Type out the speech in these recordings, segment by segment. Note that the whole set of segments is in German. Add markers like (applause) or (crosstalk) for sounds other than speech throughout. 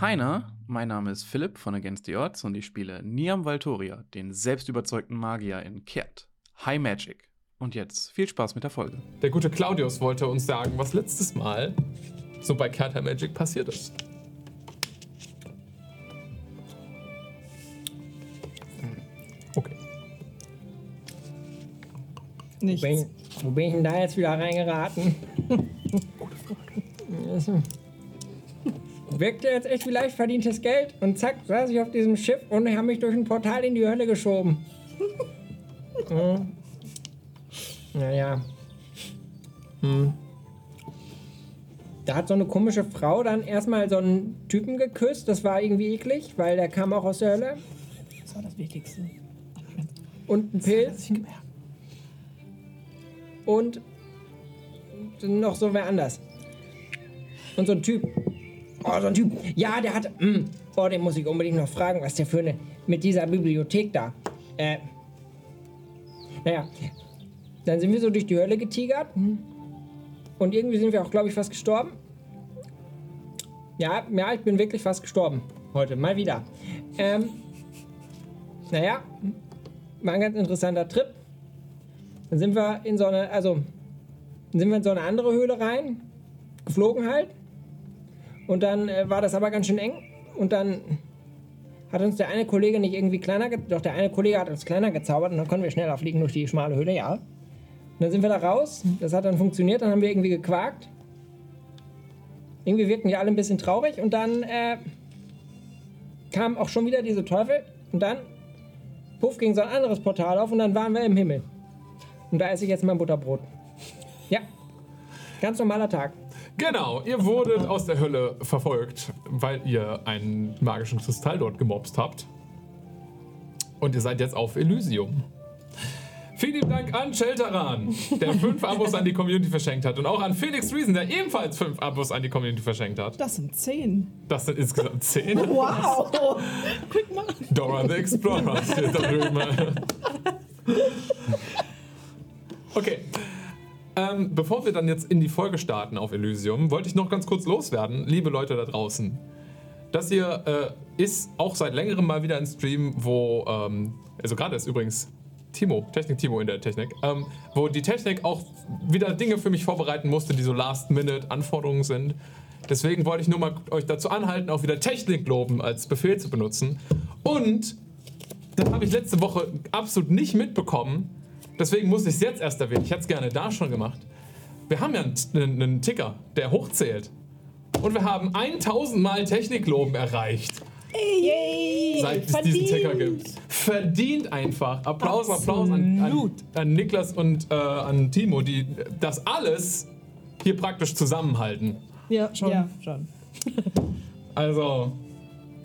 Heiner, mein Name ist Philipp von Against the Odds und ich spiele Niam Valtoria, den selbstüberzeugten Magier in Kert. High Magic. Und jetzt viel Spaß mit der Folge. Der gute Claudius wollte uns sagen, was letztes Mal so bei Kert High Magic passiert ist. Okay. Nichts. Wo bin, wo bin ich denn da jetzt wieder reingeraten? (laughs) Also, Wirkte jetzt echt wie leicht verdientes Geld und zack, saß ich auf diesem Schiff und haben mich durch ein Portal in die Hölle geschoben. (laughs) hm. Naja. Hm. Da hat so eine komische Frau dann erstmal so einen Typen geküsst. Das war irgendwie eklig, weil der kam auch aus der Hölle. Das war das Wichtigste. Und ein Pilz. Und noch so wer anders. Und so ein Typ. Oh, so ein Typ. Ja, der hat. Mm, oh, den muss ich unbedingt noch fragen, was der für eine. Mit dieser Bibliothek da. Äh. Naja. Dann sind wir so durch die Hölle getigert. Und irgendwie sind wir auch, glaube ich, fast gestorben. Ja, ja, ich bin wirklich fast gestorben. Heute. Mal wieder. Ähm. Naja. War ein ganz interessanter Trip. Dann sind wir in so eine, also, dann sind wir in so eine andere Höhle rein, geflogen halt. Und dann äh, war das aber ganz schön eng. Und dann hat uns der eine Kollege nicht irgendwie kleiner, ge doch der eine Kollege hat uns kleiner gezaubert und dann konnten wir schneller fliegen durch die schmale Höhle, ja. Und dann sind wir da raus, das hat dann funktioniert, dann haben wir irgendwie gequakt. Irgendwie wirkten die alle ein bisschen traurig und dann äh, kamen auch schon wieder diese Teufel und dann, puff, ging so ein anderes Portal auf und dann waren wir im Himmel. Und da esse ich jetzt mein Butterbrot. Ja, ganz normaler Tag. Genau, ihr wurdet aus der Hölle verfolgt, weil ihr einen magischen Kristall dort gemobst habt. Und ihr seid jetzt auf Elysium. Vielen Dank an Shelteran, der fünf Abos an die Community verschenkt hat. Und auch an Felix Reason, der ebenfalls fünf Abos an die Community verschenkt hat. Das sind zehn. Das sind insgesamt zehn. (laughs) Wow! Guck mal. Dora the Explorer steht da drüben. (laughs) Okay. Ähm, bevor wir dann jetzt in die Folge starten auf Elysium, wollte ich noch ganz kurz loswerden, liebe Leute da draußen. Das hier äh, ist auch seit längerem mal wieder ein Stream, wo, ähm, also gerade ist übrigens Timo, Technik Timo in der Technik, ähm, wo die Technik auch wieder Dinge für mich vorbereiten musste, die so Last-Minute-Anforderungen sind. Deswegen wollte ich nur mal euch dazu anhalten, auch wieder Technik loben als Befehl zu benutzen. Und das habe ich letzte Woche absolut nicht mitbekommen. Deswegen muss ich es jetzt erst erwähnen. Ich hätte es gerne da schon gemacht. Wir haben ja einen, einen, einen Ticker, der hochzählt. Und wir haben 1000 Mal Technikloben erreicht, Yay! seit es diesen Ticker gibt. Verdient einfach. Applaus, Applaus an, an, an Niklas und äh, an Timo, die das alles hier praktisch zusammenhalten. Ja, schon. Ja, schon. (laughs) Also,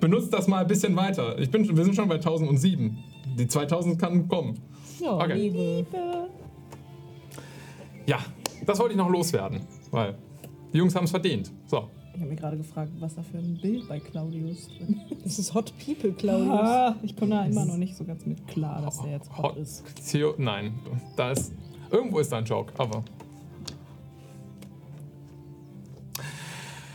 benutzt das mal ein bisschen weiter. Ich bin, wir sind schon bei 1007. Die 2000 kann kommen. Ja, Okay. Liebe. Ja, das wollte ich noch loswerden, weil die Jungs haben es verdient. So. Ich habe mir gerade gefragt, was da für ein Bild bei Claudius drin ist. Das ist Hot People, Claudius. Ah, ich komme da immer noch nicht so ganz mit klar, dass der jetzt hot Hot ist. Theo, nein, da ist. Irgendwo ist da ein Joke, aber.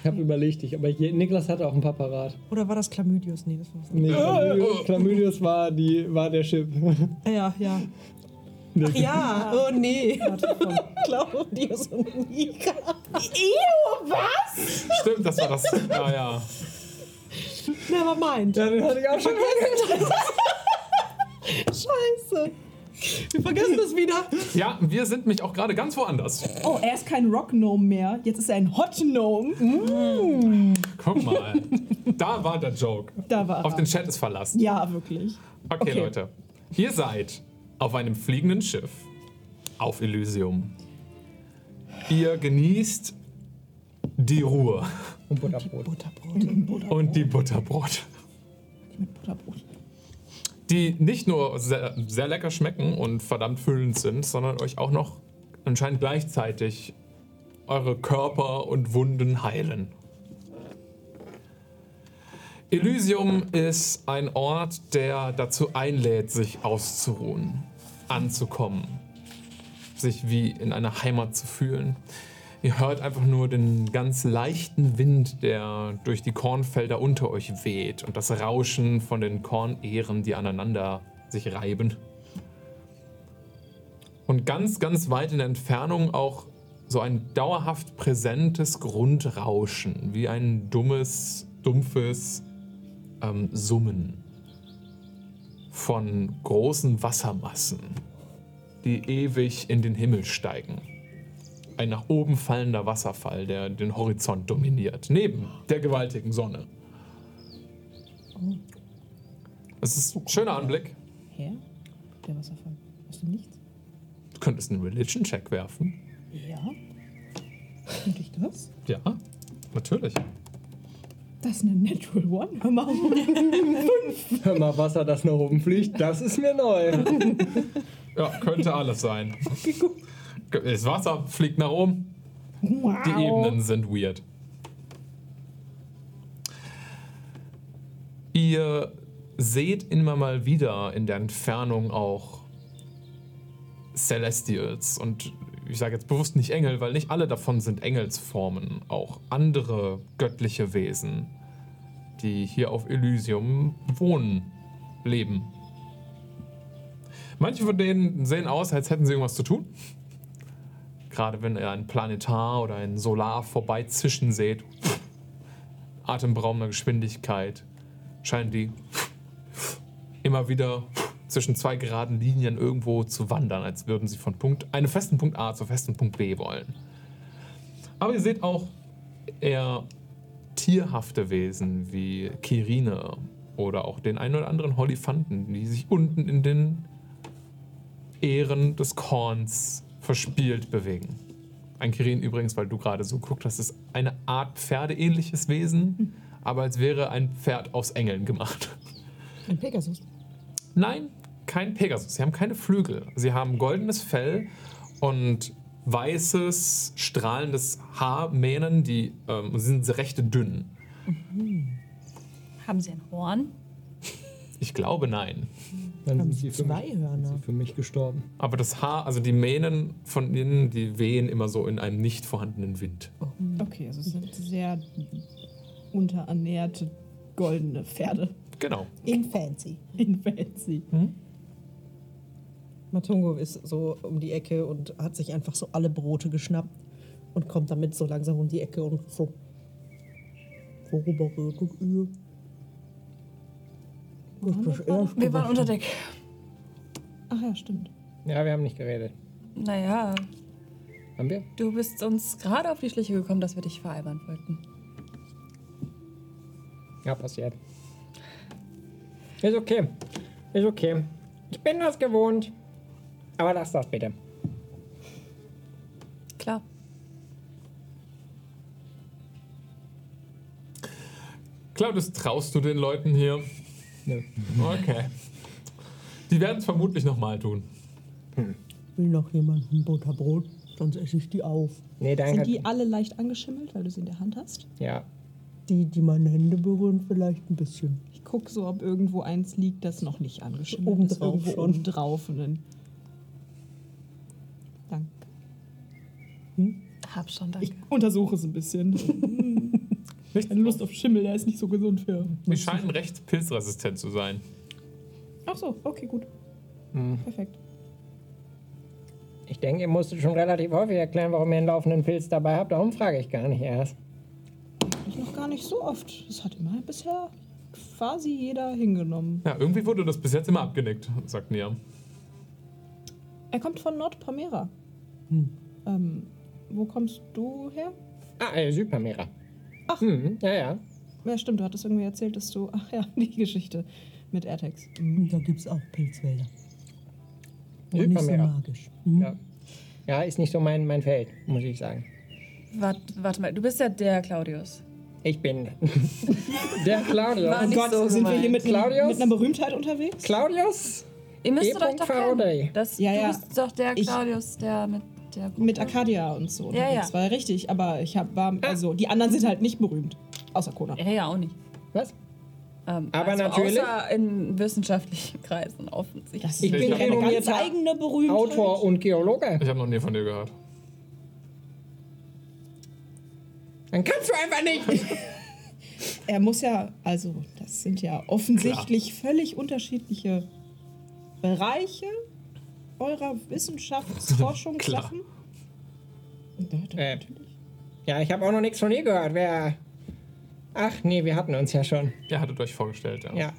Ich habe überlegt, ich, aber hier, Niklas hatte auch ein paar parat. Oder war das Chlamydius? Nee, das war was Nee, Chlamydius, Chlamydius war, die, war der Chip. Ja, ja. Ach ja, oh nee. Claudius und Nika. Ew, was? Stimmt, das war das. Ja, ja. Never mind. Ja, den hatte ich auch schon (laughs) Scheiße. Wir vergessen das wieder. Ja, wir sind mich auch gerade ganz woanders. Oh, er ist kein Rock Gnome mehr. Jetzt ist er ein Hot Gnome. Mm. Guck mal. Da war der Joke. Da war Auf er. den Chat ist verlassen. Ja, wirklich. Okay, Okay. Leute. Ihr seid auf einem fliegenden Schiff auf Elysium. Ihr genießt die Ruhe Und Butterbrot. Butterbrot und Butterbrot. und die Butterbrot. mit Butterbrot. Die nicht nur sehr, sehr lecker schmecken und verdammt füllend sind, sondern euch auch noch anscheinend gleichzeitig eure Körper und Wunden heilen. Elysium ist ein Ort, der dazu einlädt, sich auszuruhen, anzukommen, sich wie in einer Heimat zu fühlen. Ihr hört einfach nur den ganz leichten Wind, der durch die Kornfelder unter euch weht und das Rauschen von den Kornehren, die aneinander sich reiben. Und ganz, ganz weit in der Entfernung auch so ein dauerhaft präsentes Grundrauschen, wie ein dummes, dumpfes ähm, Summen von großen Wassermassen, die ewig in den Himmel steigen. Ein nach oben fallender Wasserfall, der den Horizont dominiert, neben der gewaltigen Sonne. Es ist ein schöner Anblick. Hä? Der Wasserfall. Hast du nichts? Du könntest einen Religion-Check werfen. Ja. Könnte ich das? Ja, natürlich. Das ist eine Natural One. Hör mal. (laughs) Hör mal, Wasser, das nach oben fliegt, das ist mir neu. Ja, könnte alles sein. Das Wasser fliegt nach oben. Wow. Die Ebenen sind weird. Ihr seht immer mal wieder in der Entfernung auch Celestials und ich sage jetzt bewusst nicht Engel, weil nicht alle davon sind Engelsformen, auch andere göttliche Wesen, die hier auf Elysium wohnen, leben. Manche von denen sehen aus, als hätten sie irgendwas zu tun. Gerade wenn ihr ein Planetar oder ein Solar vorbeizischen seht, atemberaubender Geschwindigkeit, scheinen die immer wieder zwischen zwei geraden Linien irgendwo zu wandern, als würden sie von Punkt, einem festen Punkt A zu festen Punkt B wollen. Aber ihr seht auch eher tierhafte Wesen wie Kirine oder auch den einen oder anderen Holifanten, die sich unten in den Ähren des Korns verspielt bewegen. Ein Kirin übrigens, weil du gerade so guckt hast, ist eine Art pferdeähnliches Wesen, aber als wäre ein Pferd aus Engeln gemacht. Ein Pegasus. Nein, kein Pegasus. Sie haben keine Flügel. Sie haben goldenes Fell und weißes, strahlendes Haarmähnen, die ähm, sind recht dünn. Haben sie ein Horn? Ich glaube nein. Dann Haben sind sie für zwei mich, Hörner. sie für mich gestorben. Aber das Haar, also die Mähnen von ihnen, die wehen immer so in einem nicht vorhandenen Wind. Okay, also es sind sehr unterernährte goldene Pferde. Genau. In Fancy. In Fancy. Matungo ist so um die Ecke und hat sich einfach so alle Brote geschnappt und kommt damit so langsam um die Ecke und so. Worüber redet ihr? Wir waren unter Deck. Ach ja, stimmt. Ja, wir haben nicht geredet. Naja, Haben wir? du bist uns gerade auf die Schliche gekommen, dass wir dich veralbern wollten. Ja, passiert. Ist okay. Ist okay. Ich bin das gewohnt. Aber lass das bitte. Klar. Claudius, traust du den Leuten hier? Nö. Okay. Die werden es vermutlich nochmal tun. Will noch jemand ein Butterbrot? Sonst esse ich die auf. Nee, danke. Sind die alle leicht angeschimmelt, weil du sie in der Hand hast? Ja. Die, die meine Hände berühren, vielleicht ein bisschen. Ich gucke so, ob irgendwo eins liegt, das noch nicht angeschimmelt Oben ist. drauf Irgendwo schon. oben drauf. Und dann Danke. Hab schon, Ich danke. untersuche es ein bisschen. (laughs) (laughs) Nicht Keine Lust auf Schimmel, der ist nicht so gesund für. Die scheinen recht pilzresistent zu sein. Ach so, okay, gut. Hm. Perfekt. Ich denke, ihr musstet schon relativ häufig erklären, warum ihr einen laufenden Pilz dabei habt. Darum frage ich gar nicht erst. Ich noch gar nicht so oft. Das hat immer bisher quasi jeder hingenommen. Ja, irgendwie wurde das bis jetzt immer abgenickt, sagt Niam. Er kommt von Nordpamera. Ähm, wo kommst du her? Ah, äh, Südpamera. Ach. Hm, ja, ja. Ja, stimmt, du hattest irgendwie erzählt, dass du. Ach ja, (laughs) die Geschichte mit AirTags. Da gibt es auch Pilzwälder. Und nicht so magisch. Mhm. Ja. Ja, ist nicht so mein, mein Feld, muss ich sagen. Warte, warte mal, du bist ja der Claudius. Ich bin (laughs) der Claudius. Oh Gott, so sind wir hier gemeint. mit, Claudius? mit einer Berühmtheit unterwegs? Claudius? Ihr müsstet E. euch doch kennen. Das, Ja, ja. Du bist doch der Ich- Claudius, der mit der Gruppe. Mit Arcadia und so. Ja, Das ja. war richtig, aber ich hab, war. Also, die anderen sind halt nicht berühmt. Außer Kona. Ja, ja, auch nicht. Was? Ähm, Aber also natürlich- Außer in wissenschaftlichen (laughs) Kreisen offensichtlich. Das Ich bin eine ganz renommierter eigene Berühmtheit. Autor und Geologe. Ich habe noch nie von dir gehört. Dann kannst du einfach nicht. (laughs) Er muss ja, also, das sind ja offensichtlich völlig unterschiedliche Bereiche eurer Wissenschaftsforschungssachen. (laughs) Ja, doch, Äh. natürlich. Ja, ich habe auch noch nichts von ihr gehört. Wer. Ach nee, wir hatten uns ja schon. Ihr hattet euch vorgestellt, ja. Ja.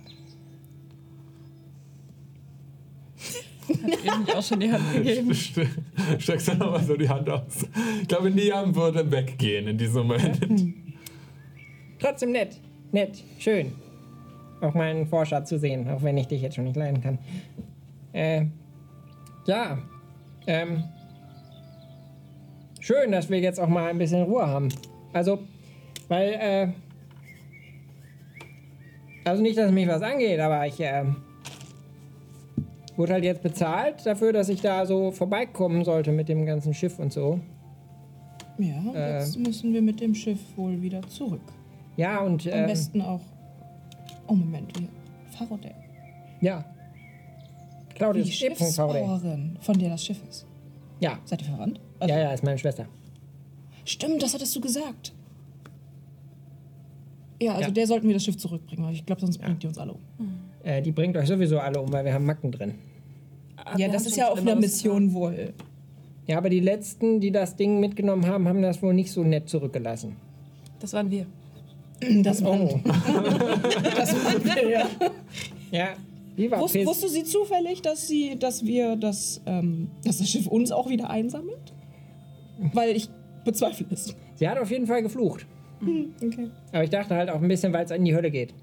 Hat ihr nicht auch schon die Hand (laughs) gegeben? Ste- Streckst du nochmal so die Hand aus. Ich glaube, Niam würde weggehen in diesem Moment. Trotzdem nett. Nett. Schön. Auch meinen Forscher zu sehen, auch wenn ich dich jetzt schon nicht leiden kann. Äh. Ja. Ähm. Schön, dass wir jetzt auch mal ein bisschen Ruhe haben. Also, weil, äh. Also nicht, dass mich was angeht, aber ich, äh. Wurde halt jetzt bezahlt dafür, dass ich da so vorbeikommen sollte mit dem ganzen Schiff und so. Ja, und Äh. jetzt müssen wir mit dem Schiff wohl wieder zurück. Ja, und. Am ähm, besten auch. Oh, Moment, hier. Faraday. Ja. Claudius Die Schiff von der das Schiff ist. Ja. Seid ihr verwandt? Also, Ja, ja, ist meine Schwester. Stimmt, das hattest du gesagt. Ja, also Ja. der sollten wir das Schiff zurückbringen, weil ich glaube, sonst bringt die uns alle um. Äh, die bringt euch sowieso alle um, weil wir haben Macken drin. ja, das ist ja auf einer Mission wohl. Ja, aber die letzten, die das Ding mitgenommen haben, haben das wohl nicht so nett zurückgelassen. Das waren wir. Das war, Oh. (laughs) das waren wir, ja. Ja. Die war Wus, piss. wusste sie zufällig, dass sie, dass wir das, ähm, dass das Schiff uns auch wieder einsammelt? Weil ich bezweifle es. Sie hat auf jeden Fall geflucht. Okay. Aber ich dachte halt auch ein bisschen, weil es in die Hölle geht.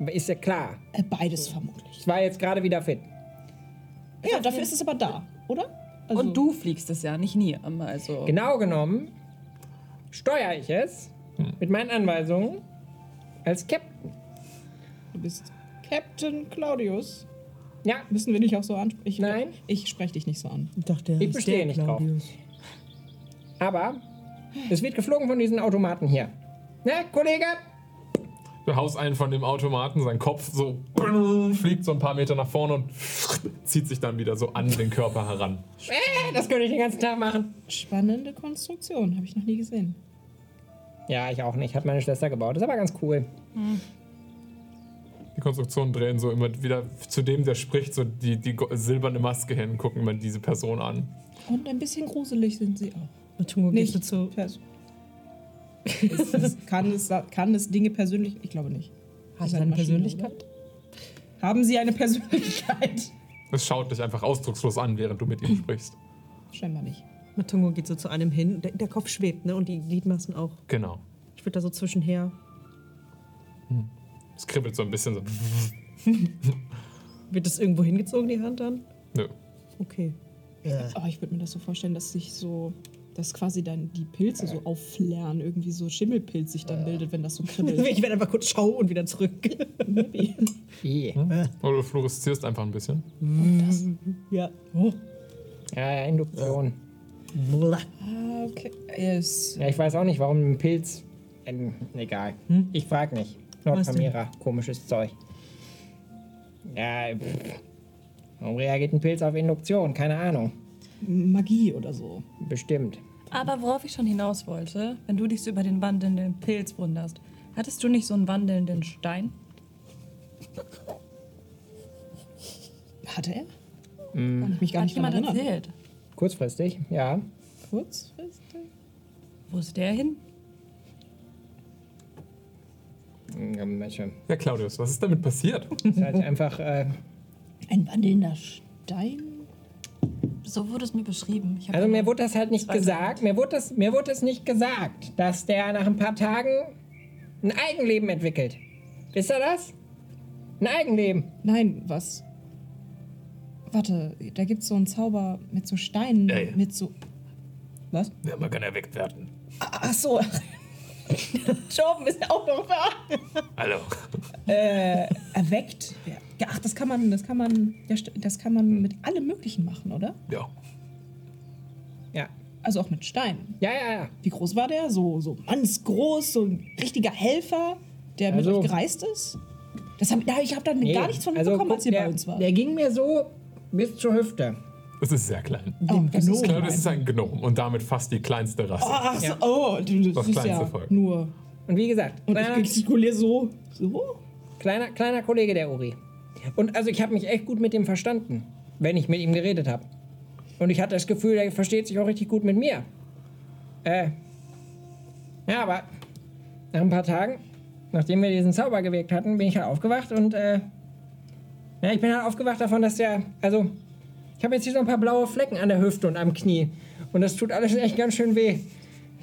Aber Ist ja klar. Äh, beides vermutlich. Ich war jetzt gerade wieder fit. Ja, dafür ist es aber da, oder? Also, Und du fliegst es ja, nicht nie. Also, Genau genommen steuere ich es mit meinen Anweisungen als Captain. Du bist Captain Claudius. Ja, Müssen wir dich auch so ansprechen? Nein. Ich spreche dich nicht so an. Ich dachte, Ich ist bestehe der nicht drauf. Claudius. aber es wird geflogen von diesen Automaten hier. Na, Kollege? Du haust einen von dem Automaten, sein Kopf so fliegt so ein paar Meter nach vorne und zieht sich dann wieder so an den Körper heran. Äh, das könnte ich den ganzen Tag machen. Spannende Konstruktion, habe ich noch nie gesehen. Ja, ich auch nicht. Hat meine Schwester gebaut. Ist aber ganz cool. Die Konstruktionen drehen so immer wieder zu dem, der spricht, so die, die silberne Maske hin, gucken immer diese Person an. Und ein bisschen gruselig sind sie auch. Und Tungo geht Nicht so zu. pers es, es, kann, es, kann es Dinge persönlich? Ich glaube nicht. Hat er eine Maschine, Persönlichkeit? Haben sie eine Persönlichkeit? Es schaut dich einfach ausdruckslos an, während du mit ihm sprichst. Scheinbar nicht. Matungo geht so zu einem hin. Der, der Kopf schwebt, ne? Und die Gliedmaßen auch. Genau. Ich würde da so zwischenher. Es kribbelt so ein bisschen so. (laughs) Wird das irgendwo hingezogen, die Hand dann? Nö. Okay. Aber ich würde mir das so vorstellen, dass sich so, dass quasi dann die Pilze so aufflären, irgendwie so Schimmelpilz sich dann bildet, wenn das so (laughs) kribbelt. Ich werde einfach kurz schauen und wieder zurück. (laughs) Maybe. Yeah. Oder du fluoreszierst einfach ein bisschen. ja. Oh. Ja, ja, Induktion. Ah, okay. Es, Ja, ich weiß auch nicht, warum ein Pilz. Ähm, egal. Ich frag nicht. Nordpamira, komisches Zeug. Ja, pff. warum reagiert ein Pilz auf Induktion? Keine Ahnung. Magie oder so. Bestimmt. Aber worauf ich schon hinaus wollte, wenn du dich so über den wandelnden Pilz wunderst, hattest du nicht so einen wandelnden Stein? Hatte er? Kann ich mich gar Hat nicht jemand erinnern. erzählt? Kurzfristig, ja. Kurzfristig? Wo ist der hin? Ja, Claudius, was ist damit passiert? (laughs) Ist halt einfach. Äh, Ein wandelnder Stein? So wurde es mir beschrieben. Also mir wurde das halt nicht gesagt. Mir wurde das, mir wurde das nicht gesagt, dass der nach ein paar Tagen ein Eigenleben entwickelt. Wisst ihr das? Ein Eigenleben. Nein, was? Warte, da gibt's so einen Zauber mit so Steinen, ja. mit so. Was? Ja, man kann erweckt werden. Ach so. (laughs) Jorben ist ja auch noch da. Hallo. Äh, erweckt. Ja, ach, das kann man, das kann man, das kann man mit allem Möglichen machen, oder? Ja. Ja. Also auch mit Steinen. Ja, ja, ja. Wie groß war der? So, so mannsgroß, so ein richtiger Helfer, der mit Also- euch gereist ist? Das hab, ja, ich habe da Nee, gar nichts von also, mitbekommen, als ihr der, bei uns wart. Der ging mir so bis zur Hüfte. Es ist sehr klein. Oh, das ist Ich glaube, klein. das ist ein Gnom und damit fast die kleinste Rasse. Ach so, Ja. oh, du, das, Das ist kleinste ja Volk. nur. Und wie gesagt, Und ich kleiner, gestikuliere so. So? kleiner, kleiner Kollege der Uri. Und also ich habe mich echt gut mit ihm verstanden, wenn ich mit ihm geredet habe. Und ich hatte das Gefühl, er versteht sich auch richtig gut mit mir. Äh. Ja, aber nach ein paar Tagen, nachdem wir diesen Zauber gewirkt hatten, bin ich halt aufgewacht und äh. Ja, ich bin halt aufgewacht davon, dass der. Also, ich habe jetzt hier so ein paar blaue Flecken an der Hüfte und am Knie. Und das tut alles echt ganz schön weh.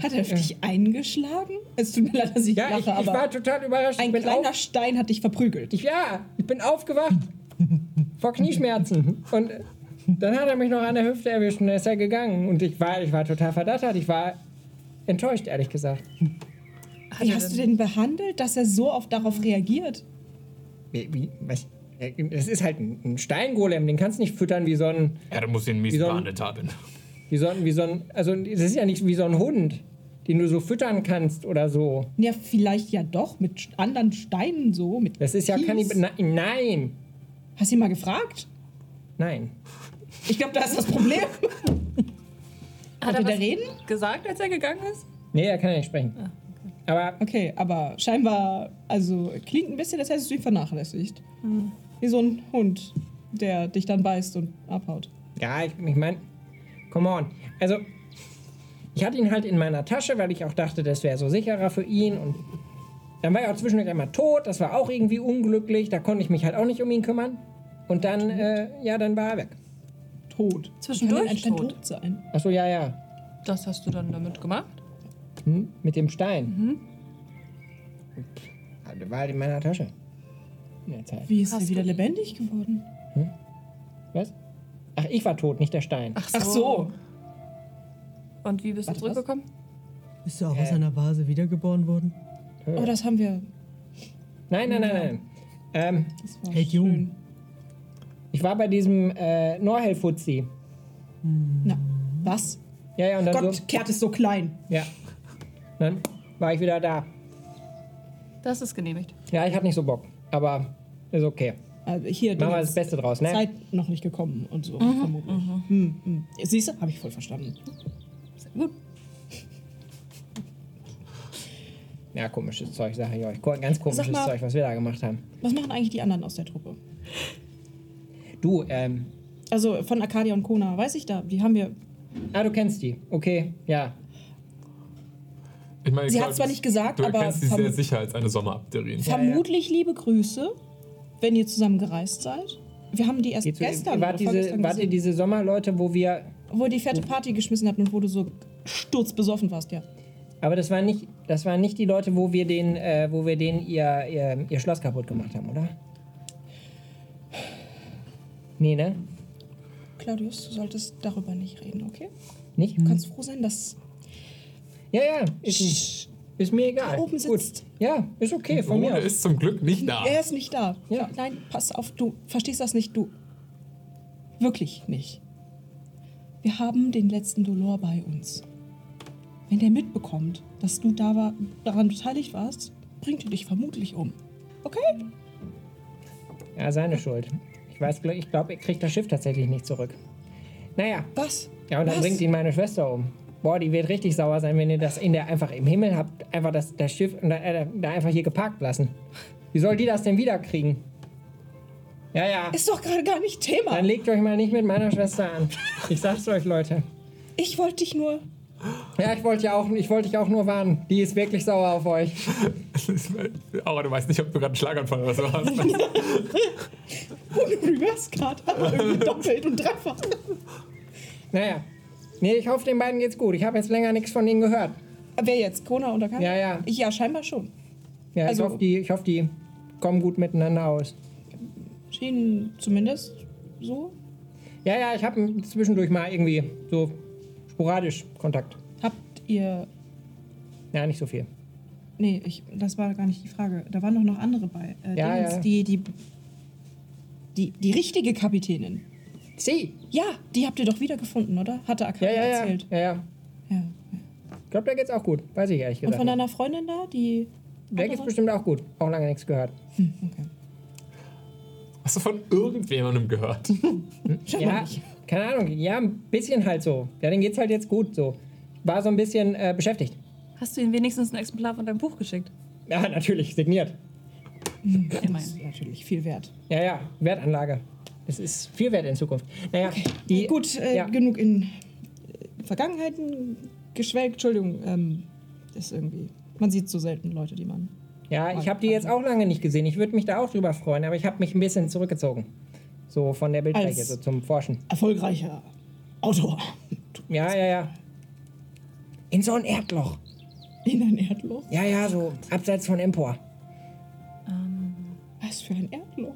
Hat er dich eingeschlagen? Es tut mir leid, dass ich Ja, lache, ich, ich aber war total überrascht. ein bin kleiner Stein hat dich verprügelt. ich, Ja, ich bin aufgewacht vor Knieschmerzen. Und dann hat er mich noch an der Hüfte erwischt und dann ist er gegangen. Und ich war, ich war total verdattert. Ich war enttäuscht, ehrlich gesagt. Wie hast du den behandelt, dass er so oft darauf reagiert? Wie, wie, was? Das ist halt ein ein Steingolem, den kannst du nicht füttern wie so ein, Ja, dann muss ich ihn mies Wie so ein- behandelt haben. wie so ein, wie so ein, also das ist ja nicht wie so ein Hund, den du so füttern kannst oder so. Ja, vielleicht ja doch, mit anderen Steinen so. Mit Das ist ja. Kannibal. Nein, nein, Hast du ihn mal gefragt? nein. Ich glaube, da ist das Problem. (laughs) Hat er was reden? gesagt, als er gegangen ist? Nee, er kann ja nicht sprechen. Aber Okay, aber scheinbar, also klingt ein bisschen, als hättest du ihn vernachlässigt. Wie so ein Hund, der dich dann beißt und abhaut. Ja, ich, ich meine, come on. Also, ich hatte ihn halt in meiner Tasche, weil ich auch dachte, das wäre so sicherer für ihn. Und dann war er auch zwischendurch einmal tot. Das war auch irgendwie unglücklich. Da konnte ich mich halt auch nicht um ihn kümmern. Und dann, äh, ja, dann war er weg. Tot. Zwischendurch Kann Stein tot? tot sein? Achso, ja, ja. Das hast du dann damit gemacht? Hm? Mit dem Stein. Pff, Der war halt in meiner Tasche. In der Zeit. Wie ist er Hast wieder du- lebendig geworden? Was? Ach, ich war tot, nicht der Stein. Ach Ach so. Und wie bist du Warte, was? zurückgekommen? Bist du auch Äh. aus einer Vase wiedergeboren worden? Oh, das haben wir. Nein, nein, nein, nein. Ähm, Das war Hey, Jung. ich war bei diesem äh, Norhel-Fuzzi. Na, was? Ja, ja, und dann Gott, so. Kert ist so klein. Ja. Dann war ich wieder da. Das ist genehmigt. Ja, ich hatte nicht so Bock. Aber ist okay. Also hier, Machen wir das Beste draus, ne? Zeit noch nicht gekommen und so, vermutlich. Hm, hm. Siehst du, habe ich voll verstanden. Sehr gut. Ja, komisches Zeug, sage ich euch. Ganz komisches mal- Zeug, was wir da gemacht haben. Was machen eigentlich die anderen aus der Truppe? Du, ähm. Also von Arcadia und Kona, weiß ich da, die haben wir. Ah, du kennst die. Okay, ja. Ich meine, Sie hat zwar du- nicht gesagt, du aber erkennst sie sehr sicher als eine Sommerabderin. Ja, Vermutlich liebe Grüße, wenn ihr zusammen gereist seid. Wir haben die erst Geht gestern wart, diese, wart ihr diese Sommerleute, wo wir. wo ihr die fette Party geschmissen habt und wo du so sturzbesoffen warst, ja. Aber das waren nicht, das waren nicht die Leute, wo wir den, äh, wo wir denen ihr, ihr, ihr Schloss kaputt gemacht haben, oder? Nee, ne? Claudius, du solltest darüber nicht reden, okay? Nicht? Du kannst froh sein, dass Ja, ja. Ist, ist mir egal. da oben Gut. sitzt. Ja, ist okay von mir Rune aus. ist zum Glück nicht da. Er ist nicht da. Ja. Nein, pass auf, du verstehst das nicht, du. Wirklich nicht. Wir haben den letzten Dolor bei uns. Wenn der mitbekommt, dass du da war, daran beteiligt warst, bringt er dich vermutlich um. Okay? Ja, seine Schuld. Ich weiß, ich glaube, er kriegt das Schiff tatsächlich nicht zurück. Naja, Was? ja, und dann Was? bringt ihn meine Schwester um. Boah, die wird richtig sauer sein, wenn ihr das in der einfach im Himmel habt, einfach das, das Schiff und da, äh, da einfach hier geparkt lassen. Wie soll die das denn wiederkriegen? Ja, ja. Ist doch gerade gar nicht Thema. Dann legt euch mal nicht mit meiner Schwester an. Ich sag's euch, Leute. Ich wollte dich nur. Ja, ich wollte ja auch, ich wollte dich auch nur warnen. Die ist wirklich sauer auf euch. (laughs) Aber du weißt nicht, ob du gerade einen Schlaganfall oder so hast. (laughs) Reverse gerade, aber irgendwie (laughs) doppelt und dreifach. Naja. Nee, ich hoffe, den beiden geht's gut. Ich habe jetzt länger nichts von denen gehört. Wer jetzt? Kona oder Kana? Ja, ja. Ja, scheinbar schon. Ja, Also- ich, hoffe, die, ich hoffe, die kommen gut miteinander aus. Schien zumindest so. Ja, ja, ich habe zwischendurch mal irgendwie so sporadisch Kontakt. Habt ihr. Ja, nicht so viel. Nee, ich, das war gar nicht die Frage. Da waren doch noch andere bei. Äh, Ja, Dingens, ja. Die, die, die, die richtige Kapitänin. Sie? Ja, die habt ihr doch wiedergefunden, oder? Hatte Ja, Arcadia ja, ja. erzählt. ja, ja. Ja. Ich glaube, da geht's auch gut. Weiß ich ehrlich Und gesagt. von nicht. deiner Freundin da, die. Der geht's bestimmt auch gut. Auch lange nichts gehört. Okay. Hast du von irgendjemandem gehört? (laughs) Scheinbar Ja, nicht. keine Ahnung, ja, ein bisschen halt so. Ja, denen geht's halt jetzt gut so. War so ein bisschen äh, beschäftigt. Hast du ihm wenigstens ein Exemplar von deinem Buch geschickt? Ja, natürlich, signiert. Das Immerhin. ist natürlich viel wert. Ja, ja, Wertanlage. Es ist viel wert in Zukunft. Naja, die. Gut, äh, ja. genug in äh, Vergangenheiten geschwelgt. Entschuldigung, ähm, ist irgendwie. Man sieht so selten Leute, die man. Ja, ich habe die jetzt auch lange nicht gesehen. Ich würde mich da auch drüber freuen, aber ich habe mich ein bisschen zurückgezogen. So von der Bildfläche, so zum Forschen. Erfolgreicher Autor. Ja, ja, ja. In so ein Erdloch. In ein Erdloch? Ja, ja, so abseits von Empor. Was für ein Erdloch?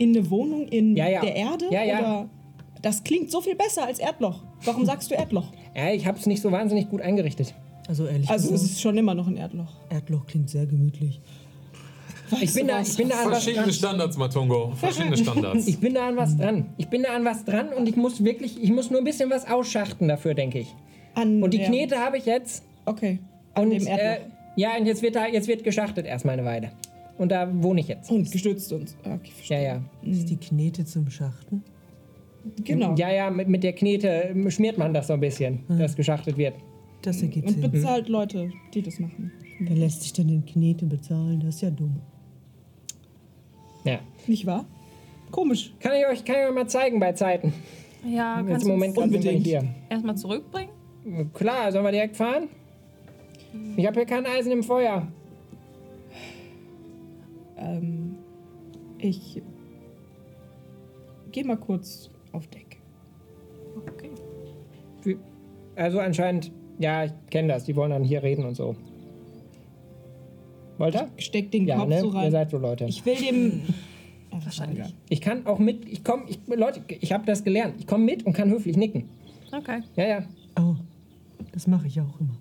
In eine Wohnung in Ja, ja. der Erde? Ja, ja. Oder das klingt so viel besser als Erdloch. Warum sagst du Erdloch? (laughs) Ja, ich habe es nicht so wahnsinnig gut eingerichtet. Also ehrlich Also es gesagt, ist schon immer noch ein Erdloch. Erdloch klingt sehr gemütlich. Ich bin, da, ich bin da an was Verschiedene dran. Standards, Matungo. Verschiedene Standards. (laughs) Ich bin da an was dran. Ich bin da an was dran und ich muss wirklich, ich muss nur ein bisschen was ausschachten dafür, denke ich. An Und die der- Knete habe ich jetzt. Okay. An Und dem äh, Erdloch. ja, und jetzt wird da, jetzt wird geschachtet erstmal eine Weile. Und da wohne ich jetzt. Und gestützt uns. Okay, Ja, ja. Ist die Knete zum Schachten? Genau. Ja, ja, mit, mit der Knete schmiert man das so ein bisschen, dass geschachtet wird. Das ergibt Und Sinn. bezahlt Leute, die das machen. Wer lässt sich denn in Knete bezahlen? Das ist ja dumm. Ja. Nicht wahr? Komisch. Kann ich euch, kann ich euch mal zeigen bei Zeiten. Ja, kannst im du Moment nicht hier. erstmal zurückbringen? Klar, sollen wir direkt fahren? Ich habe hier kein Eisen im Feuer. Ähm, ich gehe mal kurz auf Deck. Okay. Also anscheinend, ja, ich kenne das. Die wollen dann hier reden und so. Wollt ihr? Steck den Ja, Kopf ne? so Ihr rein. seid so Leute. Ich will dem. Ach, Wahrscheinlich. Ich kann auch mit, ich komme, ich, Leute, ich habe das gelernt. Ich komme mit und kann höflich nicken. Okay. Ja, ja. Oh, das mache ich auch immer.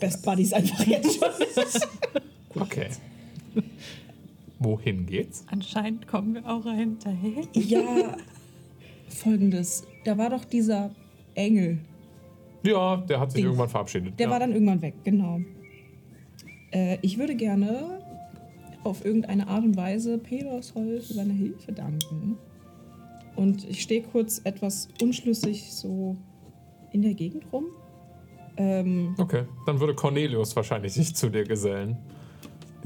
Best Buddies einfach jetzt schon. (laughs) Okay. (laughs) Wohin geht's? Anscheinend kommen wir auch hinterher. ja. (laughs) Folgendes. Da war doch dieser Engel. Ja, der hat sich Ding. irgendwann verabschiedet. Der ja. war dann irgendwann weg, genau. Äh, ich würde gerne auf irgendeine Art und Weise Pelos Holl für seine Hilfe danken. Und ich stehe kurz etwas unschlüssig so in der Gegend rum. Ähm, Okay, dann würde Cornelius wahrscheinlich sich zu dir gesellen.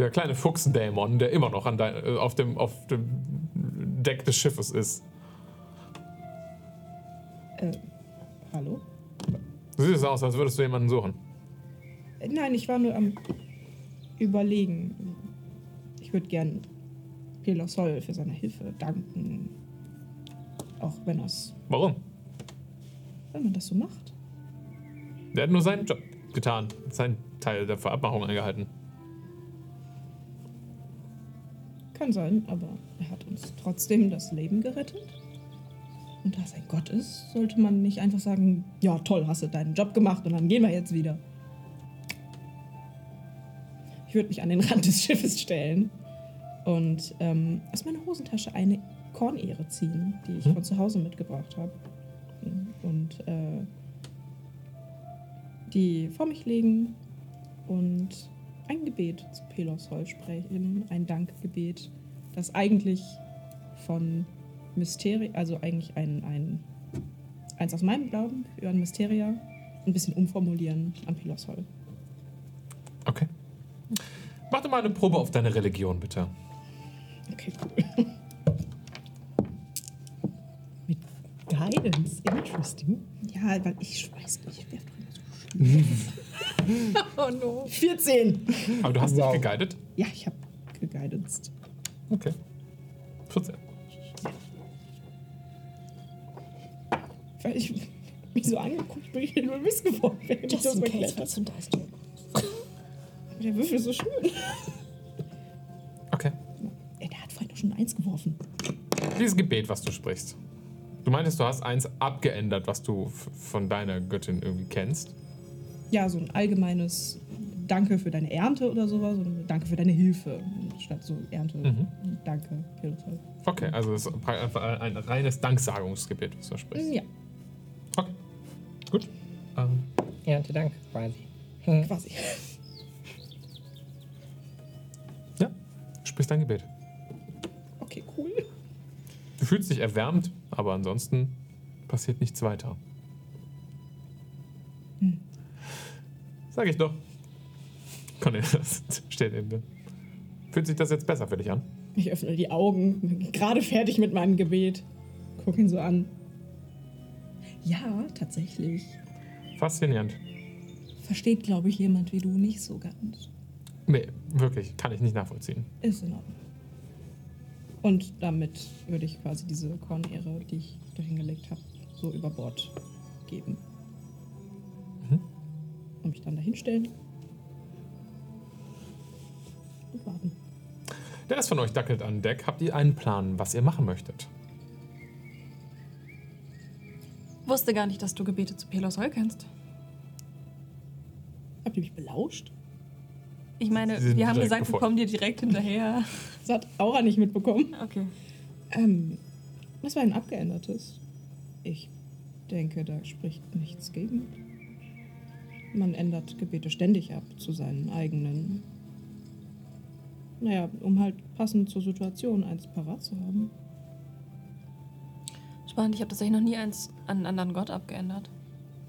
Der kleine Fuchsdämon, der immer noch an dein, äh, auf, dem, auf dem Deck des Schiffes ist. äh, hallo? Du siehst aus, als würdest du jemanden suchen. Äh, Nein, ich war nur am Überlegen. Ich würde gern Pelos Holl für seine Hilfe danken. Auch wenn, das, Warum? wenn man das so macht. Der hat nur seinen Job getan, seinen Teil der Verabmachung eingehalten. Kann sein, aber er hat uns trotzdem das Leben gerettet. Und da es ein Gott ist, sollte man nicht einfach sagen, ja toll, hast du deinen Job gemacht und dann gehen wir jetzt wieder. Ich würde mich an den Rand des (laughs) Schiffes stellen und ähm, aus meiner Hosentasche eine Kornehre ziehen, die ich von zu Hause mitgebracht habe. Und äh, die vor mich legen und ein Gebet zu Pelos Hol sprechen, ein Dankgebet, das eigentlich von Mysteri, also eigentlich ein, ein eins aus meinem Glauben für ein Mysteria, ein bisschen umformulieren an Pelos Hol. Okay. Mach doch mal eine Probe auf deine Religion, bitte. Okay, cool. Mit Guidance. Interesting. Ja, weil ich weiß nicht, ich Oh no. 14! Aber du hast Wow. nicht geguidet? Ja, ich habe geguidance. Okay. 14. Weil ich mich so angeguckt bin, ich nur Mist geworden, während ich das erklärt habe. zum Dice Roll. Der Würfel ist so schön. Okay. Ey, der hat vorhin doch schon Eins geworfen. Dieses Gebet, was du sprichst. Du meintest, du hast eins abgeändert, was du von deiner Göttin irgendwie kennst. Ja, so ein allgemeines Danke für deine Ernte oder sowas und Danke für deine Hilfe. Statt so Ernte, Mhm. Danke. Hilfe. Okay, also es ist einfach ein reines Danksagungsgebet, was du sprichst. Ja, Okay. Gut. Ähm, Ernte Dank quasi. Hm. quasi. ja, sprich dein Gebet. Okay, cool. Du fühlst dich erwärmt, aber ansonsten passiert nichts weiter. Sag ich doch. Cornelius (laughs) steht neben dir. Fühlt sich das jetzt besser für dich an? Ich öffne die Augen, bin gerade fertig mit meinem Gebet. Guck ihn so an. Ja, tatsächlich. Faszinierend. Versteht, glaube ich, jemand wie du nicht so ganz. Nee, wirklich, kann ich nicht nachvollziehen. Ist in Ordnung. Und damit würde ich quasi diese Kornehre, die ich dahin gelegt habe, so über Bord geben. Mhm. Und mich dann dahinstellen. Und warten. Der Rest von euch dackelt an Deck. Habt ihr einen Plan, was ihr machen möchtet? Wusste gar nicht, dass du Gebete zu Pelosol kennst. Habt ihr mich belauscht? Ich meine, wir haben gesagt, wir gefolgt. kommen dir direkt hinterher. (laughs) Das hat Aura nicht mitbekommen. Okay. Ähm, das war ein abgeändertes. Ich denke, da spricht nichts gegen. Man ändert Gebete ständig ab zu seinen eigenen. Naja, um halt passend zur Situation eins parat zu haben. Spannend, ich habe tatsächlich noch nie eins an einen anderen Gott abgeändert.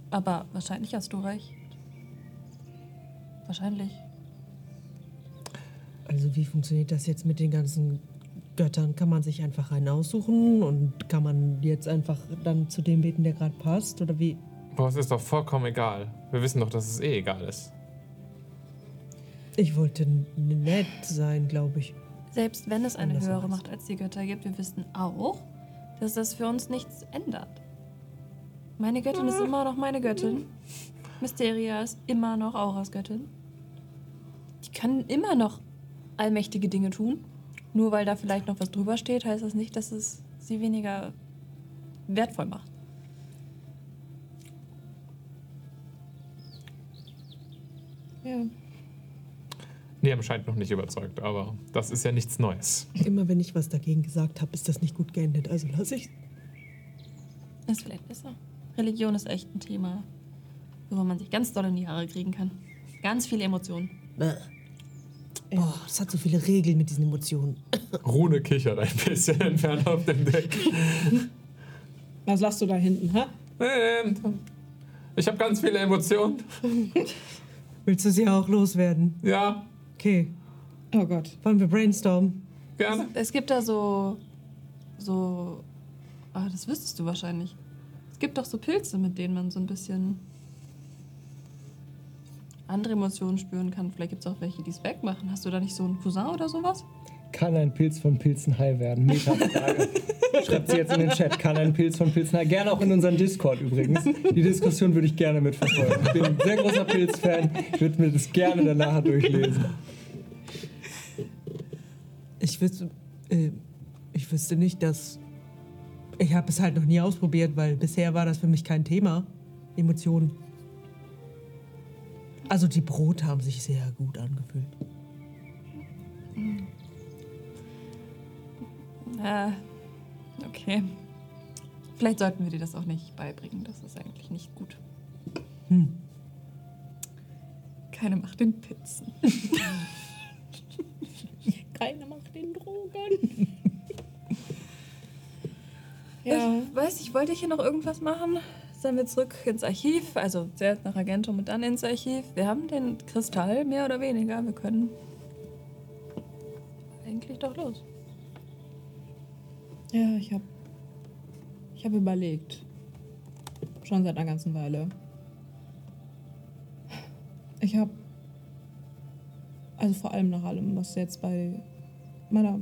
Aber wahrscheinlich hast du recht. Wahrscheinlich. Also wie funktioniert das jetzt mit den ganzen Göttern? Kann man sich einfach einen aussuchen und kann man jetzt einfach dann zu dem beten, der gerade passt? Oder wie? Boah, es ist doch vollkommen egal. Wir wissen doch, dass es eh egal ist. Ich wollte nett sein, glaube ich. Selbst wenn es eine höhere Macht als die Götter gibt, wir wissen auch, dass das für uns nichts ändert. Meine Göttin ist immer noch meine Göttin. Mysteria ist immer noch Auras Göttin. Die kann immer noch allmächtige Dinge tun. Nur weil da vielleicht noch was drüber steht, heißt das nicht, dass es sie weniger wertvoll macht. Ja. Liam scheint noch nicht überzeugt, aber das ist ja nichts Neues. Immer wenn ich was dagegen gesagt habe, ist das nicht gut geendet. Also lass ich. Ist vielleicht besser. Religion ist echt ein Thema, wo man sich ganz doll in die Haare kriegen kann. Ganz viele Emotionen. Oh, es hat so viele Regeln mit diesen Emotionen. Rune kichert ein bisschen (laughs) entfernt auf dem Deck. Was lachst du da hinten, ha? Ähm, Ich habe ganz viele Emotionen. (laughs) Willst du sie auch loswerden? Ja, Okay. Oh Gott. Wollen wir brainstormen? gerne. Es gibt da so. so. Ah, das wüsstest du wahrscheinlich. Es gibt doch so Pilze, mit denen man so ein bisschen andere Emotionen spüren kann. Vielleicht gibt es auch welche, die es wegmachen. Hast du da nicht so einen Cousin oder sowas? Kann ein Pilz von Pilzen high werden? Meta-Frage. (laughs) Schreibt sie jetzt in den Chat. Kann ein Pilz von Pilzen high? Gerne auch in unseren Discord übrigens. Die Diskussion würde ich gerne mitverfolgen. Ich bin ein sehr großer Pilz-Fan. Ich würde mir das gerne danach durchlesen. Ich wüsste, äh, ich wüsste nicht, dass. Ich habe es halt noch nie ausprobiert, weil bisher war das für mich kein Thema. Emotionen. Also die Brote haben sich sehr gut angefühlt. Äh, okay. Vielleicht sollten wir dir das auch nicht beibringen. Das ist eigentlich nicht gut. Hm. Keine Macht den Pilzen. (laughs) Keine macht den Drogen. (laughs) ja. Ich weiß ich wollte hier noch irgendwas machen? Sollen wir zurück ins Archiv? Also zuerst nach Agentum und dann ins Archiv. Wir haben den Kristall, mehr oder weniger. Wir können eigentlich doch los. Ja, ich habe ich hab überlegt. Schon seit einer ganzen Weile. Ich habe, also vor allem nach allem, was jetzt bei meiner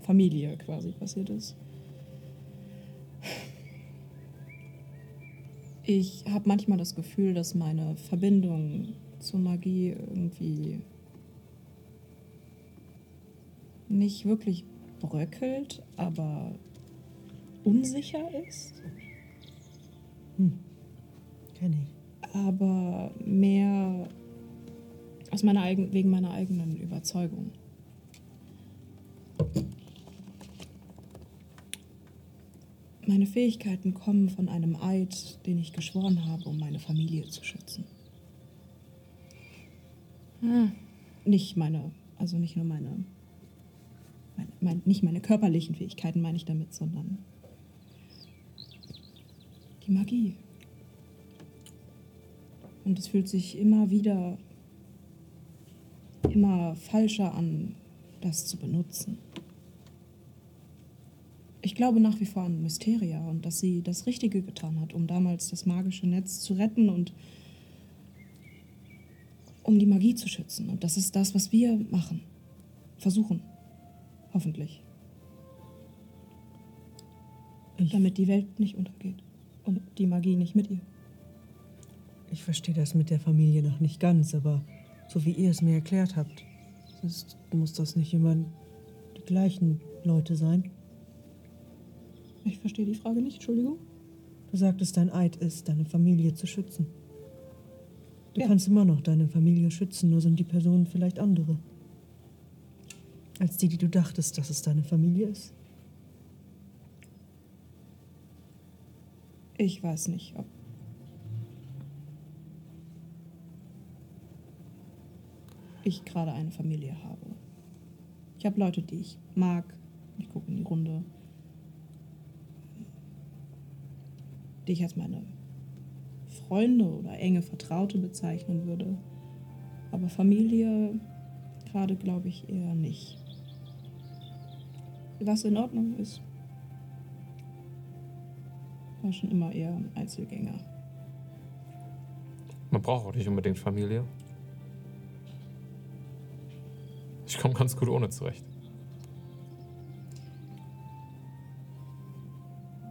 Familie quasi passiert ist. Ich habe manchmal das Gefühl, dass meine Verbindung zur Magie irgendwie nicht wirklich bröckelt, aber unsicher ist. Kenn ich. aber mehr aus meiner eigen, wegen meiner eigenen Überzeugung. Meine Fähigkeiten kommen von einem Eid, den ich geschworen habe, um meine Familie zu schützen. Nicht meine, also nicht nur meine Mein, mein, nicht meine körperlichen Fähigkeiten meine ich damit, sondern die Magie. Und es fühlt sich immer wieder immer falscher an, das zu benutzen. Ich glaube nach wie vor an Mysteria und dass sie das Richtige getan hat, um damals das magische Netz zu retten und um die Magie zu schützen. Und das ist das, was wir machen. Versuchen. Hoffentlich. Ich, Damit die Welt nicht untergeht. Und die Magie nicht mit ihr. ich verstehe das mit der Familie noch nicht ganz, aber so wie ihr es mir erklärt habt, ist, muss das nicht immer die gleichen Leute sein. Ich verstehe die Frage nicht, Entschuldigung. Du sagtest, dein Eid ist, deine Familie zu schützen. Du Ja. kannst immer noch deine Familie schützen, nur sind die Personen vielleicht andere. Als die, die du dachtest, dass es deine Familie ist. Ich weiß nicht, ob. ich gerade eine Familie habe. Ich habe Leute, die ich mag. Ich gucke in die Runde. Die ich als meine Freunde oder enge Vertraute bezeichnen würde. Aber Familie gerade glaube ich eher nicht. Was in Ordnung ist. War schon immer eher ein Einzelgänger. Man braucht auch nicht unbedingt Familie. Ich komme ganz gut ohne zurecht.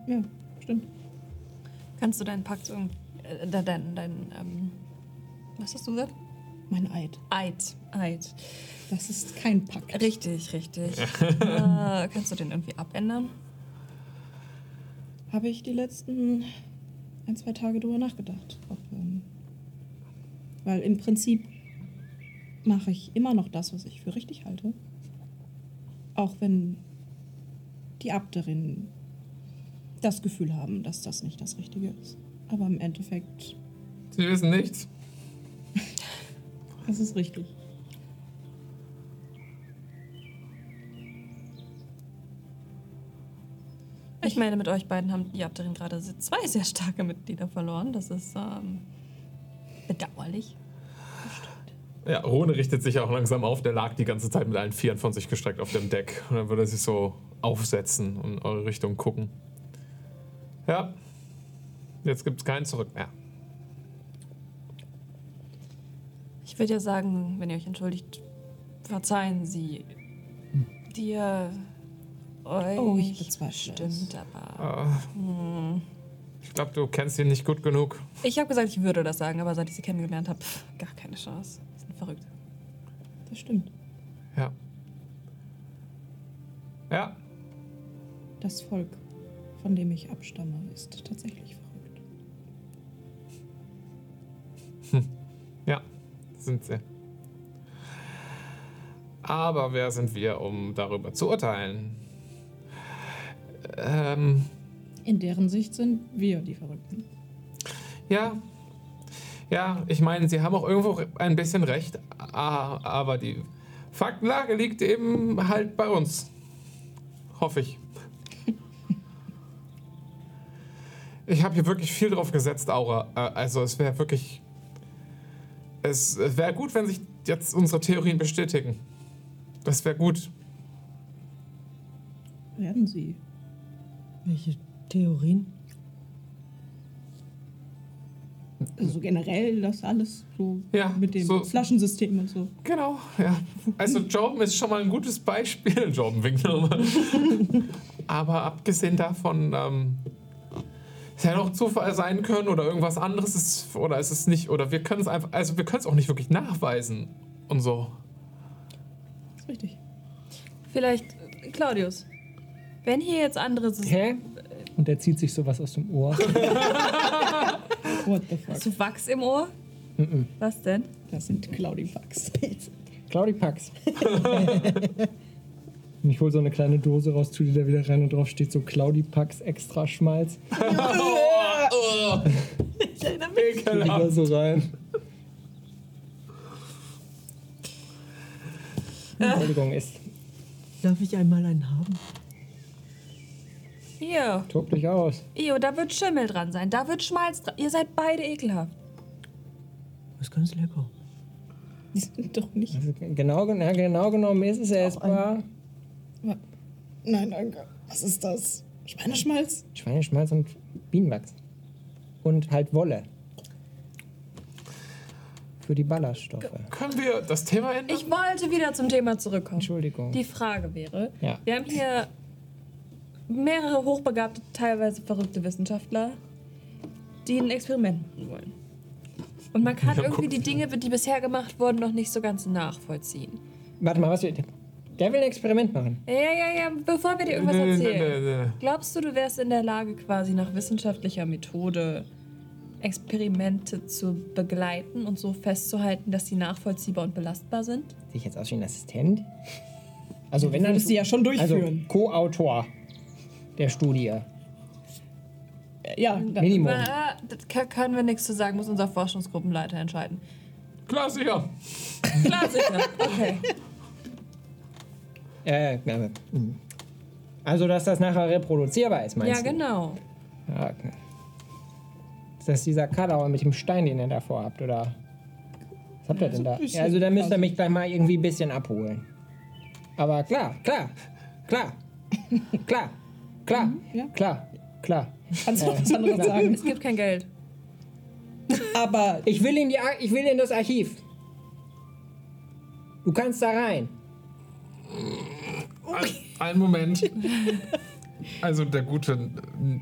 Ja, stimmt. Kannst du deinen Pakt irgendwie. Äh, dein, dein, dein ähm, was hast du gesagt? Mein Eid. Eid. Eid. Das ist kein Pakt. Richtig, richtig. (laughs) äh, kannst du den irgendwie abändern? Habe ich die letzten ein, zwei Tage drüber nachgedacht. Ob, ähm, weil im Prinzip mache ich immer noch das, was ich für richtig halte. Auch wenn die Abterinnen das Gefühl haben, dass das nicht das Richtige ist. Aber im Endeffekt, Sie wissen nichts. Das ist richtig. Ich meine, mit euch beiden haben die Abterin gerade zwei sehr starke Mitglieder verloren. Das ist ähm, bedauerlich. Ja, Rune richtet sich auch langsam auf. Der lag die ganze Zeit mit allen Vieren von sich gestreckt auf dem Deck. Und dann würde er sich so aufsetzen und in eure Richtung gucken. Ja. Jetzt gibt es keinen Zurück mehr. Ich würde ja sagen, wenn ihr euch entschuldigt, verzeihen Sie dir euch. Oh, ich bezweifle. Stimmt, aber. Äh, Ich glaube, du kennst ihn nicht gut genug. Ich habe gesagt, ich würde das sagen, aber seit ich sie kennengelernt habe, gar keine Chance. Die sind verrückt. Das stimmt. Ja. Ja. Das Volk, von dem ich abstamme, ist tatsächlich verrückt. Ja, sind sie. Aber wer sind wir, um darüber zu urteilen? Ähm, In deren Sicht sind wir die Verrückten. ja. Ja, ich meine, sie haben auch irgendwo ein bisschen recht, aber die Faktenlage liegt eben halt bei uns. Hoffe ich. Ich habe hier wirklich viel drauf gesetzt, Aura. Äh, Also es wäre wirklich... Es wäre gut, wenn sich jetzt unsere Theorien bestätigen. Das wäre gut. Werden sie. Welche Theorien? Also generell das alles so Ja, mit dem so- Flaschensystem und so. Genau, ja. Also Jordan ist schon mal ein gutes Beispiel. Jordan winkt nochmal. Aber abgesehen davon, ähm, es hätte auch Zufall sein können oder irgendwas anderes ist, oder ist es nicht, oder wir können es einfach, also wir können es auch nicht wirklich nachweisen und so. Das ist richtig. Vielleicht, Claudius, wenn hier jetzt andere. Hä? Und er zieht sich sowas aus dem Ohr. (laughs) What the fuck? Hast du Wachs im Ohr? Was denn? Das sind Cloudy-Bugs. (laughs) Claudi Pax. (laughs) Und ich hole so eine kleine Dose raus, tu die da wieder rein und drauf steht so Claudi Pax extra Schmalz. (laughs) (laughs) Ich erinnere mich. Tu die da so rein. Entschuldigung, ist. Darf ich einmal einen haben? Hier. Tob dich aus. Io, da wird Schimmel dran sein. Da wird Schmalz dran. Ihr seid beide ekelhaft. Das ist ganz lecker. Die (laughs) sind doch nicht. Also genau, genau genommen ist es essbar. Nein, danke. Was ist das? Schweineschmalz? Schweineschmalz und Bienenwachs. Und halt Wolle. Für die Ballaststoffe. Können wir das Thema ändern? Ich wollte wieder zum Thema zurückkommen. Entschuldigung. Die Frage wäre, Ja. wir haben hier mehrere hochbegabte, teilweise verrückte Wissenschaftler, die ein Experiment machen wollen. Und man kann Ja, irgendwie guck. die Dinge, die bisher gemacht wurden, noch nicht so ganz nachvollziehen. Warte mal, was will der? will ein Experiment machen. Ja, ja, ja, bevor wir dir irgendwas Nee, nee, erzählen. nee, nee. Glaubst du, du wärst in der Lage, quasi nach wissenschaftlicher Methode Experimente zu begleiten und so festzuhalten, dass sie nachvollziehbar und belastbar sind? Sehe ich jetzt aus wie ein Assistent? Also wenn Du dann würdest sie ja schon also durchführen. Co-Autor der Studie. ja, da, Minimum. Na, das können wir nichts zu sagen, muss unser Forschungsgruppenleiter entscheiden. Klar, sicher. Klar, sicher. Okay. Äh, ja, hm. also dass das nachher reproduzierbar ist, meinst Ja, du? genau. Ja, okay. Ist das dieser Kadauer mit dem Stein, den ihr davor habt, oder? Was habt ihr denn da? Ja, also da müsst ihr mich gleich mal irgendwie ein bisschen abholen. Aber klar, klar, klar, klar, klar, ja. klar, klar. kannst du noch was anderes sagen. Es gibt kein Geld. Aber Ich will in die, Ar- ich will in das Archiv. Du kannst da rein. Ein, einen Moment. Also der gute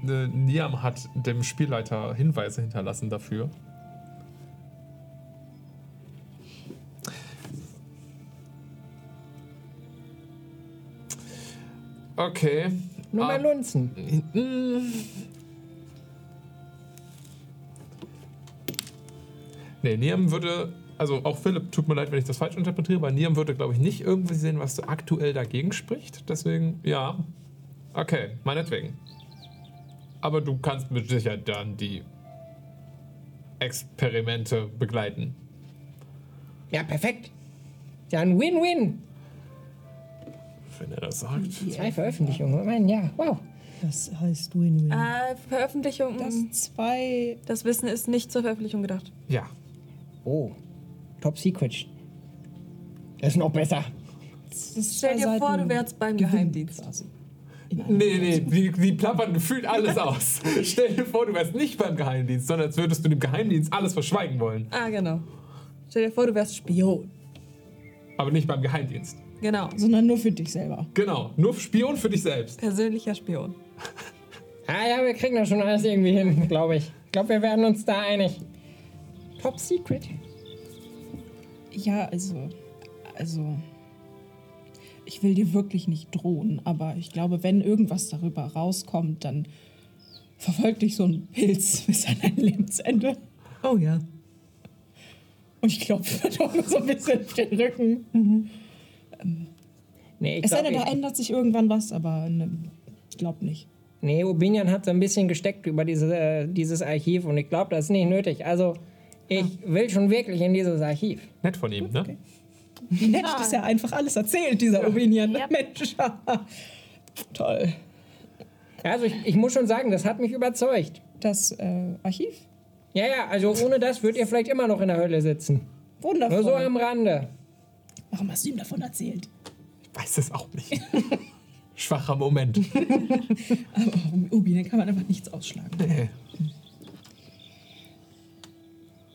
Niam hat dem Spielleiter Hinweise hinterlassen dafür. Okay. Nur mal Ah, lunzen. Nee, Niam würde, also auch Philipp, tut mir leid, wenn ich das falsch interpretiere, aber Niam würde, glaube ich, nicht irgendwie sehen, was aktuell dagegen spricht. Deswegen, ja. Okay, meinetwegen. Aber du kannst mit Sicherheit dann die Experimente begleiten. Ja, perfekt. Ja, ein Win-Win. Wenn er das sagt. Zwei Veröffentlichungen. Ich meine, ja, wow. Das heißt Win-Win. Äh, Veröffentlichung. das Das, zwei. Wissen ist nicht zur Veröffentlichung gedacht. Ja. Oh, Top Secret. Das ist noch besser. Das ist Stell dir vor, du wärst beim Geheimdienst. Quasi. Nee, nee, die, die plappern gefühlt alles (laughs) aus. Stell dir vor, du wärst nicht beim Geheimdienst, sondern als würdest du dem Geheimdienst alles verschweigen wollen. Ah, genau. Stell dir vor, du wärst Spion. Aber nicht beim Geheimdienst. Genau. Sondern nur für dich selber. Genau, nur Spion für dich selbst. Persönlicher Spion. (laughs) Ah ja, wir kriegen das schon alles irgendwie hin, glaube ich. Ich glaube, wir werden uns da einig. Top Secret. Ja, also. Also. Ich will dir wirklich nicht drohen, aber ich glaube, wenn irgendwas darüber rauskommt, dann verfolgt dich so ein Pilz (laughs) bis an dein Lebensende. Oh ja. Und ich klopfe doch so ein bisschen auf den Rücken. Nee, ich Es sei denn, da ändert sich irgendwann was, aber ne, ich glaube nicht. nee, Obinian hat so ein bisschen gesteckt über diese, äh, dieses Archiv und ich glaube, das ist nicht nötig. Also, ich will schon wirklich in dieses Archiv. Nett von ihm, ne? Wie nett, dass er einfach alles erzählt, dieser Ovinian. Ja. Mensch. (laughs) Toll. Also, ich, ich muss schon sagen, das hat mich überzeugt. Das äh, Archiv? Ja, ja, also ohne das würdet ihr vielleicht immer noch in der Hölle sitzen. Wundervoll. Nur so am Rande. Warum hast du ihm davon erzählt? Ich weiß es auch nicht. (laughs) Schwacher Moment. (laughs) Aber um Ovinian kann man einfach nichts ausschlagen. Nee.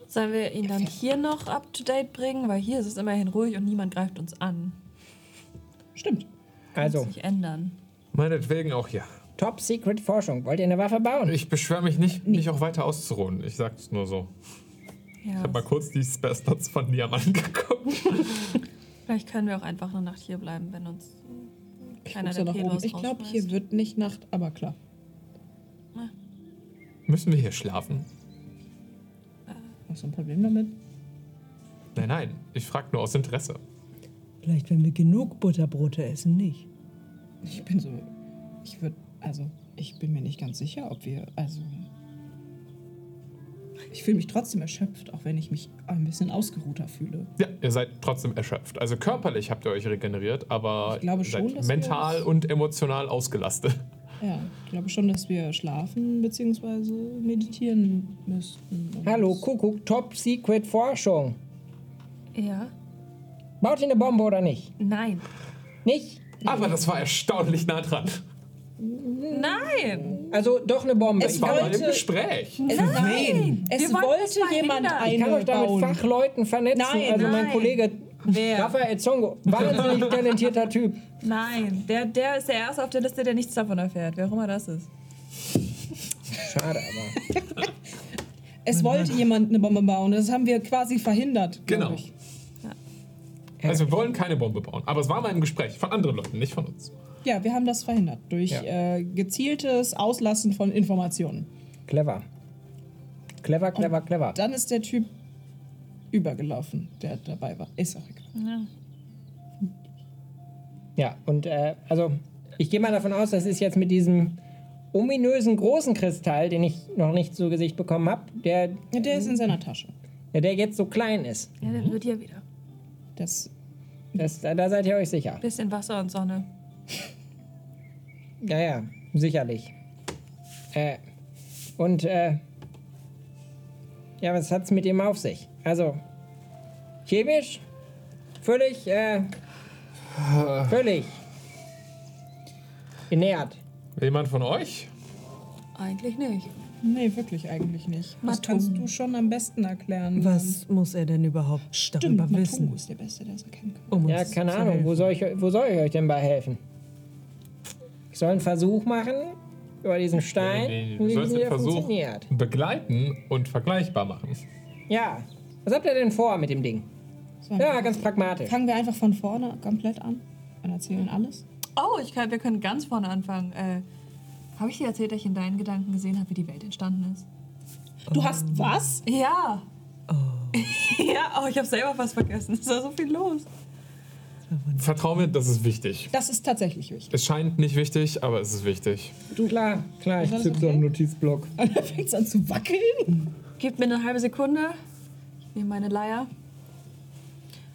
Sollen wir ihn dann hier noch up to date bringen? Weil hier ist es immerhin ruhig und niemand greift uns an. Stimmt. Also, Sich ändern. Meinetwegen auch hier. Top Secret Forschung. Wollt ihr eine Waffe bauen? Ich beschwöre mich nicht, mich auch weiter auszuruhen. Ich sag's nur so. Ja, Ich habe mal kurz die Space von Niam angeguckt. (laughs) vielleicht können wir auch einfach eine Nacht hier bleiben, wenn uns keiner Guckst der nach oben. Ich glaube, hier wird nicht Nacht, aber klar. Müssen wir hier schlafen? Hast du ein Problem damit? Nein, nein. Ich frage nur aus Interesse. Vielleicht, wenn wir genug Butterbrote essen, nicht. Ich bin so. Ich würde. Also, ich bin mir nicht ganz sicher, ob wir. Also. Ich fühle mich trotzdem erschöpft, auch wenn ich mich ein bisschen ausgeruhter fühle. Ja, ihr seid trotzdem erschöpft. Also körperlich habt ihr euch regeneriert, aber Ich glaube schon, dass wir mental und emotional ausgelastet. Ja, ich glaube schon, dass wir schlafen bzw. meditieren müssten. Hallo, Kuckuck, Top Secret Forschung. Ja? Baut ihr eine Bombe oder nicht? Nein. Nicht? Aber das war erstaunlich nah dran. Nein! Also doch eine Bombe. Es ich War kann, mal im Gespräch. Nein! Es Wir wollten es wollte jemand eine ich kann euch da mit. Fachleuten vernetzen. Nein, also mein nein. Kollege Wer? Raphael Zongo, wahnsinnig talentierter Typ. Nein, der, der ist der Erste auf der Liste, der nichts davon erfährt, wer auch immer das ist. Schade, aber. Es wollte jemand eine Bombe bauen. Das haben wir quasi verhindert. Genau. Ich. Also wir wollen keine Bombe bauen. Aber es war mal im Gespräch von anderen Leuten, nicht von uns. Ja, wir haben das verhindert. Durch Ja. äh, gezieltes Auslassen von Informationen. Clever. Clever, clever, clever. Dann ist der Typ übergelaufen, der dabei war. Ist auch egal. Ja, und äh, also ich gehe mal davon aus, das ist jetzt mit diesem ominösen großen Kristall, den ich noch nicht zu Gesicht bekommen habe, der, Ja, der ist in seiner Tasche. der, der jetzt so klein ist. Ja, der wird ja wieder. Das, Das, da, da seid ihr euch sicher. Bisschen Wasser und Sonne. Ja, ja, sicherlich. Äh, und, äh, ja, was hat's mit ihm auf sich? Also, chemisch? Völlig, äh, völlig genährt. Jemand von euch? Eigentlich nicht. nee, wirklich eigentlich nicht. Das kannst du schon am besten erklären. Was muss er denn überhaupt Stimmt, darüber Matungo wissen? ist der Beste, der es erkennen kann. Um Ja, uns keine zu Ahnung, helfen? wo soll, ich, wo soll ich euch denn bei helfen? Ich soll einen Versuch machen über diesen Stein, Nee, und Du sollst wie den Versuch funktioniert. begleiten und vergleichbar machen. Ja, was habt ihr denn vor mit dem Ding? So, Ja, ganz pragmatisch. Fangen wir einfach von vorne komplett an und erzählen alles. Oh, ich kann, wir können ganz vorne anfangen. Äh, habe ich dir erzählt, dass ich in deinen Gedanken gesehen habe, wie die Welt entstanden ist? Du hast was? Ja. (laughs) ja, oh, ich habe selber was vergessen. Es war so viel los. Vertrau mir, das ist wichtig. Das ist tatsächlich wichtig. Es scheint nicht wichtig, aber es ist wichtig. Klar, klar, ich so okay? einen Notizblock. (laughs) Und dann fängt es an zu wackeln. Gib mir eine halbe Sekunde. Ich nehme meine Leier.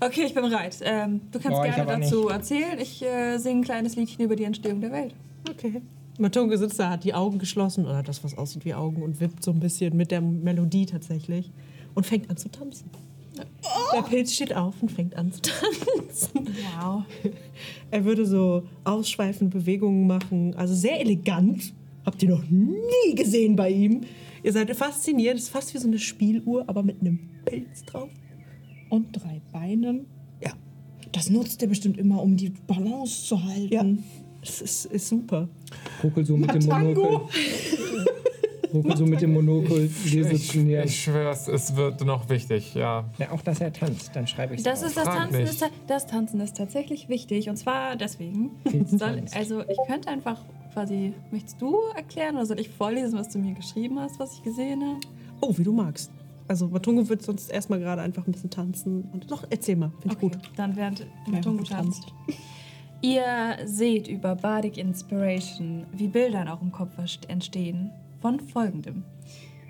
Okay, ich bin bereit. Ähm, du kannst Boah, gerne dazu erzählen. Ich äh, singe ein kleines Liedchen über die Entstehung der Welt. Okay. Matunge sitzt da, hat die Augen geschlossen oder das, was aussieht wie Augen und wippt so ein bisschen mit der Melodie tatsächlich und fängt an zu tanzen. Der Pilz steht auf und fängt an zu tanzen. Wow. Er würde so ausschweifende Bewegungen machen, also sehr elegant. Habt ihr noch nie gesehen bei ihm. Ihr seid fasziniert, es ist fast wie so eine Spieluhr, aber mit einem Pilz drauf. Und drei Beinen. Ja, Das nutzt er bestimmt immer, um die Balance zu halten. ja. Es ist, ist super. Ruckel so mit dem. Monokel. Ruckel so mit dem Monokel. Wir Ich, sitzen hier. ich schwör's, es wird noch wichtig, ja. Ja, auch dass er tanzt, dann schreibe ich Das ist das Tanzen, nicht. ist, das Tanzen ist tatsächlich wichtig. Und zwar deswegen. Soll, also ich könnte einfach quasi, möchtest du erklären oder soll ich vorlesen, was du mir geschrieben hast, was ich gesehen habe? Oh, wie du magst. Also Matunge wird sonst erstmal gerade einfach ein bisschen tanzen. Und doch, erzähl mal, finde ich gut. Dann während Matungo tanzt. (laughs) Ihr seht über Bardic Inspiration, wie Bilder in eurem Kopf entstehen, von folgendem.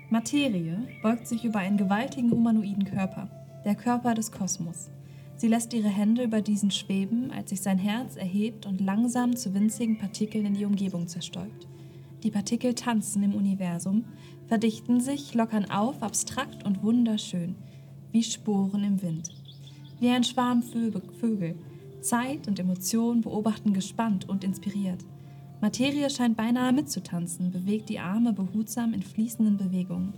Materie beugt sich über einen gewaltigen humanoiden Körper, der Körper des Kosmos. Sie lässt ihre Hände über diesen schweben, als sich sein Herz erhebt und langsam zu winzigen Partikeln in die Umgebung zerstäubt. Die Partikel tanzen im Universum, verdichten sich, lockern auf, abstrakt und wunderschön, wie Sporen im Wind. Wie ein Schwarm Vögel. Zeit und Emotion beobachten gespannt und inspiriert. Materie scheint beinahe mitzutanzen, bewegt die Arme behutsam in fließenden Bewegungen.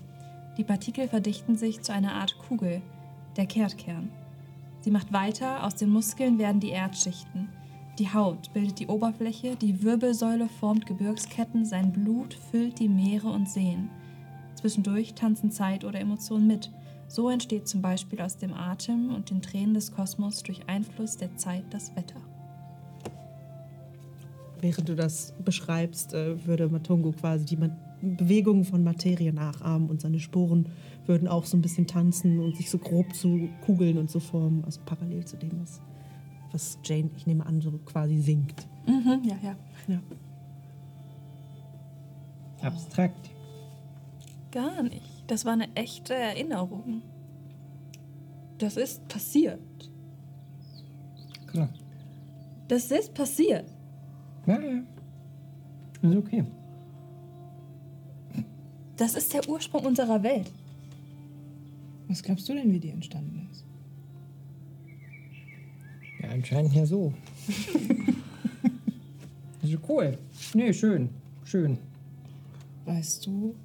Die Partikel verdichten sich zu einer Art Kugel, der Kehrtkern. Sie macht weiter, aus den Muskeln werden die Erdschichten. Die Haut bildet die Oberfläche, die Wirbelsäule formt Gebirgsketten, sein Blut füllt die Meere und Seen. Zwischendurch tanzen Zeit oder Emotionen mit. So entsteht zum Beispiel aus dem Atem und den Tränen des Kosmos durch Einfluss der Zeit das Wetter. Während du das beschreibst, äh, würde Matungo quasi die Bewegungen von Materie nachahmen und seine Sporen würden auch so ein bisschen tanzen und sich so grob zu Kugeln und so formen. Also parallel zu dem, was, was Jane, ich nehme an, so quasi singt. Mhm, ja, ja. Ja. Abstrakt. Gar nicht. Das war eine echte Erinnerung. Das ist passiert. Klar. Das ist passiert. Ja, ja. Ist okay. Das ist der Ursprung unserer Welt. Was glaubst du denn, wie die entstanden ist? Ja, anscheinend ja so. (laughs) also cool. Nee, schön. Schön. Weißt du,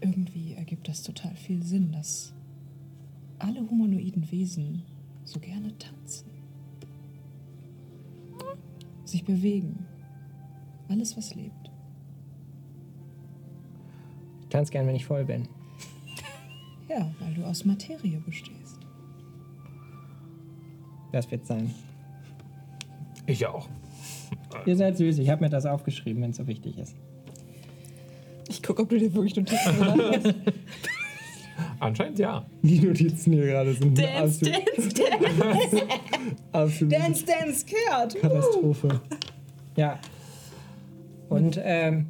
irgendwie ergibt das total viel Sinn, dass alle humanoiden Wesen so gerne tanzen. Sich bewegen. Alles, was lebt. Ich tanze gern, wenn ich voll bin. Ja, weil du aus Materie bestehst. Das wird sein. Ich auch. Ihr seid süß. Ich habe mir das aufgeschrieben, wenn es so wichtig ist. Ich gucke, ob du dir wirklich Notizen gemacht hast. (laughs) Anscheinend ja. Die Notizen hier gerade sind eine Dance, absolute, dance, dance. (laughs) absolute Dance, dance, kehrt! Katastrophe. Ja. Und ähm,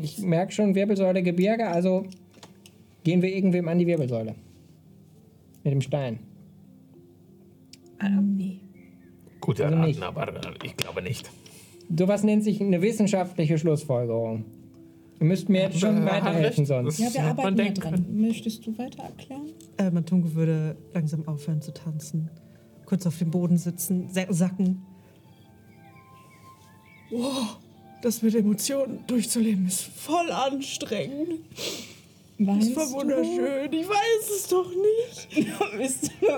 ich merke schon Wirbelsäule Gebirge, also gehen wir irgendwem an die Wirbelsäule. Mit dem Stein. nee. Gut Also nicht. aber äh, ich glaube nicht. Sowas nennt sich eine wissenschaftliche Schlussfolgerung. Ihr müsst mir jetzt schon weiterhelfen sonst. Ja, wir arbeiten ja dran. Möchtest du weiter erklären? Äh, Matungo würde langsam aufhören zu tanzen. Kurz auf dem Boden sitzen, sa- sacken. Wow, das mit Emotionen durchzuleben ist voll anstrengend. Das Weißt war wunderschön. Ich weiß es doch nicht.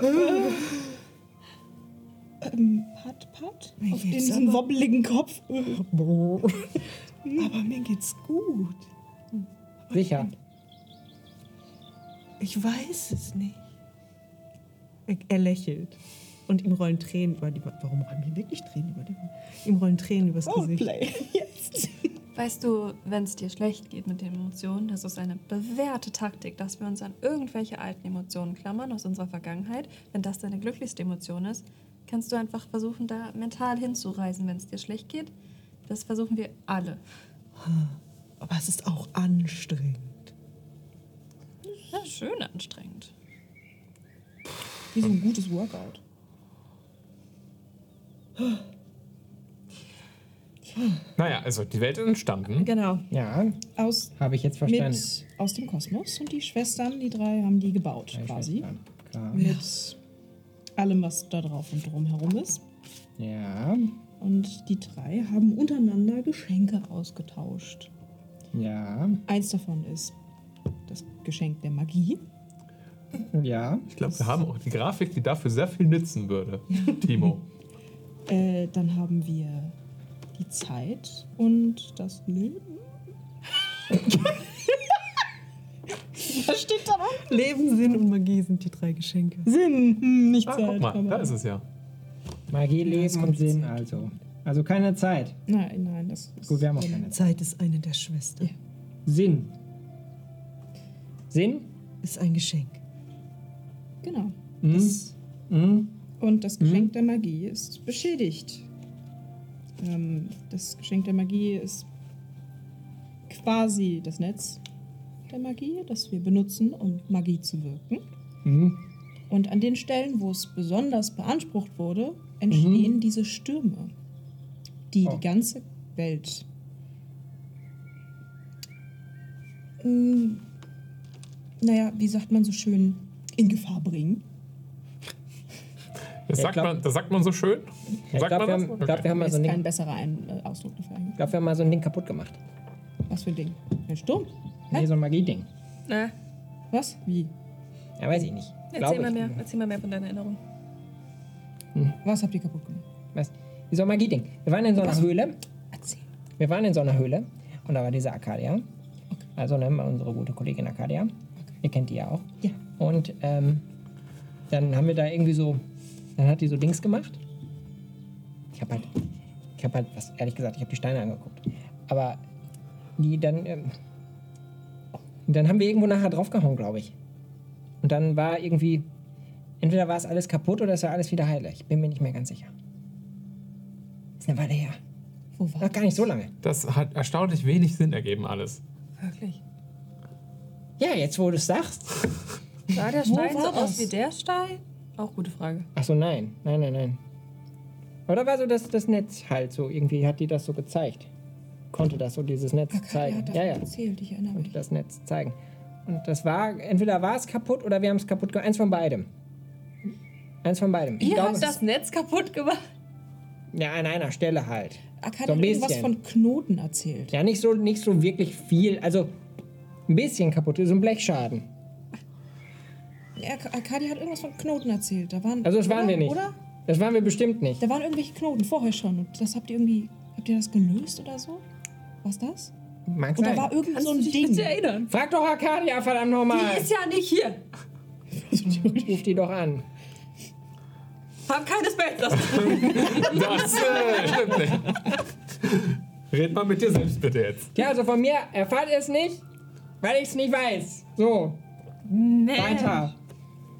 (laughs) Du, ähm, Pat, Pat? Mir Auf geht's diesen aber- wobbligen Kopf. Aber mir geht's gut. Sicher. Ich weiß es nicht. Er, lächelt. Und ihm rollen Tränen über die Warum rollen mir wirklich Tränen über die Ihm rollen Tränen übers Gesicht. Roleplay. (laughs) Jetzt. Weißt du, wenn es dir schlecht geht mit den Emotionen, das ist eine bewährte Taktik, dass wir uns an irgendwelche alten Emotionen klammern aus unserer Vergangenheit. Wenn das deine glücklichste Emotion ist, kannst du einfach versuchen, da mental hinzureisen, wenn es dir schlecht geht. Das versuchen wir alle. Aber es ist auch anstrengend. Ja, schön anstrengend. Wie so ein gutes Workout. Naja, also die Welt ist entstanden. Genau. Ja, Aus, habe ich jetzt verstanden. mit, aus dem Kosmos. Und die Schwestern, die drei, haben die gebaut, Drei quasi. Klar. Mit allem, was da drauf und drumherum ist. Ja, Und die drei haben untereinander Geschenke ausgetauscht. ja, Eins davon ist das Geschenk der Magie. ja. Ich glaube, wir haben auch die Grafik, die dafür sehr viel nützen würde. Timo. (laughs) Äh, dann haben wir die Zeit und das Leben. Was steht da noch? Leben, Sinn und Magie sind die drei Geschenke. Sinn, hm, nicht Ah, Zeit. guck mal, da ist es ja. Magie, Leben und Sinn also. Also keine Zeit. Nein, nein, das ist. Gut, wir haben auch keine Zeit. Zeit ist eine der Schwestern. Ja. Sinn. Sinn? Ist ein Geschenk. Genau. Mhm. Das, Mhm. und das Geschenk der Magie ist beschädigt. Ähm, das Geschenk der Magie ist quasi das Netz der Magie, das wir benutzen, um Magie zu wirken. Mhm. Und an den Stellen, wo es besonders beansprucht wurde, entstehen diese Stürme, die Oh. die ganze Welt mm, naja, wie sagt man so schön, in Gefahr bringen. Das, Ja, sagt, glaub- man, das sagt man so schön? Ja, ich glaube, wir, haben- ich glaub, wir haben mal so ist ein kein Ding, besserer ein äh, Ausdruck dafür. ich glaub, wir haben mal so ein Ding kaputt gemacht. Was für ein Ding? Ein Sturm? Nee, so ein Magie-Ding. Na, Was? Wie? Ja, weiß ich nicht. erzähl Glaube mal ich. mehr. Erzähl mal mehr von deiner Erinnerung. Was habt ihr kaputt gemacht? Was? Wie so ein Magie-Ding. Wir waren in so einer Höhle. Erzähl. Wir waren in so einer Höhle und da war diese Arcadia. Also ne, unsere gute Kollegin Arcadia. Ihr kennt die ja auch. Ja. Und ähm, dann haben wir da irgendwie so, dann hat die so Dings gemacht. Ich habe halt, ich habe halt, was ehrlich gesagt, ich habe die Steine angeguckt. Aber die dann, ähm, dann haben wir irgendwo nachher draufgehauen, glaube ich. Und dann war irgendwie, entweder war es alles kaputt oder es war alles wieder heile. Ich bin mir nicht mehr ganz sicher. Ist eine Weile her. Wo war Noch gar nicht so lange. Das hat erstaunlich wenig Sinn ergeben, alles. Wirklich? Ja, jetzt wo du es sagst. Sah der Stein so aus das? wie der Stein? Auch gute Frage. Achso, nein. Nein, nein, nein. Oder war so das, das Netz halt so? Irgendwie hat die das so gezeigt. Konnte das so dieses Netz Akali zeigen. Ja, ja. erzählt, ich erinnere Konnte mich. das Netz zeigen. Und das war, entweder war es kaputt oder wir haben es kaputt gemacht. Eins von beidem. Eins von beidem. Ich Ihr habt das Netz kaputt gemacht. Ja, an einer Stelle halt. Akali So ein hat irgendwas von Knoten erzählt. Ja, nicht so, nicht so wirklich viel. Also ein bisschen kaputt. So ein Blechschaden. Ja, Akali hat irgendwas von Knoten erzählt. Da waren, Also das waren oder? wir nicht. Oder? Das waren wir bestimmt nicht. Da waren irgendwelche Knoten vorher schon. Und das habt ihr irgendwie. Habt ihr das gelöst oder so? Was das? Mag Und da war irgend Kannst so ein Ding. bitte erinnern? Frag doch Arcadia, verdammt nochmal. Die ist ja nicht hier. (laughs) Ruf die doch an. Hab keine Spells. (laughs) Das äh, stimmt nicht. Red mal mit dir selbst bitte jetzt. Tja, also von mir erfahrt ihr es nicht, weil ich es nicht weiß. So, Nee. weiter.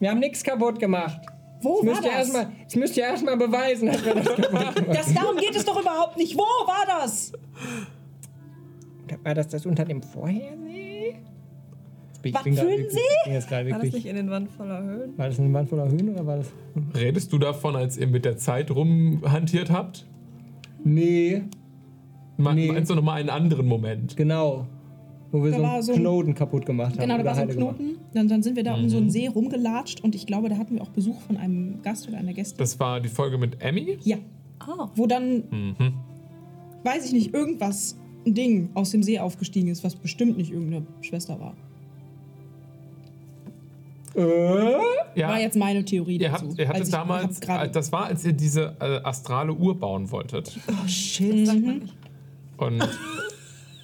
Wir haben nichts kaputt gemacht. Wo Das war ihr das? erstmal, das müsst ihr erstmal beweisen, dass wir das kaputt (laughs) gemacht das? Darum geht es doch überhaupt nicht. Wo war das? haben. War das das unter dem Vorhersee? Ich Was bin grad für ein wirklich- See? War das wirklich- nicht in den Wand voller Höhlen? War das eine Wand voller Höhen oder war das. Redest du davon, als ihr mit der Zeit rumhantiert habt? Nee, Me Nee. Meinst du nochmal einen anderen Moment? genau. Wo wir Da so war einen so ein- Knoten kaputt gemacht haben. Genau, da war so ein. Knoten. Dann, dann sind wir da um so Mhm. einen See rumgelatscht und ich glaube, da hatten wir auch Besuch von einem Gast oder einer Gästin. Das war die Folge mit Emmy? ja, Oh. wo dann, Mhm. weiß ich nicht, irgendwas, ein Ding aus dem See aufgestiegen ist, was bestimmt nicht irgendeine Schwester war. Äh? Ja. War jetzt meine Theorie Ihr dazu. habt, ihr hattet damals, das war, als ihr diese äh, astrale Uhr bauen wolltet. Oh shit. Und (laughs)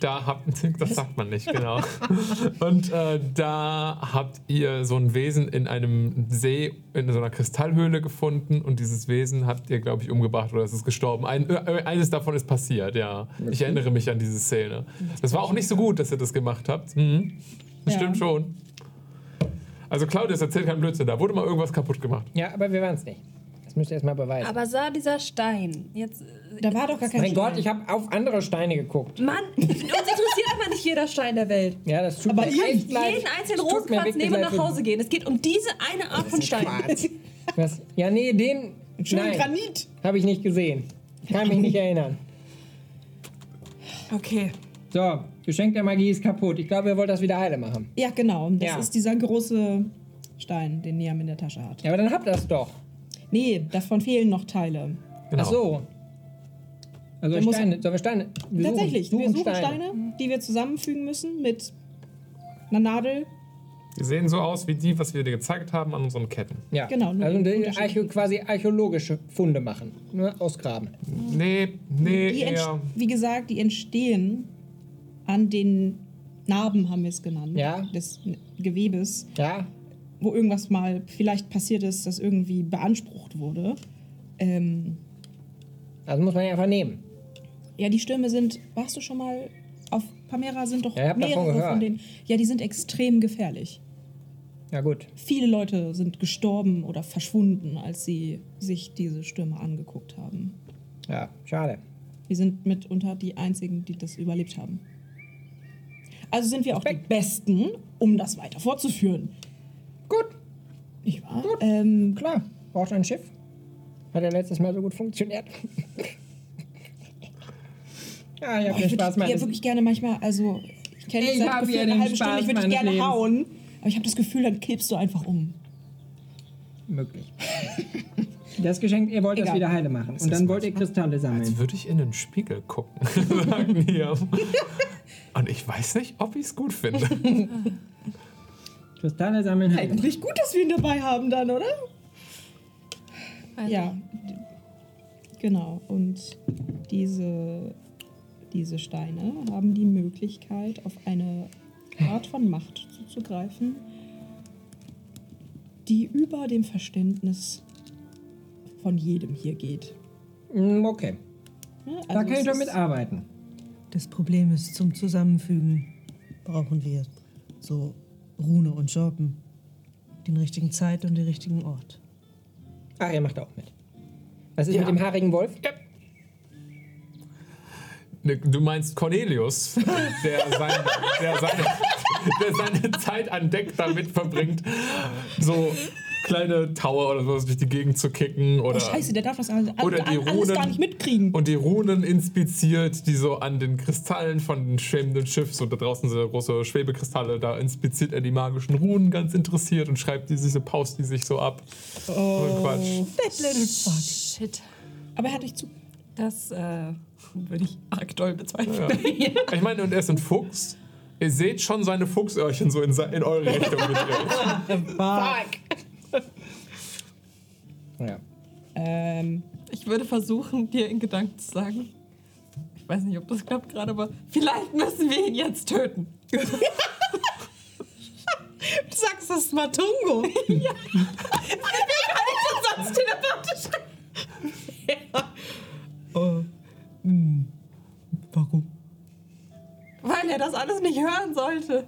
da habt, (laughs) das sagt man nicht, genau. Und äh, da habt ihr so ein Wesen in einem See, in so einer Kristallhöhle gefunden und dieses Wesen habt ihr, glaube ich, umgebracht oder es ist gestorben. Ein, äh, eines davon ist passiert, ja. Ich erinnere mich an diese Szene. Das war auch nicht so gut, dass ihr das gemacht habt. Mhm. Das Ja. stimmt schon. Also Claudius erzählt keinen Blödsinn, da wurde mal irgendwas kaputt gemacht. Ja, aber wir waren es nicht. Das müsst ihr erstmal beweisen. Aber sah dieser Stein jetzt. äh, Da war doch gar kein mein Gott, Stein. ich habe auf andere Steine geguckt. Mann, (laughs) uns interessiert einfach nicht jeder Stein der Welt. Ja, das tut Aber mir echt leid. Jeden einzelnen Es tut mir Rosenquarz wirklich nehmen und leid nach für- Hause gehen. Es geht um diese eine Art von Stein. Quarz. (laughs) Was? Ja, nee, den. Schön Nein, Granit. habe ich nicht gesehen. Kann mich nicht erinnern. Okay. So, Geschenk der Magie ist kaputt. Ich glaube, ihr wollt das wieder heile machen. Ja, genau. Und das Ja. ist dieser große Stein, den Niam in der Tasche hat. Ja, aber dann habt ihr das doch. Nee, davon fehlen noch Teile. Genau. Ach so. Also muss- Steine, sollen wir Steine? Wir suchen- Tatsächlich, wir suchen Steine. die wir zusammenfügen müssen mit einer Nadel. Die sehen so aus wie die, was wir dir gezeigt haben an unseren Ketten. Ja, Genau, nur Also Archä quasi archäologische Funde machen. Nur ausgraben. Nee, nee, Die eher. wie gesagt, die entstehen an den Narben, haben wir es genannt, Ja. des Gewebes, Ja, wo irgendwas mal vielleicht passiert ist, das irgendwie beansprucht wurde. Ähm, also muss man ja einfach nehmen. ja, die Stürme sind, warst du schon mal auf Pamera, sind doch Ja, mehrere gehört. von denen. Ja, die sind extrem gefährlich. Ja gut. Viele Leute sind gestorben oder verschwunden, als sie sich diese Stürme angeguckt haben. Ja, schade. Wir sind mitunter die Einzigen, die das überlebt haben. Also sind wir auch die Besten, um das weiter fortzuführen. Gut, Nicht wahr? Ähm, klar. Braucht ein Schiff. Hat ja letztes Mal so gut funktioniert. (laughs) ja, ich hab ich den würde Spaß ja meines wirklich gerne manchmal, also ich kenne dich Ich seit gefühlt eine halbe Stunde, ich würde dich gerne Lebens. hauen, aber ich habe das Gefühl, dann kippst du einfach um. möglich. (laughs) Das Geschenk, ihr wollt das Egal. wieder heile machen. Und dann wollt ihr Kristalle sammeln. Als würde ich in den Spiegel gucken, (laughs) sagt Niam. Und ich weiß nicht, ob ich es gut finde. Kristalle sammeln heilen. Eigentlich gut, dass wir ihn dabei haben dann, oder? Also, Ja, genau. Und diese, diese Steine haben die Möglichkeit, auf eine Art von Macht zuzugreifen, die über dem Verständnis von jedem hier geht. Mm, Okay, Ja, da also kann ich doch ist- mitarbeiten. Das Problem ist, zum Zusammenfügen brauchen wir so Rune und Jorpen. Den richtigen Zeit und den richtigen Ort. Ach, ihr macht auch mit. Was ist Ja. mit dem haarigen Wolf? Ne, Du meinst Cornelius, der, sein, der, seine, der seine Zeit an Deck damit verbringt, so kleine Tower oder sowas durch die Gegend zu kicken oder, Oh, scheiße, der darf das alles, oder die alles Runen gar nicht mitkriegen. und die Runen inspiziert, die so an den Kristallen von dem schwebenden Schiff, so da draußen sind große Schwebekristalle, da inspiziert er die magischen Runen ganz interessiert und schreibt die, diese Paust die sich so ab. Oh. Quatsch. That little fuck. Shit. Aber er hat dich zu. Das äh, würde ich arg doll bezweifeln. Ja. Ich meine, und er ist ein Fuchs. Ihr seht schon seine Fuchsöhrchen so in, in eure Richtung gedreht. (laughs) Fuck. Ja. Ähm, Ich würde versuchen, dir in Gedanken zu sagen. Ich weiß nicht, ob das klappt gerade, aber vielleicht müssen wir ihn jetzt töten. (laughs) Du sagst das ist Matungo. (laughs) (laughs) Sonst telepathisch. ja. Oh. Hm. Warum? Weil er das alles nicht hören sollte.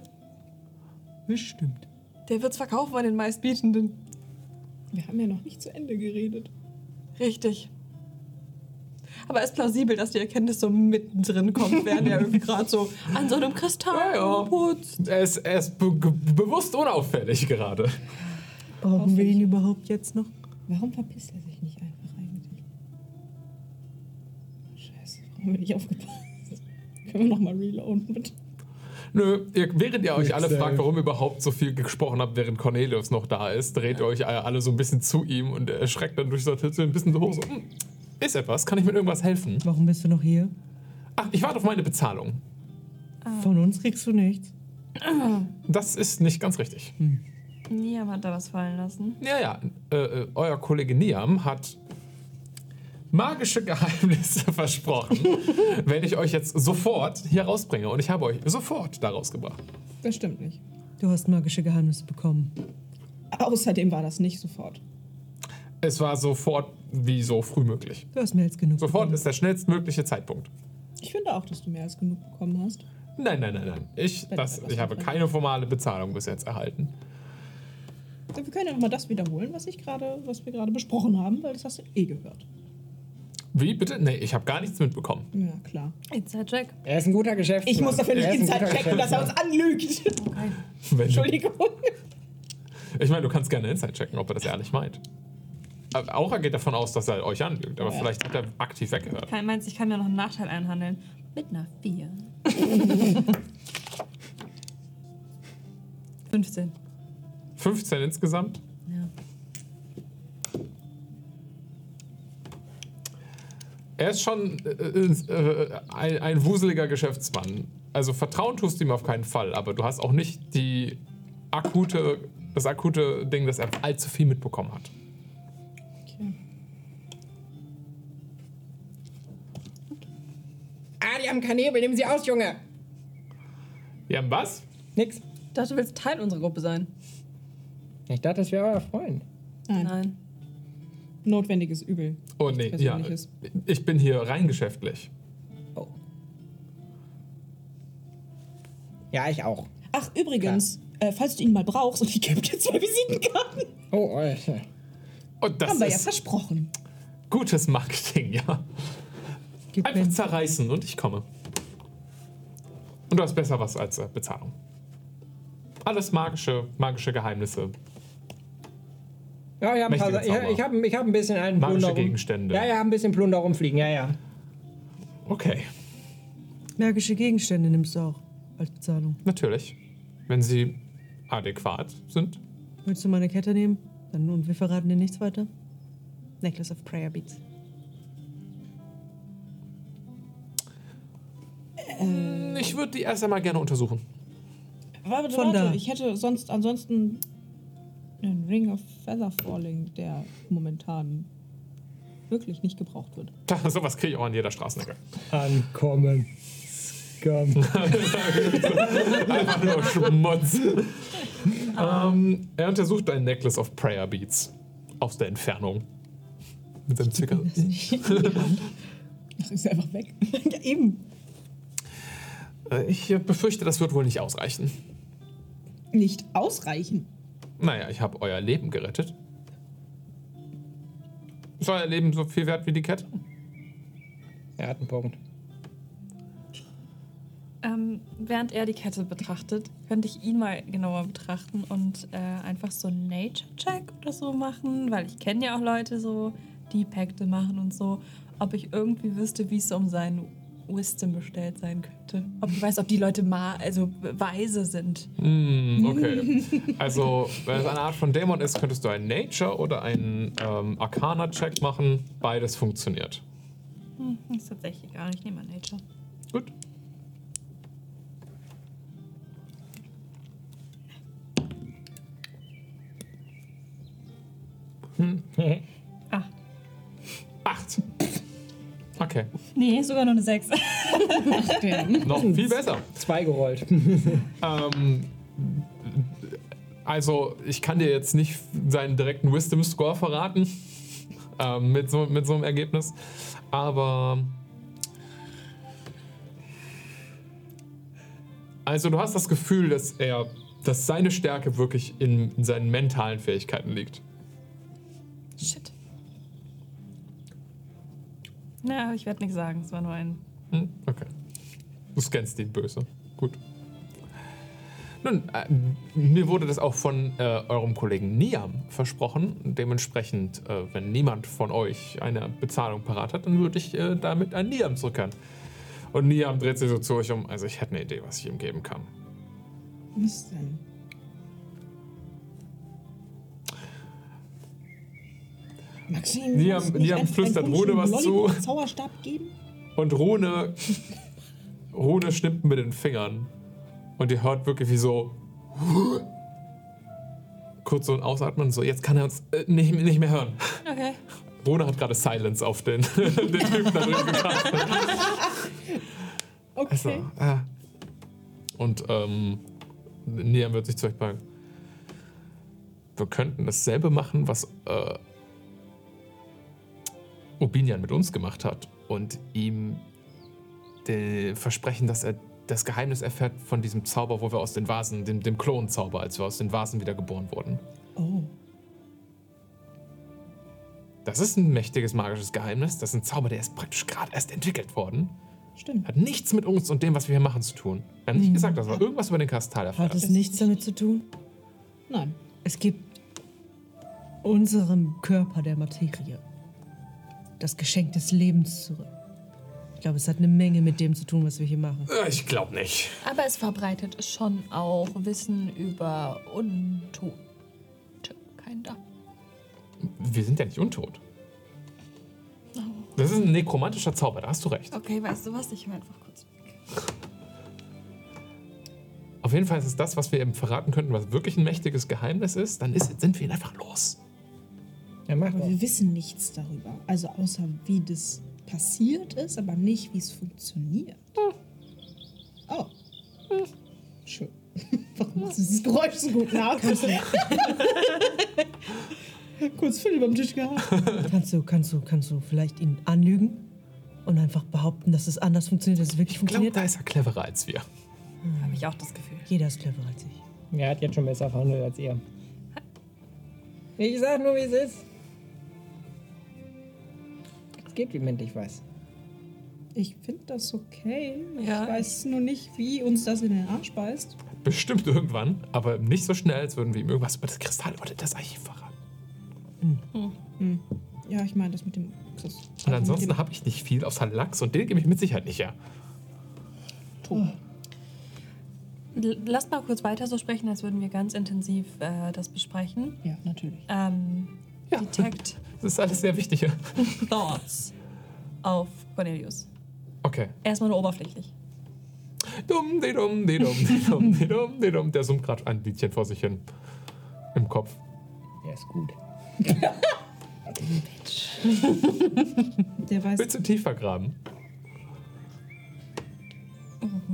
Bestimmt. Der wird's verkaufen an den meistbietenden. Wir haben ja noch nicht zu Ende geredet. Richtig. Aber es ist plausibel, dass die Erkenntnis so mittendrin kommt, während er irgendwie gerade so an so einem Kristall Ja, ja. putzt. Er ist, er ist be bewusst unauffällig gerade. Brauchen wir ihn überhaupt jetzt noch? Warum verpisst er sich nicht einfach eigentlich? Scheiße, warum wir nicht aufgepasst? Können wir nochmal reloaden, bitte? Nö, ihr, während ihr euch alle fragt, warum ihr überhaupt so viel gesprochen habt, während Cornelius noch da ist, dreht ihr euch alle so ein bisschen zu ihm und er schreckt dann durch so ein bisschen so hoch. So, "Hm, ist etwas? Kann ich mit irgendwas helfen? Warum bist du noch hier? Ach, ich warte auf meine Bezahlung. Von uns kriegst du nichts. Das ist nicht ganz richtig. Niam hat da was fallen lassen. Ja, ja. Äh, äh, euer Kollege Niam hat magische Geheimnisse (laughs) versprochen, wenn ich euch jetzt sofort hier rausbringe. Und ich habe euch sofort da rausgebracht. Das stimmt nicht. Du hast magische Geheimnisse bekommen. Außerdem war das nicht sofort. Es war sofort wie so früh möglich. Du hast mehr als genug. Sofort bekommen. ist der schnellstmögliche Zeitpunkt. Ich finde auch, dass du mehr als genug bekommen hast. Nein, nein, nein, nein. Ich, das, ich habe keine formale Bezahlung bis jetzt erhalten. Wir können ja nochmal das wiederholen, was, ich gerade, was wir gerade besprochen haben, weil das hast du eh gehört. Wie bitte? Nee, ich habe gar nichts mitbekommen. Ja, klar. Inside-Check. Er ist ein guter Geschäftsmann. Ich muss dafür nicht Er ist ein Inside guter checken, dass er uns anlügt. Okay. Entschuldigung. ich meine, du kannst gerne Insight checken, ob er das ehrlich meint. Aber Aura geht davon aus, dass er euch anlügt, aber Ja. vielleicht hat er aktiv weggehört. Kein meinst, ich kann mir noch einen Nachteil einhandeln. Mit einer 4. 15. 15 insgesamt? Er ist schon äh, äh, ein, ein wuseliger Geschäftsmann. Also Vertrauen tust du ihm auf keinen Fall, aber du hast auch nicht die akute, das akute Ding, dass er allzu viel mitbekommen hat. Okay. Ah, die haben Kanäbel. Nehmen sie aus, Junge. Wir haben was? Nix. Ich dachte, du willst Teil unserer Gruppe sein. Ich dachte, das wäre euer Freund. Nein. Nein. Notwendiges Übel. Oh nee, ja. Ich bin hier rein geschäftlich. Oh. Ja, ich auch. Ach, übrigens, äh, falls du ihn mal brauchst, und ich gebe dir zwei Visitenkarten, Oh, Alter. Und das haben wir ja versprochen. gutes Marketing, ja. Gib Einfach mir, zerreißen und ich komme. Und du hast besser was als äh, Bezahlung. Alles magische, magische Geheimnisse. Ja, ich habe Mächtige ich, ich hab, ich hab ein bisschen einen Magische Plunder rum- Gegenstände. Ja, ja, ein bisschen Plunder rumfliegen. Ja, ja. Okay, magische Gegenstände nimmst du auch als Bezahlung. natürlich. Wenn sie adäquat sind. Willst du meine Kette nehmen? Dann und wir verraten dir nichts weiter. Necklace of Prayer Beads. Ich würde die erst einmal gerne untersuchen. Warte, Von warte, da. ich hätte sonst ansonsten einen Ring of Feather Falling, der momentan wirklich nicht gebraucht wird. Da, (laughs) sowas kriege ich auch an jeder Straßenecke. Ankommen. Scum. (laughs) Einfach nur Schmutz. ähm, er untersucht ein Necklace of Prayer Beads. Aus der Entfernung. Mit seinem Zwicker. Ach, ist einfach weg. (laughs) ja, eben. Äh, Ich befürchte, das wird wohl nicht ausreichen. Nicht ausreichen. Naja, ich habe euer Leben gerettet. Ist euer Leben so viel wert wie die Kette? Er hat einen Punkt. Ähm, während er die Kette betrachtet, könnte ich ihn mal genauer betrachten und äh, einfach so einen Nature-Check oder so machen, weil ich kenne ja auch Leute so, die Pakte machen und so. Ob ich irgendwie wüsste, wie es um seinen Wisdom bestellt sein könnte. Ob ich weiß, ob die Leute mal, also weise sind. Hm, okay. (laughs) Also, wenn es eine Art von Dämon ist, könntest du einen Nature oder einen ähm, Arcana-Check machen. Beides funktioniert. Hm, ist tatsächlich egal, ich nehme mal Nature. Gut. Ah, Acht. Okay. Nee, sogar nur eine 6. Noch viel besser. Zwei gerollt. (laughs) Ähm, also, ich kann dir jetzt nicht seinen direkten Wisdom Score verraten (laughs) ähm, mit, so, mit so einem Ergebnis, aber. Also, du hast das Gefühl, dass er, dass seine Stärke wirklich in, in seinen mentalen Fähigkeiten liegt. shit. Na, ich werde nichts sagen, es war nur ein. Hm, okay. Du scannst ihn böse. Gut. Nun, äh, mir wurde das auch von äh, eurem Kollegen Niam versprochen. Dementsprechend, äh, wenn niemand von euch eine Bezahlung parat hat, dann würde ich äh, damit an Niam zurückkehren. Und Niam dreht sich so zu euch um. Also ich hätte eine Idee, was ich ihm geben kann. Was denn? Maxim, Niam- Niam flüstert Rune was zu. Lollipop-Zauberstab geben? Und Rune, Rune schnippt mit den Fingern. Und ihr hört wirklich wie so. Kurz so ein Ausatmen, so jetzt kann er uns äh, nicht, nicht mehr hören. Okay. Rune hat gerade Silence auf den, (laughs) den Typen da drin gekastet. Okay. Also, äh. Und ähm, Niam wird sich zu euch sagen. Wir könnten dasselbe machen, was äh, Obinian mit uns gemacht hat. Und ihm de- versprechen, dass er das Geheimnis erfährt von diesem Zauber, wo wir aus den Vasen, dem, dem Klonzauber, als wir aus den Vasen wieder geboren wurden. Oh. Das ist ein mächtiges magisches Geheimnis. Das ist ein Zauber, der ist praktisch gerade erst entwickelt worden. Stimmt. Hat nichts mit uns und dem, was wir hier machen, zu tun. Wir haben nicht gesagt, dass wir irgendwas über den Kastal Hat erfahren. es nichts damit zu tun? Nein. Es gibt unserem Körper der Materie das Geschenk des Lebens zurück. Ich glaube, es hat eine Menge mit dem zu tun, was wir hier machen. Ich glaube nicht. Aber es verbreitet schon auch Wissen über Untote. Keiner. Wir sind ja nicht untot. Das ist ein nekromantischer Zauber, da hast du recht. Okay, weißt du was? Ich höre einfach kurz. Auf jeden Fall ist es das, was wir eben verraten könnten, was wirklich ein mächtiges Geheimnis ist. Dann ist, sind wir ihn einfach los. Ja, mach Aber wir wissen nichts darüber. Also außer wie das passiert ist, aber nicht, wie es funktioniert. Oh. Schön. (laughs) Warum machst du dieses Geräusch so gut nach? Kurz Philipp am Tisch gehabt. Kannst du, kannst du, kannst du vielleicht ihn anlügen und einfach behaupten, dass es anders funktioniert, dass es wirklich Ich glaube, funktioniert? da ist er cleverer als wir. Habe ich auch das Gefühl. Jeder ist cleverer als ich. Er hat jetzt schon besser verhandelt als ihr. Ich sag nur, wie es ist. Geht, wie Mint ich weiß. Ich finde das okay. Ja. Ich weiß nur nicht, wie uns das in den Arsch beißt. Bestimmt irgendwann, aber nicht so schnell, als würden wir ihm irgendwas über das Kristall oder das Archiv verraten. Ja, ich meine das mit dem. Das, Und ansonsten habe ich nicht viel außer Lachs und den gebe ich mit Sicherheit nicht her. L lasst mal kurz weiter so sprechen, als würden wir ganz intensiv äh, das besprechen. Ja, natürlich. Ähm, Ja. Detect Das ist alles sehr wichtig hier. (laughs) Thoughts auf Cornelius. Okay. Erstmal nur oberflächlich. Dumm, di dumm, di dumm, di dumm, di dumm, di dumm. Der summt gerade ein Liedchen vor sich hin. Im Kopf. Der ist gut. (laughs) Der weiß. Willst du tiefer graben?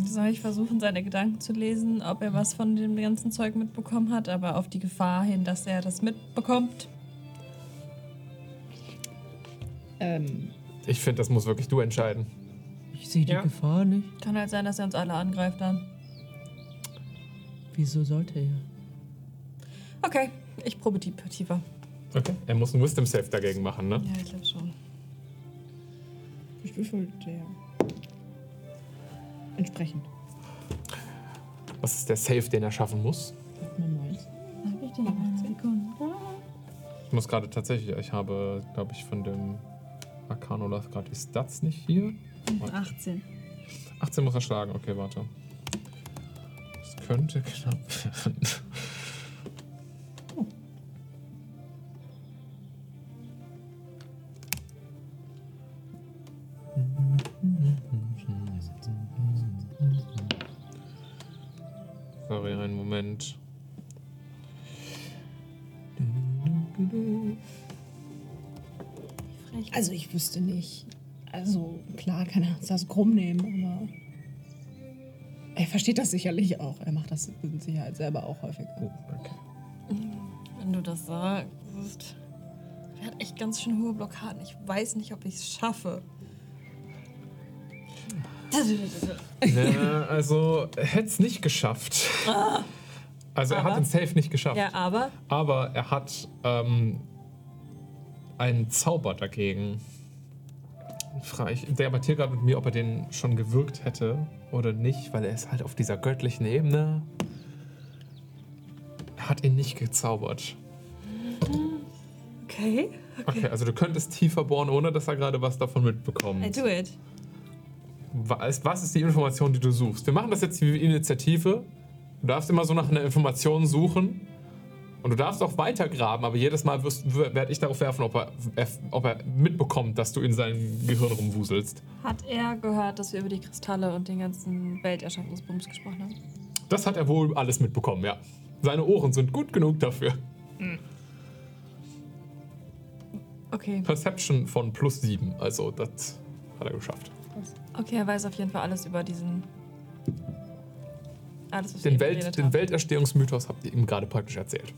Soll ich versuchen, seine Gedanken zu lesen, ob er was von dem ganzen Zeug mitbekommen hat, aber auf die Gefahr hin, dass er das mitbekommt? Ähm, Ich finde, das muss wirklich du entscheiden. Ich sehe die Ja. Gefahr nicht. Kann halt sein, dass er uns alle angreift dann. Wieso sollte er? Okay, ich probe die tiefer. Okay. Er muss einen Wisdom Save dagegen machen, ne? Ja, ich glaube schon. ich würfel der. Entsprechend. Was ist der Safe, den er schaffen muss? Ich muss gerade tatsächlich, ich habe, glaube ich, von dem Arcanolaf gerade die Stats nicht hier. 18. 18 muss er schlagen, okay, warte. Das könnte knapp werden. Sorry, einen Moment. Also ich wüsste nicht. Also klar kann er uns das krumm nehmen, aber er versteht das sicherlich auch. Er macht das mit Sicherheit selber auch häufiger. Oh, okay. Wenn du das sagst. Er hat echt ganz schön hohe Blockaden. Ich weiß nicht, ob ich es schaffe. Ja, also, er hätte es nicht geschafft. Also, er hat Aber? den Safe nicht geschafft. Ja, aber Aber er hat ähm, einen Zauber dagegen. Ich, der debattiert gerade mit mir, ob er den schon gewirkt hätte oder nicht, weil er ist halt auf dieser göttlichen Ebene. Er hat ihn nicht gezaubert. okay. Okay, also du könntest tiefer bohren, ohne dass er gerade was davon mitbekommt. I do it. Was, was ist die Information, die du suchst? Wir machen das jetzt wie Initiative. Du darfst immer so nach einer Information suchen. Und du darfst auch weiter graben, aber jedes Mal werde ich darauf werfen, ob er, ob er mitbekommt, dass du in seinem Gehirn rumwuselst. Hat er gehört, dass wir über die Kristalle und den ganzen Welterschaffungsbums gesprochen haben? Das hat er wohl alles mitbekommen, ja. Seine Ohren sind gut genug dafür. Okay. Perception von plus 7, also das hat er geschafft. Okay, er weiß auf jeden Fall alles über diesen. Alles, was Den, Welt, den. Welterstehungsmythos habt ihr ihm gerade praktisch erzählt.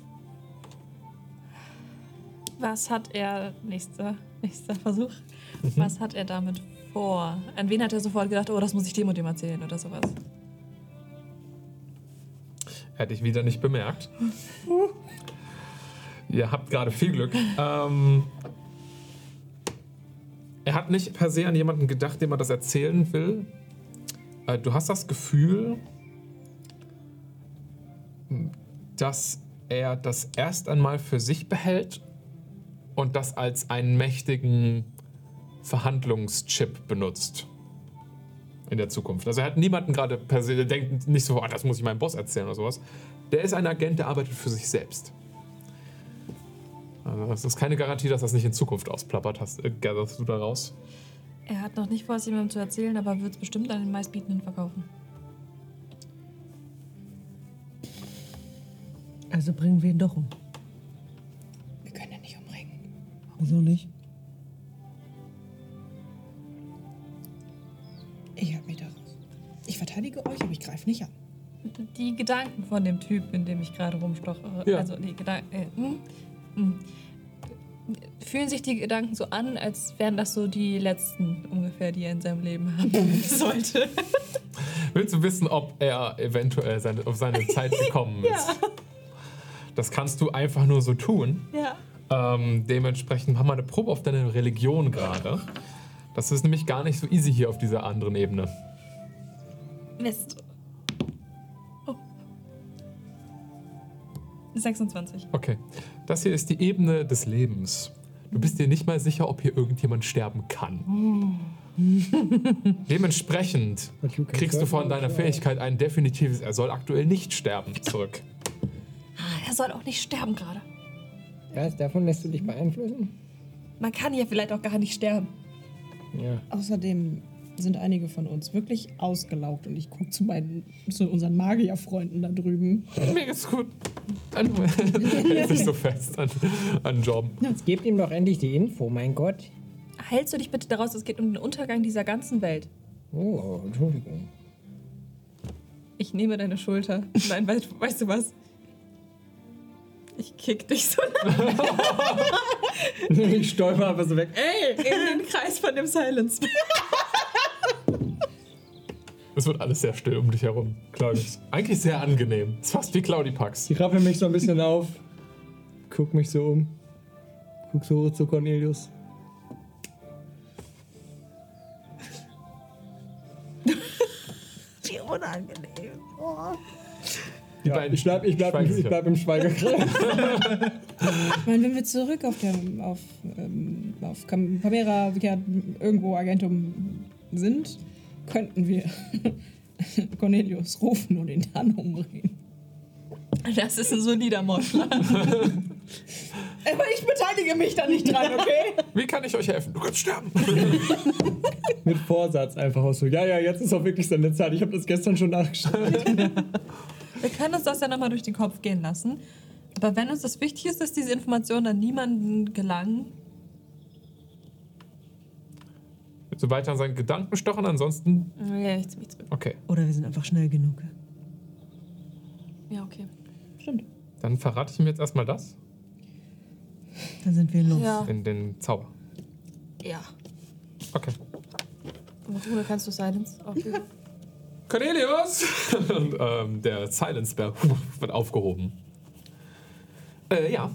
Was hat er. Nächster, nächster Versuch. Mhm. Was hat er damit vor? An wen hat er sofort gedacht, oh, das muss ich dem und dem erzählen oder sowas? Hätte ich wieder nicht bemerkt. Ihr habt gerade viel Glück. Ähm, er hat nicht per se an jemanden gedacht, dem er das erzählen will. Äh, du hast das Gefühl, dass er das erst einmal für sich behält und das als einen mächtigen Verhandlungschip benutzt. In der Zukunft. Also er hat niemanden gerade per se, der denkt nicht so, ah, das muss ich meinem Boss erzählen oder sowas. Der ist ein Agent, der arbeitet für sich selbst. Also das ist keine Garantie, dass das nicht in Zukunft ausplappert. Hast, äh, gatherst du daraus? Er hat noch nicht vor, es jemandem zu erzählen, aber wird es bestimmt an den meistbietenden verkaufen. Also bringen wir ihn doch um. Wieso nicht? Ich halte mich da raus. Ich verteidige euch, aber ich greife nicht an. Die Gedanken von dem Typ, in dem ich gerade rumstochere, Ja. also die Gedanken, äh, hm, hm. fühlen sich die Gedanken so an, als wären das so die letzten ungefähr, die er in seinem Leben haben (laughs) (laughs) sollte. Willst du wissen, ob er eventuell seine, auf seine Zeit (laughs) gekommen ist? Das kannst du einfach nur so tun. ja. Ähm, dementsprechend machen wir eine Probe auf deine Religion gerade. Das ist nämlich gar nicht so easy hier auf dieser anderen Ebene. Mist. Oh. 26. Okay. Das hier ist die Ebene des Lebens. Du bist dir nicht mal sicher, ob hier irgendjemand sterben kann. (laughs) Dementsprechend kriegst du von on deiner Fähigkeit ein definitives, er soll aktuell nicht sterben, zurück. Ah, er soll auch nicht sterben gerade. Was, davon lässt du dich beeinflussen? Man kann hier vielleicht auch gar nicht sterben. Ja. Außerdem sind einige von uns wirklich ausgelaugt und ich gucke zu meinen, zu unseren Magierfreunden da drüben. (laughs) Mir geht's gut. Hält sich so (laughs) fest an, an Job. Jetzt gebt ihm doch endlich die Info, mein Gott. Hältst du dich bitte daraus, es geht um den Untergang dieser ganzen Welt. Oh, Entschuldigung. Ich nehme deine Schulter. Nein, weißt, weißt du was? Ich kick dich so (laughs) Ich stolper einfach so weg. in den Kreis von dem Silence. Es wird alles sehr still um dich herum, Claudius. Eigentlich sehr angenehm. Ist fast wie Claudipax. Ich rappel mich so ein bisschen auf. Guck mich so um. Guck so hoch zu Cornelius. (laughs) Wie unangenehm. Oh. Die Ja, beiden ich bleib, ich bleib, schweigen ich bleib im Schweigekreis. Ich meine, wenn wir zurück auf der auf, ähm, auf Cam- Camera ja, irgendwo Agentum sind, könnten wir (laughs) Cornelius rufen und ihn dann umbringen. Das ist ein solider Mordplan. (laughs) Aber ich beteilige mich da nicht dran, okay? Wie kann ich euch helfen? Du kannst sterben. (laughs) Mit Vorsatz einfach auch so. Ja, ja, jetzt ist auch wirklich seine Zeit. Ich habe das gestern schon nachgeschaut. Wir können uns das ja nochmal durch den Kopf gehen lassen. Aber wenn uns das wichtig ist, dass diese Informationen an niemanden gelangen, So weiter an seinen Gedanken stochen, ansonsten. ja, ich zieh mich zurück. Okay. Oder wir sind einfach schnell genug. Ja, okay. Stimmt. Dann verrate ich ihm jetzt erstmal das. Dann sind wir los. Ja. Den, den Zauber. Ja. Okay. Oder kannst du Silence aufgeben? Cornelius! (laughs) Und ähm, der Silence Bell (laughs) wird aufgehoben. Äh, ja.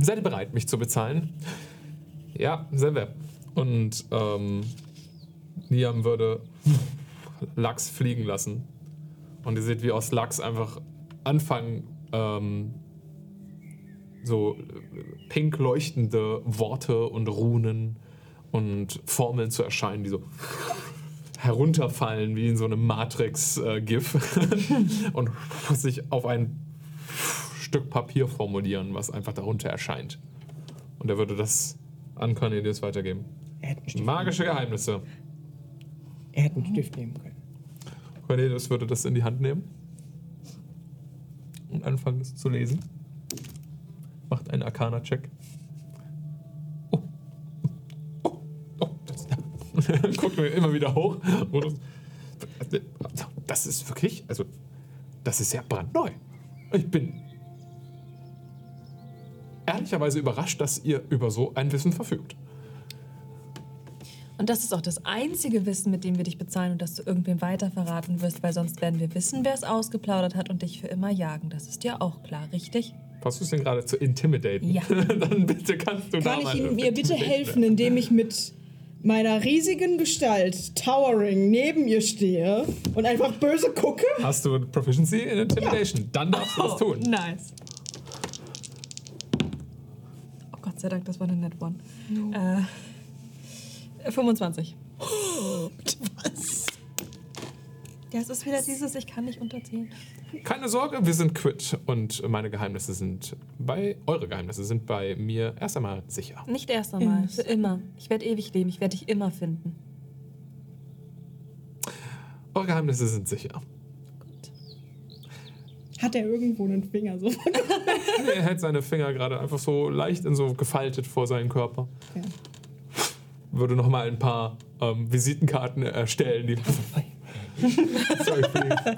Seid ihr bereit, mich zu bezahlen? Ja, sind wir. Und ähm, Liam würde Lachs fliegen lassen. Und ihr seht, wie aus Lachs einfach anfangen, ähm, so äh, pink leuchtende Worte und Runen und Formeln zu erscheinen, die so herunterfallen wie in so einem Matrix-GIF (laughs) und sich auf ein Stück Papier formulieren, was einfach darunter erscheint. Und er würde das an Cornelius weitergeben. Er Magische Geheimnisse. er hätte einen Stift nehmen können. Cornelius würde das in die Hand nehmen und anfangen, es zu lesen. Macht einen Arcana-Check. (laughs) Guckt mir immer wieder hoch. Das ist wirklich, also, das ist ja brandneu. Ich bin ehrlicherweise überrascht, dass ihr über so ein Wissen verfügt. Und das ist auch das einzige Wissen, mit dem wir dich bezahlen und das du irgendwem weiter verraten wirst, weil sonst werden wir wissen, wer es ausgeplaudert hat und dich für immer jagen. Das ist dir auch klar, richtig? Versuchst du ihn gerade zu intimidaten? Ja. (laughs) Dann bitte kannst du da Kann mal ich Ihnen (laughs) mir bitte helfen, indem ich mit meiner riesigen Gestalt, Towering, neben ihr stehe und einfach böse gucke? Hast du Proficiency in Intimidation? Dann darfst du das tun. nice. Oh Gott sei Dank, das war eine Net One. Äh, 25. Was? Ja, es ist wieder dieses, ich kann nicht unterziehen. Keine Sorge, wir sind quitt und meine Geheimnisse sind bei, eure Geheimnisse sind bei mir erst einmal sicher. Nicht erst einmal, für immer. Ich werde ewig leben, ich werde dich immer finden. Eure Geheimnisse sind sicher. Hat er irgendwo einen Finger so? Nee, (laughs) (laughs) er hält seine Finger gerade einfach so leicht in so gefaltet vor seinen Körper. Ja. Würde noch mal ein paar ähm, Visitenkarten erstellen, die. (laughs) Sorry, please.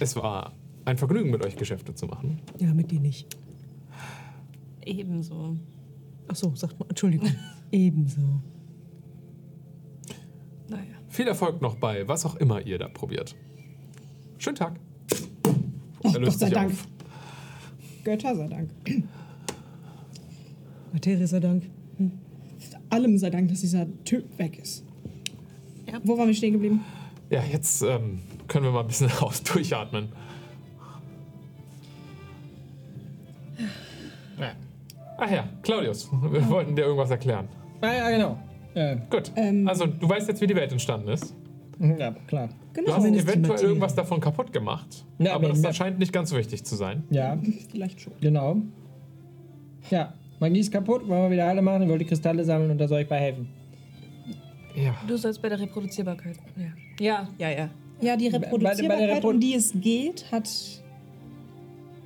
Es war ein Vergnügen, mit euch Geschäfte zu machen. Ja, mit dir nicht. Ebenso. Ach so, sagt mal, Entschuldigung. (laughs) Ebenso. Naja. Viel Erfolg noch bei was auch immer ihr da probiert. Schönen Tag. Oh, Er löst Gott sei sich Dank. auf. Götter sei Dank. (clears throat) Materie sei Dank. Allem sei Dank, dass dieser Typ weg ist. Ja. Wo waren wir stehen geblieben? Ja, jetzt ähm, können wir mal ein bisschen (laughs) raus durchatmen. Ja, Ach ja, Claudius, wir wollten dir irgendwas erklären. ah, ja genau. Äh, Gut. Ähm. also, du weißt jetzt, wie die Welt entstanden ist. ja, klar. Du Genau. hast Zumindest die eventuell irgendwas davon kaputt gemacht. Ja, aber das scheint nicht ganz so wichtig zu sein. Ja, Vielleicht schon. genau. Ja, Magie ist kaputt, wollen wir wieder alle machen. Ich wollte Kristalle sammeln und da soll ich bei helfen. Ja. Du sollst bei der Reproduzierbarkeit. Ja. Ja, ja, ja. Ja, die Bei- bei der Reproduzierbarkeit, Reprodu- um die es geht, hat.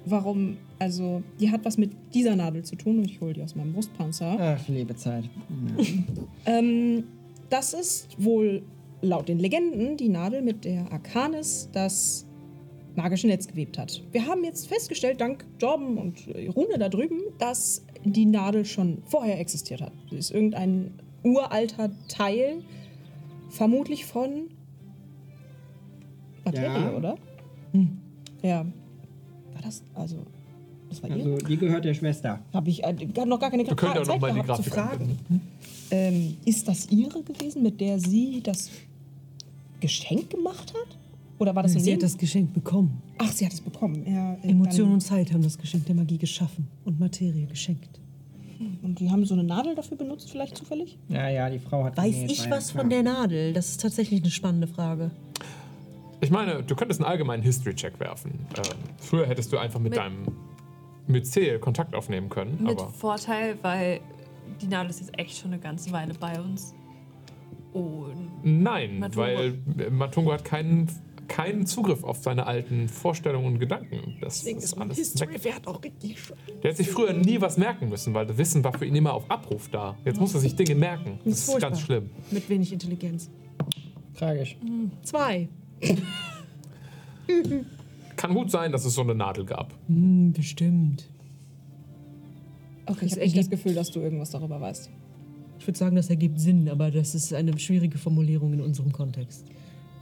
Warum? Also, die hat was mit dieser Nadel zu tun und ich hole die aus meinem Brustpanzer. Ach, liebe Zeit. (laughs) Ähm, das ist wohl laut den Legenden die Nadel, mit der Arcanis das magische Netz gewebt hat. Wir haben jetzt festgestellt, dank Jorben und Rune da drüben, dass die Nadel schon vorher existiert hat. Sie ist irgendein uralter Teil, vermutlich von Materie, Ja. oder? Hm. Ja. War das, also, das war ihr? Also, die gehört der Schwester. Habe ich äh, noch gar keine ja Zeit noch mal die gehabt zu Grafik fragen. Ähm, ist das ihre gewesen, mit der sie das Geschenk gemacht hat? Oder war das so Sie hat das Geschenk bekommen. Ach, sie hat es bekommen. Ja, äh, Emotion und Zeit haben das Geschenk der Magie geschaffen und Materie geschenkt. Und die haben so eine Nadel dafür benutzt, vielleicht zufällig? Ja, ja, die Frau hat. Weiß ich ja was klar. von der Nadel? Das ist tatsächlich eine spannende Frage. Ich meine, du könntest einen allgemeinen History-Check werfen. Ähm, früher hättest du einfach mit, Mit- deinem Myzel Kontakt aufnehmen können, Mit aber Vorteil, weil die Nadel ist jetzt echt schon eine ganze Weile bei uns. Und nein, Matungo. weil äh, Matungo hat keinen, keinen Zugriff auf seine alten Vorstellungen und Gedanken. Das ist alles weg. Wert auch richtig. Der hat sich früher nie was merken müssen, weil das Wissen war für ihn immer auf Abruf da. Jetzt muss er sich Dinge merken. Das ist furchtbar. ganz schlimm. Mit wenig Intelligenz. Tragisch. Zwei. Kann gut sein, dass es so eine Nadel gab. Hm, bestimmt. Okay, ich habe nicht das Gefühl, dass du irgendwas darüber weißt. Ich würde sagen, das ergibt Sinn, aber das ist eine schwierige Formulierung in unserem Kontext.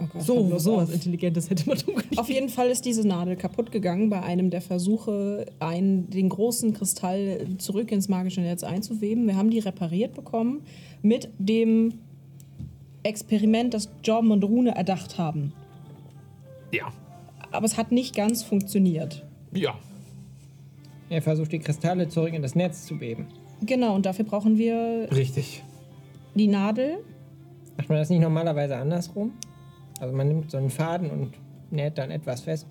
Oh Gott, So, sowas auf. Intelligentes hätte man tun können. Auf jeden Fall ist diese Nadel kaputt gegangen bei einem der Versuche, einen, den großen Kristall zurück ins magische Netz einzuweben. Wir haben die repariert bekommen mit dem Experiment, das Jorben und Rune erdacht haben. Ja. Aber es hat nicht ganz funktioniert. Ja. Er versucht, die Kristalle zurück in das Netz zu beben. Genau, und dafür brauchen wir Richtig. die Nadel. Macht man das nicht normalerweise andersrum? Also man nimmt so einen Faden und näht dann etwas fest.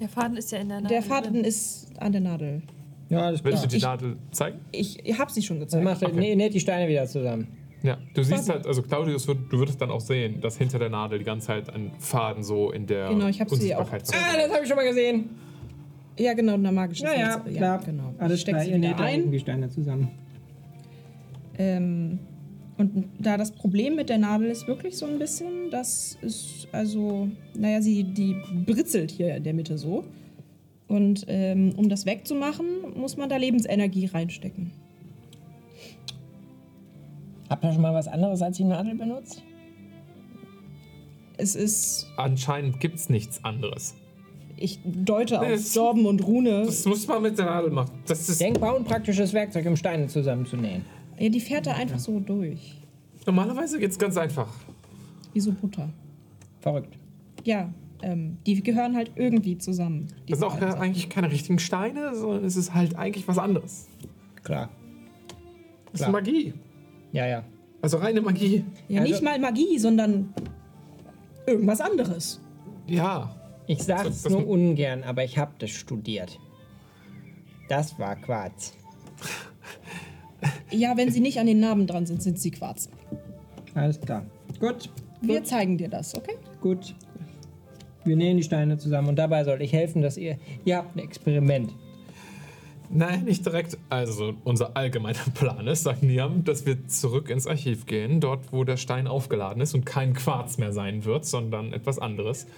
der Faden ist ja in der Nadel. Der Faden drin. ist an der Nadel. Ja, alles Willst du die Ich- Nadel zeigen? Ich, ich habe sie schon Dann gezeigt. macht er, Okay. nee, näht die Steine wieder zusammen. Ja. Du siehst halt, also Claudius, wird, du würdest dann auch sehen, dass hinter der Nadel die ganze Zeit ein Faden so in der Genau, ich hab sie auch- Ah, das habe ich schon mal gesehen. Ja, genau, in der magischen Ja, ja, Netz. klar. genau. Alles ich steck klar, sie ihr näht da ein. die Steine zusammen. Ähm, und da das Problem mit der Nadel ist wirklich so ein bisschen, dass es, also, naja, sie, die britzelt hier in der Mitte so. Und ähm, um das wegzumachen, muss man da Lebensenergie reinstecken. Habt ihr schon mal was anderes als die Nadel benutzt? Es ist, Anscheinend gibt es nichts anderes. ich deute auf es- Jorben und Rune. Das muss man mit der Nadel machen. Das ist Denkbar und praktisches Werkzeug, um Steine zusammenzunähen. Ja, die fährt da einfach so durch. normalerweise geht es ganz einfach. Wie so Butter. Verrückt. Ja, ähm, die gehören halt irgendwie zusammen. Das diese sind auch Sachen. eigentlich keine richtigen Steine, sondern es ist halt eigentlich was anderes. Klar. Das Klar. ist Magie. Ja, ja. Also reine Magie. Ja, Also- nicht mal Magie, sondern irgendwas anderes. Ja. Ich sag's das- nur ungern, aber ich hab das studiert. Das war Quarz. Ja, wenn sie nicht an den Narben dran sind, sind sie Quarz. Alles klar. Gut. Wir zeigen dir das, okay? Gut. Wir nähen die Steine zusammen und dabei soll ich helfen, dass ihr. Ihr habt ein Experiment. Nein, nicht direkt. Also, unser allgemeiner (laughs) Plan ist, sagt Niam, dass wir zurück ins Archiv gehen, dort, wo der Stein aufgeladen ist und kein Quarz mehr sein wird, sondern etwas anderes.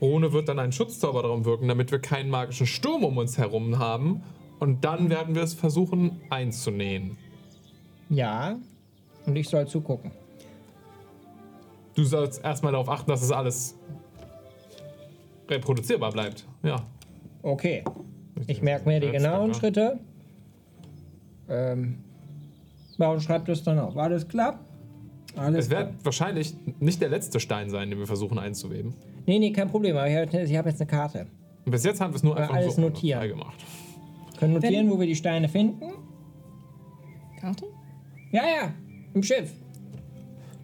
Rune wird dann einen Schutzzauber darum wirken, damit wir keinen magischen Sturm um uns herum haben. Und dann werden wir es versuchen einzunähen. Ja. Und ich soll zugucken. Du sollst erstmal darauf achten, dass es alles reproduzierbar bleibt. Ja. Okay. Ich merke mir die genauen Schritte. Ähm. Bauen schreibt es dann auf. Alles klar? Alles Es wird wahrscheinlich nicht der letzte Stein sein, den wir versuchen einzuweben. Nee, nee, kein Problem. Aber ich habe hab jetzt eine Karte. Und bis jetzt haben wir es nur Ja, einfach alles so notieren. gemacht. Können notieren, Wenn- wo wir die Steine finden? Karte? Ja, ja. Im Schiff.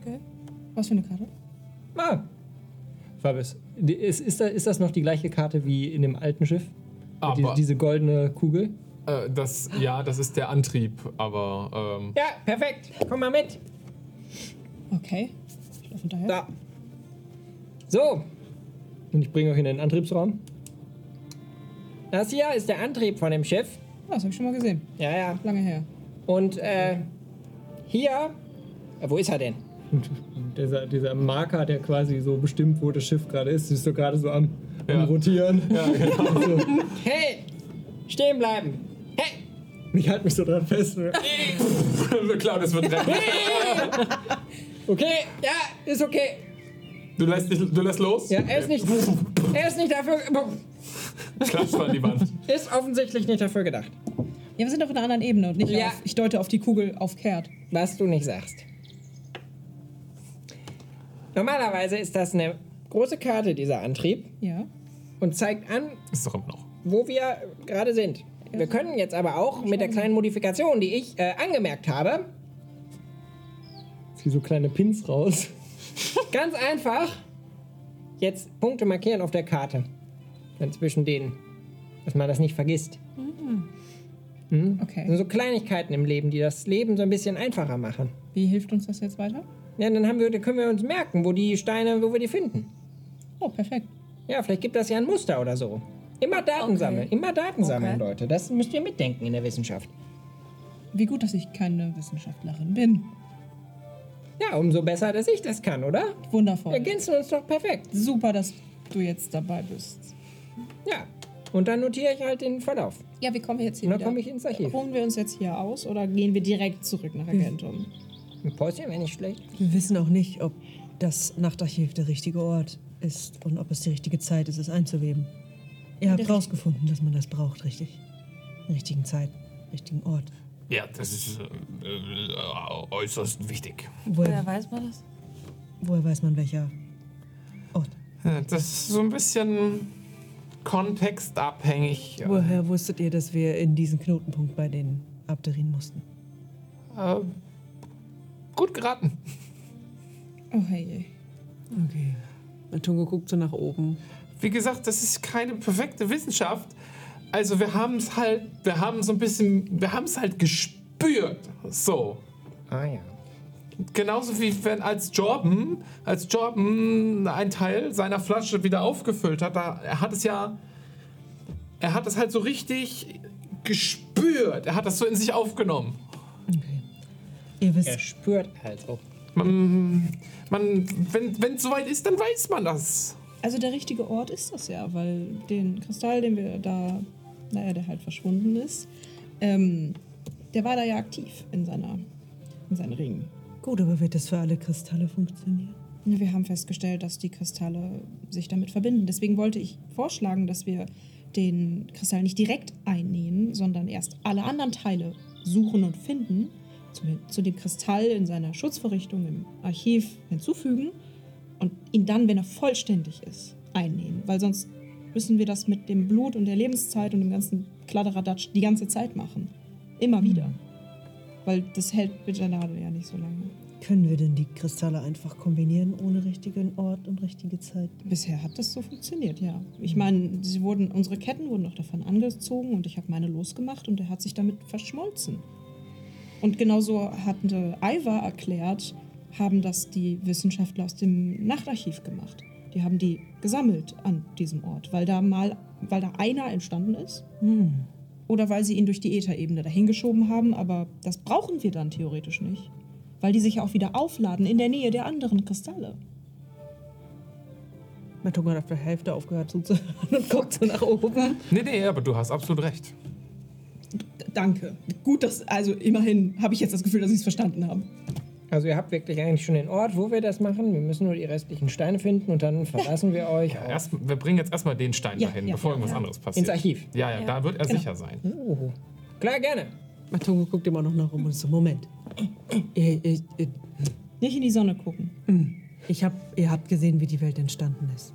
Okay. Was für eine Karte? Ah. Fabius, die- ist, ist, ist das noch die gleiche Karte wie in dem alten Schiff? Aber Diese, diese goldene Kugel? äh, das, ja, das ist der Antrieb, aber ähm, Ja, perfekt. Komm mal mit. Okay. Ich laufe hinterher. Da. So. Und ich bringe euch in den Antriebsraum. Das hier ist der Antrieb von dem Schiff. Ah, das habe ich schon mal gesehen. Ja, ja. Lange her. Und äh, hier. Äh, wo ist er denn? (laughs) Dieser, dieser Marker, der quasi so bestimmt, wo das Schiff gerade ist, ist so gerade so am, Ja. Rotieren. ja, genau. (laughs) So. Hey! Stehen bleiben! Hey! Und ich halte mich so dran fest. Klar, das wird rennen. Okay, ja, ist okay. Du lässt, dich, du lässt los? Ja, er ist nicht. Er ist nicht dafür. Klatscht an die Wand. Ist offensichtlich nicht dafür gedacht. Ja, wir sind auf einer anderen Ebene und nicht Ja. auf. Ich deute auf die Kugel auf Kehrt. Was du nicht sagst. Normalerweise ist das eine große Karte dieser Antrieb Ja. und zeigt an, Ist doch immer noch. wo wir gerade sind. Wir können jetzt aber auch mit der kleinen Modifikation, die ich äh, angemerkt habe, Zieh so kleine Pins raus. (laughs) ganz einfach jetzt Punkte markieren auf der Karte. Dann zwischen denen. Dass man das nicht vergisst. Das sind Okay. so Kleinigkeiten im Leben, die das Leben so ein bisschen einfacher machen. Wie hilft uns das jetzt weiter? Ja, dann haben wir, dann können wir uns merken, wo die Steine, wo wir die finden. Oh, perfekt. Ja, vielleicht gibt das ja ein Muster oder so. Immer Daten Okay. sammeln, immer Daten sammeln, Okay. Leute. Das müsst ihr mitdenken in der Wissenschaft. Wie gut, dass ich keine Wissenschaftlerin bin. Ja, umso besser, dass ich das kann, oder? Wundervoll. Ergänzen uns doch perfekt. Super, dass du jetzt dabei bist. Ja. Und dann notiere ich halt den Verlauf. Ja, wie kommen wir jetzt hier Und dann wieder? komme ich ins Archiv. Ruhen wir uns jetzt hier aus oder gehen wir direkt zurück nach Argentum? Ein Päuschen wäre nicht schlecht. Wir wissen auch nicht, ob das Nachtarchiv der richtige Ort ist und ob es die richtige Zeit ist, es einzuweben. Ihr habt rausgefunden, dass man das braucht, richtig? Richtigen Zeit, richtigen Ort. Ja, das ist äh, äh, äußerst wichtig. Woher Woher, weiß man das? woher weiß man, welcher Ort? Das ist so ein bisschen kontextabhängig. Woher wusstet ihr, dass wir in diesen Knotenpunkt bei den Abderinen mussten? Äh, gut geraten. Oh hey. Okay. Matungo guckt so nach oben. Wie gesagt, das ist keine perfekte Wissenschaft. Also wir haben es halt, wir haben so ein bisschen, wir haben es halt gespürt. So. Ah ja. Genauso wie wenn als Jordan, als Jordan einen Teil seiner Flasche wieder aufgefüllt hat, da, er hat es ja, er hat es halt so richtig gespürt. Er hat das so in sich aufgenommen. Ihr wisst, Er spürt also. Man, man wenn es soweit ist, dann weiß man das. Also der richtige Ort ist das ja, weil den Kristall, den wir da, naja, der halt verschwunden ist, ähm, der war da ja aktiv in seiner, in seinen Ringen. gut, aber wird das für alle Kristalle funktionieren? Wir haben festgestellt, dass die Kristalle sich damit verbinden. Deswegen wollte ich vorschlagen, dass wir den Kristall nicht direkt einnähen, sondern erst alle anderen Teile suchen und finden, zu, zu dem Kristall in seiner Schutzvorrichtung im Archiv hinzufügen und ihn dann, wenn er vollständig ist, einnähen. Weil sonst müssen wir das mit dem Blut und der Lebenszeit und dem ganzen Kladderadatsch die ganze Zeit machen. Immer wieder. Weil das hält mit der Nadel ja nicht so lange. Können wir denn die Kristalle einfach kombinieren ohne richtigen Ort und richtige Zeit? Bisher hat das so funktioniert, ja. Ich meine, sie wurden, unsere Ketten wurden doch davon angezogen und ich habe meine losgemacht und er hat sich damit verschmolzen. Und genauso hatte Iva erklärt, haben das die Wissenschaftler aus dem Nachtarchiv gemacht. Die haben die gesammelt an diesem Ort, weil da mal, weil da einer entstanden ist. Oder weil sie ihn durch die Ätherebene dahingeschoben haben, aber das brauchen wir dann theoretisch nicht. Weil die sich ja auch wieder aufladen in der Nähe der anderen Kristalle. Matungo hat auf der Hälfte aufgehört zuzuhören und guckt so nach oben. Nee, nee, aber du hast absolut recht. Danke. Gut, dass, also immerhin habe ich jetzt das Gefühl, dass ich es verstanden habe. Also ihr habt wirklich eigentlich schon den Ort, wo wir das machen. Wir müssen nur die restlichen Steine finden und dann verlassen wir euch Ja, erst, wir bringen jetzt erstmal den Stein Ja, dahin, ja, bevor ja, irgendwas ja. anderes passiert. ins Archiv. Ja, ja, da wird er Genau. sicher sein. Oh. Klar, gerne. Matungo guckt immer noch nach oben und so, Moment. Ihr, ihr, ihr, Nicht in die Sonne gucken. ich hab, ihr habt gesehen, wie die Welt entstanden ist.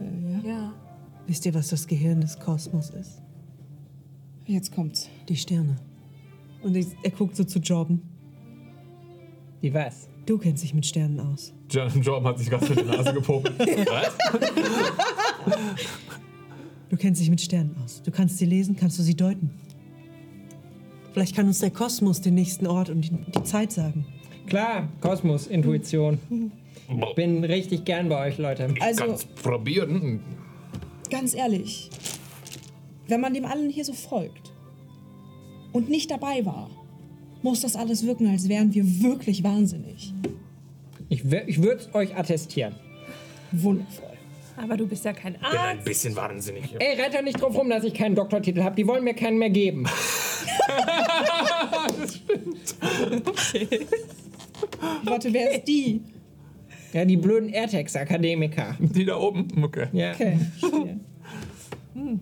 Äh, ja. Ja. Wisst ihr, was das Gehirn des Kosmos ist? Jetzt kommt's. Die Sterne. Und ich, er guckt so zu Jordan. Wie was? Du kennst dich mit Sternen aus. John Jordan hat sich gerade in die Nase gepopelt. (laughs) Was? Du kennst dich mit Sternen aus. Du kannst sie lesen, kannst du sie deuten. Vielleicht kann uns der Kosmos den nächsten Ort und die, die Zeit sagen. Klar, Kosmos, Intuition. Bin richtig gern bei euch, Leute. Also, Ganz probieren. ganz ehrlich, wenn man dem allen hier so folgt und nicht dabei war, muss das alles wirken, als wären wir wirklich wahnsinnig. Ich, ich würde es euch attestieren. Wundervoll. Aber du bist ja kein Bin ein Arzt. bisschen wahnsinnig. Ey, rennt doch nicht drauf rum, dass ich keinen Doktortitel habe. Die wollen mir keinen mehr geben. (laughs) (laughs) Warte, wer ist die? Ja, die blöden AirTags-Akademiker. Die da oben? Okay. Ja. Okay. Das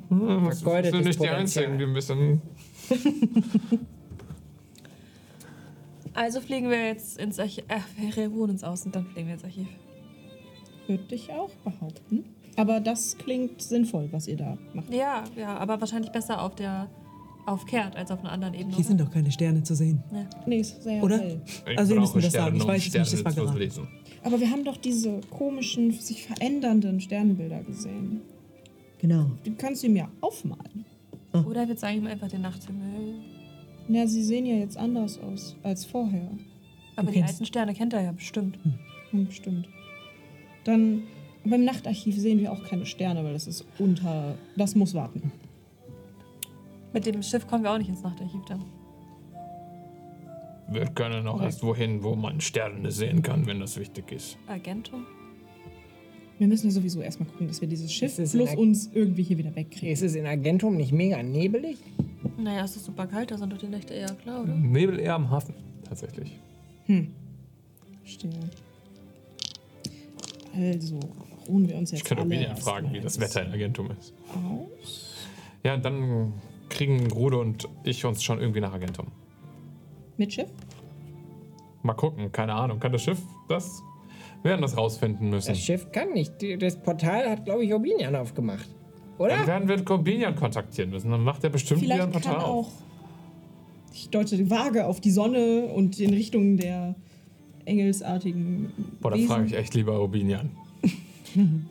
Vergeudetes sind nicht die Potenzial. einzigen, die ein bisschen. Also fliegen wir jetzt ins Archiv. Ach, wir ruhen uns aus und dann fliegen wir ins Archiv. würde ich auch behaupten. Aber das klingt sinnvoll, was ihr da macht. Ja, ja, aber wahrscheinlich besser auf der auf Kehrt als auf einer anderen Ebene. Hier sind doch keine Sterne zu sehen. Nee, ist sehr Oder? hell. Ich Also, ihr müsst mir das sagen. Ich weiß es nicht, das war lesen. Aber wir haben doch diese komischen, sich verändernden Sternbilder gesehen. Genau. Die kannst du mir aufmalen. Oder wir zeigen ihm einfach den Nachthimmel. Ja, sie sehen ja jetzt anders aus als vorher. Aber Du die alten Sterne kennt er ja bestimmt. Hm, stimmt. Dann beim Nachtarchiv sehen wir auch keine Sterne, weil das ist unter. Das muss warten. Mit dem Schiff kommen wir auch nicht ins Nachtarchiv dann. Wir können auch erst wohin, wo man Sterne sehen kann, wenn das wichtig ist. Agentum? Wir müssen ja sowieso erstmal gucken, dass wir dieses Schiff plus uns irgendwie hier wieder wegkriegen. Ist es in Agentum nicht mega nebelig? Naja, es ist super kalt, da sind doch die Nächte eher klar, oder? Nebel eher am Hafen, tatsächlich. Verstehe. Also, ruhen wir uns jetzt Ich könnte alle erst fragen, wie das Wetter in Agentum ist. Aus. Ja, dann kriegen Rude und ich uns schon irgendwie nach Agentum. Mit Schiff? Mal gucken, keine Ahnung. Kann das Schiff das? Wir werden das rausfinden müssen. Das Schiff kann nicht. Die- Das Portal hat, glaube ich, Obinian aufgemacht. Dann Oder? werden wir Corbinian kontaktieren müssen. Dann macht er bestimmt wieder ein Vielleicht kann Portal auf. auch. Ich deute vage auf die Sonne und in Richtung der engelsartigen. Boah, da frage ich echt lieber Obinian. (laughs)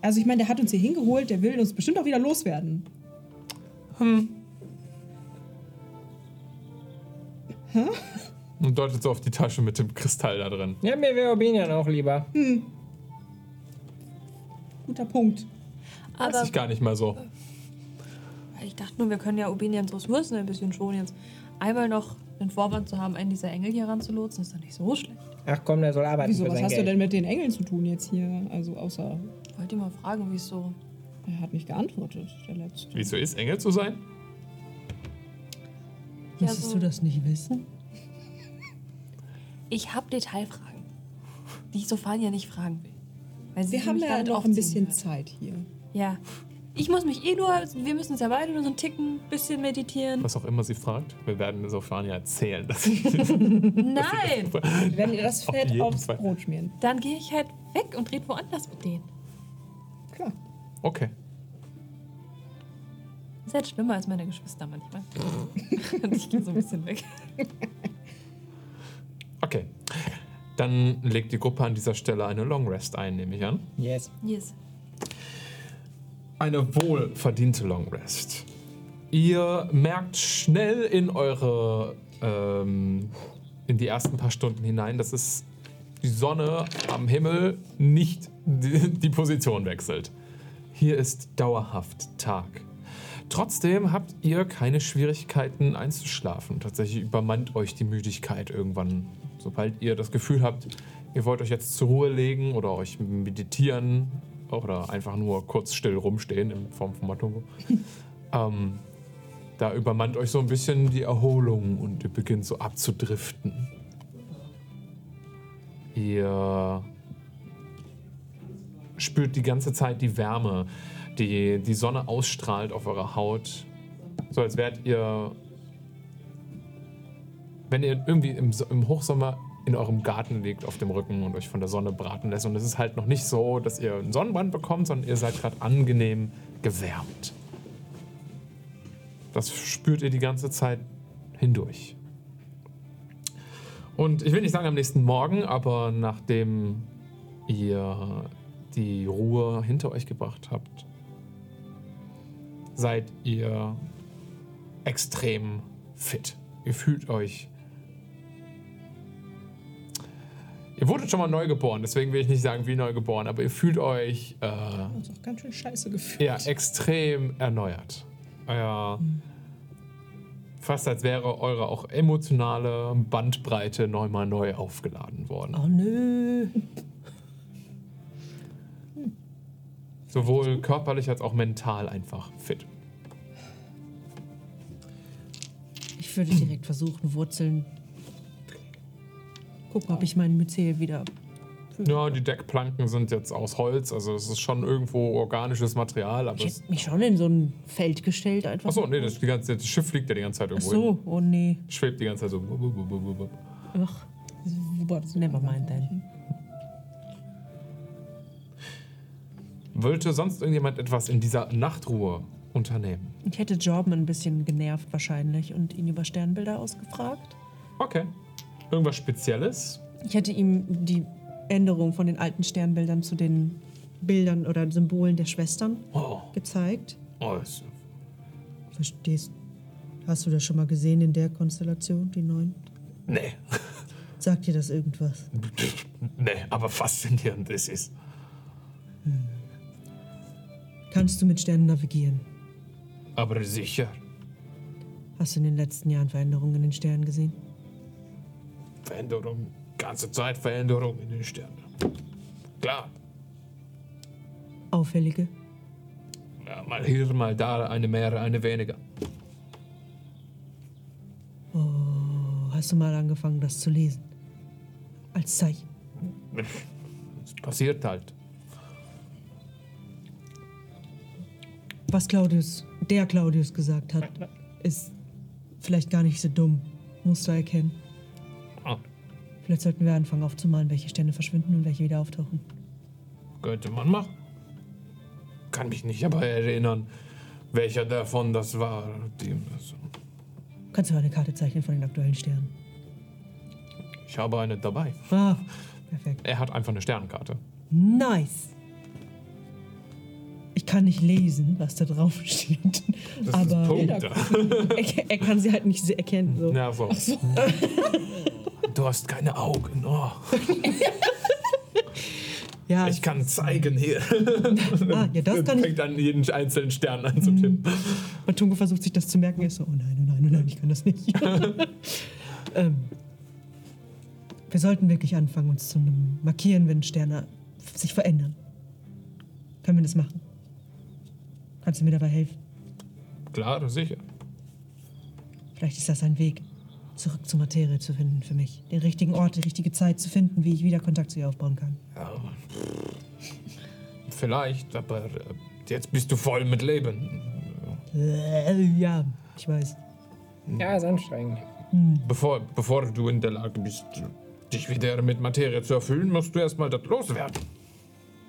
Also, ich meine, der hat uns hier hingeholt, der will uns bestimmt auch wieder loswerden. Und deutet so auf die Tasche mit dem Kristall da drin. Ja, mir wäre Obinian auch lieber. Guter Punkt. Weiß Aber ich gar nicht mal so. ich dachte nur, wir können ja Obinians Ressourcen ein bisschen schonen jetzt. Einmal noch den Vorwand zu haben, einen dieser Engel hier ranzulotsen, ist doch nicht so schlecht. Ach komm, der soll arbeiten Wieso, für was hast Geld. du denn mit den Engeln zu tun jetzt hier? Also, außer. Wollt ihr mal fragen, wie es so. Er hat nicht geantwortet, der letzte. Wieso ist Engel zu sein? Ja, Müsstest so- du das nicht wissen? Ich habe Detailfragen, die ich Sophania nicht fragen will. Weil sie Wir haben ja noch ein bisschen wird. Zeit hier. Ja. Ich muss mich eh nur, wir müssen uns ja beide nur so einen Ticken, bisschen meditieren. Was auch immer sie fragt. Wir werden Sophania erzählen, dass sie (laughs) Nein! Wenn ihr das Auf Fett jeden aufs Fall. Brot schmieren. Dann gehe ich halt weg und rede woanders mit denen. Klar. Okay. Das ist halt schlimmer als meine Geschwister manchmal. (laughs) und ich gehe so ein bisschen weg. (laughs) Okay. Dann legt die Gruppe an dieser Stelle eine Long Rest ein, nehme ich an. Yes. Yes. Eine wohlverdiente Long Rest. Ihr merkt schnell in eure, ähm, in die ersten paar Stunden hinein, dass es die Sonne am Himmel nicht die, die Position wechselt. Hier ist dauerhaft Tag. Trotzdem habt ihr keine Schwierigkeiten einzuschlafen. Tatsächlich übermannt euch die Müdigkeit irgendwann. Sobald ihr das Gefühl habt, ihr wollt euch jetzt zur Ruhe legen oder euch meditieren oder einfach nur kurz still rumstehen in Form von Matungo, (laughs) ähm, da übermannt euch so ein bisschen die Erholung und ihr beginnt so abzudriften. Ihr spürt die ganze Zeit die Wärme, die die Sonne ausstrahlt auf eure Haut. So als wärt ihr, wenn ihr irgendwie im, im Hochsommer in eurem Garten liegt auf dem Rücken und euch von der Sonne braten lässt. Und es ist halt noch nicht so, dass ihr einen Sonnenbrand bekommt, sondern ihr seid gerade angenehm gewärmt. Das spürt ihr die ganze Zeit hindurch. Und ich will nicht sagen am nächsten Morgen, aber nachdem ihr die Ruhe hinter euch gebracht habt, seid ihr extrem fit. Ihr fühlt euch. Ihr wurdet schon mal neu geboren, deswegen will ich nicht sagen wie neu geboren, aber ihr fühlt euch äh, Uns auch ganz schön scheiße gefühlt. ja, extrem erneuert. Euer, fast als wäre eure auch emotionale Bandbreite nochmal neu aufgeladen worden. Oh nö. Sowohl körperlich als auch mental einfach fit. Ich würde direkt versuchen, Wurzeln. Gucken, ob ich meinen Myzel wieder. Ja, die Deckplanken sind jetzt aus Holz, also es ist schon irgendwo organisches Material, aber Ich hätte mich schon in so ein Feld gestellt einfach. Achso, nee, das, die ganze, das Schiff fliegt ja die ganze Zeit Ach irgendwo hin. so, oh nee. Schwebt die ganze Zeit so. Ach, never mind then. Wollte sonst irgendjemand etwas in dieser Nachtruhe unternehmen? Ich hätte Jordan ein bisschen genervt wahrscheinlich und ihn über Sternbilder ausgefragt. Okay. Irgendwas Spezielles? Ich hätte ihm die Änderung von den alten Sternbildern zu den Bildern oder Symbolen der Schwestern Oh, gezeigt. oh Verstehst Hast du das schon mal gesehen in der Konstellation, die neuen? nee. (laughs) Sagt dir das irgendwas? nee, aber faszinierend ist es. Kannst du mit Sternen navigieren? Aber sicher. Hast du in den letzten Jahren Veränderungen in den Sternen gesehen? Veränderung, ganze Zeit Veränderung in den Sternen. Klar. Auffällige? Ja, mal hier, mal da, eine mehr, eine weniger. Oh, hast du mal angefangen, das zu lesen? Als Zeichen. Es passiert halt. Was Claudius, der Claudius gesagt hat, ist vielleicht gar nicht so dumm. Musst du erkennen. Vielleicht sollten wir anfangen aufzumalen, welche Sterne verschwinden und welche wieder auftauchen. könnte man machen. Kann mich nicht aber erinnern, welcher davon das war. Die, das, Kannst du eine Karte zeichnen von den aktuellen Sternen? ich habe eine dabei. Ah, perfekt. Er hat einfach eine Sternenkarte. Nice. Ich kann nicht lesen, was da drauf (laughs) steht. Das aber ist Punkt. er, er kann sie halt nicht erkennen. So. Ja, so. (laughs) Du hast keine Augen. Oh. (laughs) Ja, Ich kann zeigen hier. (laughs) ah, ja, das kann. Fängt an, jeden einzelnen Stern anzutippen. Matungo versucht sich das zu merken. Er ist so, oh nein, oh nein, oh nein, ich kann das nicht. (laughs) ähm, wir sollten wirklich anfangen, uns zu markieren, wenn Sterne sich verändern. Können wir das machen? Kannst du mir dabei helfen? Klar, sicher. Vielleicht ist das ein Weg, zurück zur Materie zu finden für mich. Den richtigen Ort, die richtige Zeit zu finden, wie ich wieder Kontakt zu ihr aufbauen kann. Ja. Vielleicht, aber äh, jetzt bist du voll mit Leben. Äh, ja, ich weiß. Ja, ist anstrengend. Bevor, bevor du in der Lage bist, dich wieder mit Materie zu erfüllen, musst du erstmal das loswerden.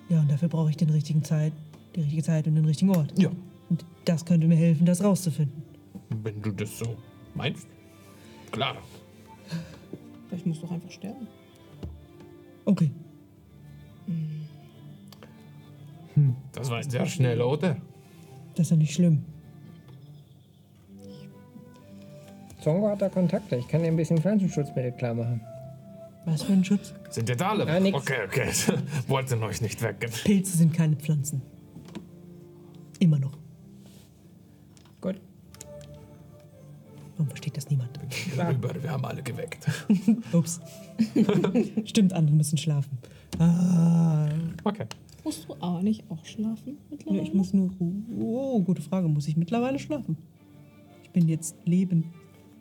Ja, und dafür brauche ich den richtigen Zeit, die richtige Zeit und den richtigen Ort. Ja. Und das könnte mir helfen, das rauszufinden. Wenn du das so meinst. Klar. Vielleicht musst du doch einfach sterben. Okay. Das war sehr schnell, oder? Das ist ja nicht schlimm. Zongo hat da Kontakte. Ich kann dir ein bisschen Pflanzenschutzmittel klar machen. Was für ein Schutz? Sind jetzt alle? Ja, nix. okay, okay. (laughs) Wollten euch nicht wecken. Pilze sind keine Pflanzen. Immer noch. Warum versteht das niemand? Rüber, wir haben alle geweckt. (laughs) Ups. (laughs) Stimmt, andere müssen schlafen. Ah. Okay. Musst du A nicht auch schlafen Ja, mittlerweile? ich muss nur. Oh, gute Frage. Muss ich mittlerweile schlafen? Ich bin jetzt leben.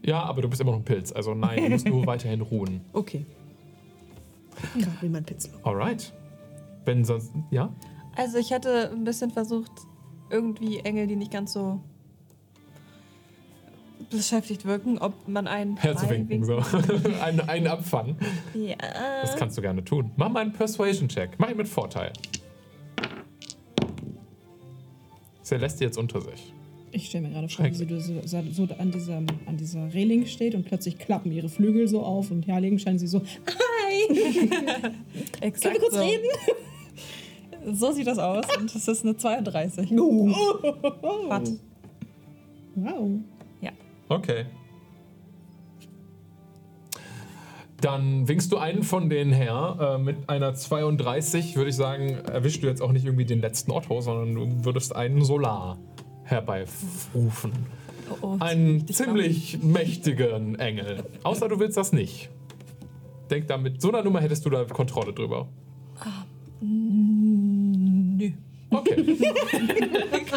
Ja, aber du bist immer noch ein Pilz. Also nein, du musst nur (laughs) weiterhin ruhen. Okay. Gerade wie mein Pilz. Alright. Wenn sonst. Ja? Also ich hätte ein bisschen versucht, irgendwie Engel, die nicht ganz so beschäftigt wirken, ob man einen (laughs) Herzuwinken. So. (laughs) einen, einen abfangen. Ja. Das kannst du gerne tun. Mach mal einen Persuasion-Check. Mach ihn mit Vorteil. Celeste jetzt unter sich. Ich stelle mir gerade vor, wie sie so, so, so an, diesem, an dieser Reling steht und plötzlich klappen ihre Flügel so auf und Heiligenschein sie so, Exakt (laughs) können wir kurz so. reden? So sieht das aus und es ist eine 32. What? Wow. Okay. Dann winkst du einen von denen her. Äh, mit einer 32, würde ich sagen, erwischst du jetzt auch nicht irgendwie den letzten Otto, sondern du würdest einen Solar herbeirufen. Oh, oh, Einen ziemlich mächtigen Engel. Außer du willst das nicht. Denk da, mit so einer Nummer hättest du da Kontrolle drüber. Nö. Okay. (laughs)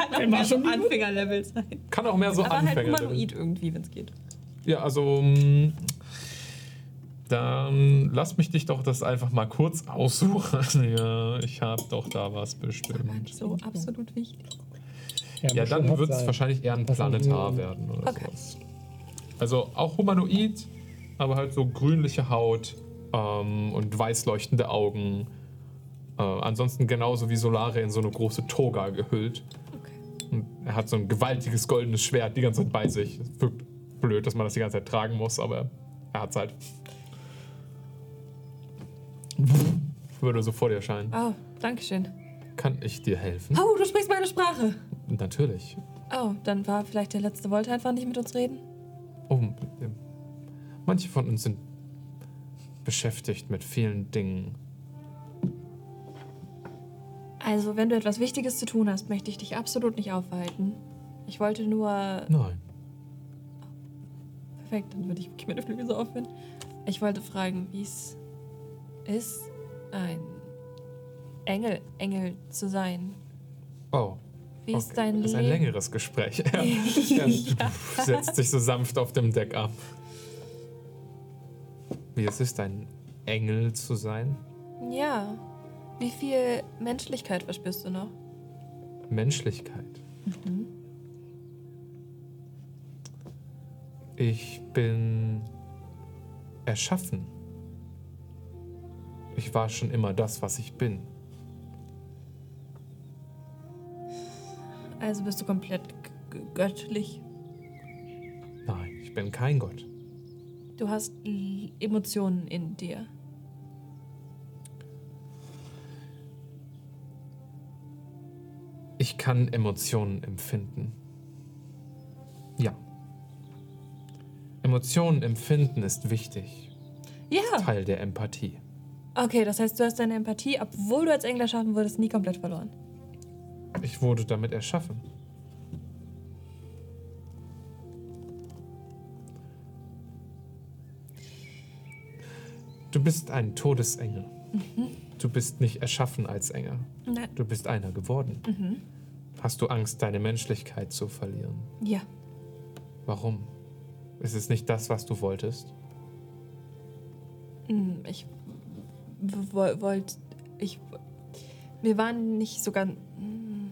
Kann mehr so Anfängerlevel sein. Kann auch mehr so Aber halt Anfänger. humanoid irgendwie, wenn es geht. Ja, also. mh, Dann lass mich dich doch das einfach mal kurz aussuchen. (laughs) Ja, ich habe doch da was bestimmt. So absolut wichtig. Ja, dann bestimmt wird es sein. wahrscheinlich eher ein Planetar werden oder Okay. sowas. Also auch humanoid, aber halt so grünliche Haut ähm, und weiß leuchtende Augen. Äh, ansonsten genauso wie Solare in so eine große Toga gehüllt. Okay. Und er hat so ein gewaltiges goldenes Schwert die ganze Zeit bei sich. Es wirkt blöd, dass man das die ganze Zeit tragen muss, aber er hat's halt. Würde so vor dir scheinen. Oh, danke schön. Kann ich dir helfen? Oh, du sprichst meine Sprache. Natürlich. Oh, dann war vielleicht der letzte wollte einfach nicht mit uns reden. Oh, manche von uns sind beschäftigt mit vielen Dingen. Also, wenn du etwas Wichtiges zu tun hast, möchte ich dich absolut nicht aufhalten. Ich wollte nur. Nein. Perfekt, dann würde ich meine Flügel so aufhören. Ich wollte fragen, wie es ist, ein Engel, Engel zu sein. Oh. Wie ist okay. dein Das ist ein Leben? längeres Gespräch. (laughs) Er er setzt sich so sanft auf dem Deck ab. Wie es ist, ein Engel zu sein? Ja. Wie viel Menschlichkeit verspürst du noch? Menschlichkeit. Ich bin erschaffen. Ich war schon immer das, was ich bin. Also bist du komplett göttlich. Nein, ich bin kein Gott. Du hast Emotionen in dir. Ich kann Emotionen empfinden. Ja. Emotionen empfinden ist wichtig. Ja. Teil der Empathie. Okay, das heißt, du hast deine Empathie, obwohl du als Engel erschaffen wurdest, nie komplett verloren. Ich wurde damit erschaffen. Du bist ein Todesengel. Du bist nicht erschaffen als Engel. Nein. Du bist einer geworden. Hast du Angst, deine Menschlichkeit zu verlieren? Ja. Warum? Ist es nicht das, was du wolltest? Hm, Ich wollte. Ich. Wir waren nicht so ganz. hm.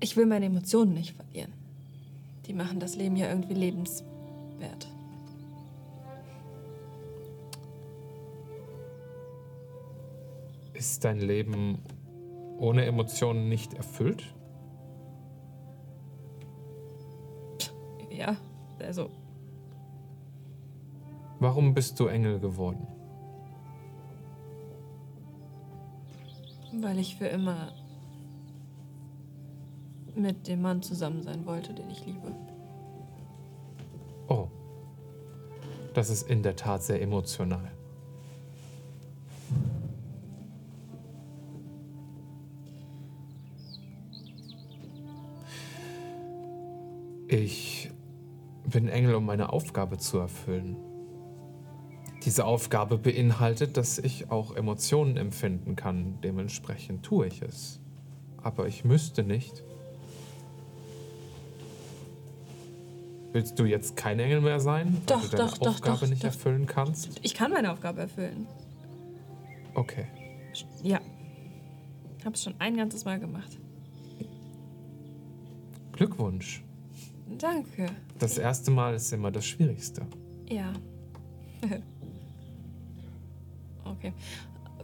Ich will meine Emotionen nicht verlieren. Die machen das Leben ja irgendwie lebenswert. Ist dein Leben ohne Emotionen nicht erfüllt? Ja, also. Warum bist du Engel geworden? Weil ich für immer mit dem Mann zusammen sein wollte, den ich liebe. Oh. Das ist in der Tat sehr emotional. Ich bin Engel, um meine Aufgabe zu erfüllen. Diese Aufgabe beinhaltet, dass ich auch Emotionen empfinden kann. Dementsprechend tue ich es. Aber ich müsste nicht. Willst du jetzt kein Engel mehr sein? weil Doch, du deine doch, doch, Aufgabe doch, nicht doch. erfüllen kannst? Ich kann meine Aufgabe erfüllen. Okay. Ja. Hab's schon ein ganzes Mal gemacht. Glückwunsch. Danke. Das erste Mal ist immer das Schwierigste. Ja. (laughs) okay.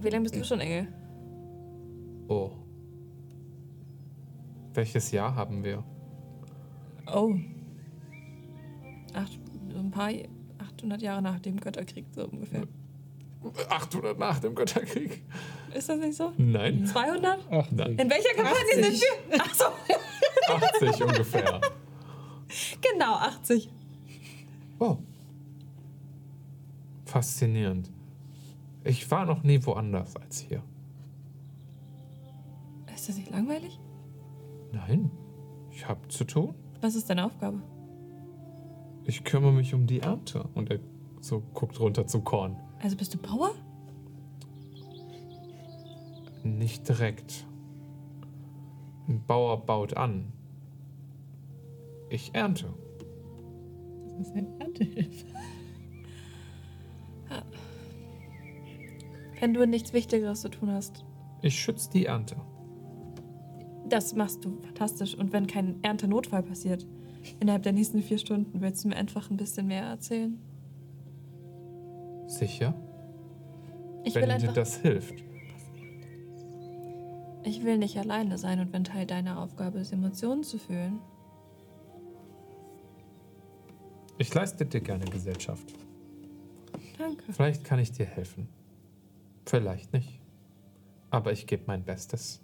Wie lange bist du schon Engel? Oh. Welches Jahr haben wir? Oh. Acht, so ein paar, 800 Jahre nach dem Götterkrieg, so ungefähr. 800 nach dem Götterkrieg. Ist das nicht so? Nein. 200? Ach, Nein. In welcher Kampagne sind wir? Achso, 80 ungefähr. Genau, 80. Oh. Faszinierend. Ich war noch nie woanders als hier. Ist das nicht langweilig? Nein. Ich habe zu tun. Was ist deine Aufgabe? Ich kümmere mich um die Ernte. Und er so guckt runter zum Korn. Also bist du Bauer? Nicht direkt. Ein Bauer baut an. Ich ernte. Das ist ein Erntehilfe. Wenn du nichts Wichtigeres zu tun hast. Ich schütze die Ernte. Das machst du fantastisch. Und wenn kein Erntenotfall passiert, innerhalb der nächsten vier Stunden, willst du mir einfach ein bisschen mehr erzählen? Sicher? Ich wenn will dir das hilft. Ich will nicht alleine sein und wenn Teil deiner Aufgabe ist, Emotionen zu fühlen. Ich leiste dir gerne Gesellschaft. Danke. Vielleicht kann ich dir helfen. Vielleicht nicht. Aber ich gebe mein Bestes.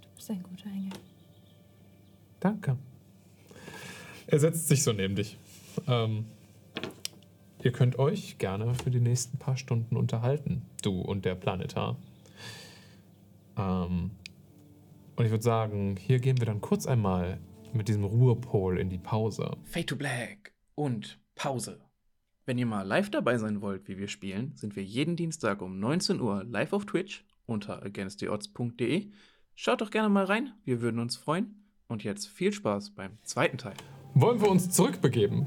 Du bist ein guter Engel. Danke. Er setzt sich so neben dich. Ähm, ihr könnt euch gerne für die nächsten paar Stunden unterhalten, du und der Planetar. Ähm, und ich würde sagen, hier gehen wir dann kurz einmal mit diesem Ruhepol in die Pause. Fade to Black und Pause. Wenn ihr mal live dabei sein wollt, wie wir spielen, sind wir jeden Dienstag um 19 Uhr live auf Twitch unter againsttheodds.de. Schaut doch gerne mal rein, wir würden uns freuen. Und jetzt viel Spaß beim zweiten Teil. Wollen wir uns zurückbegeben?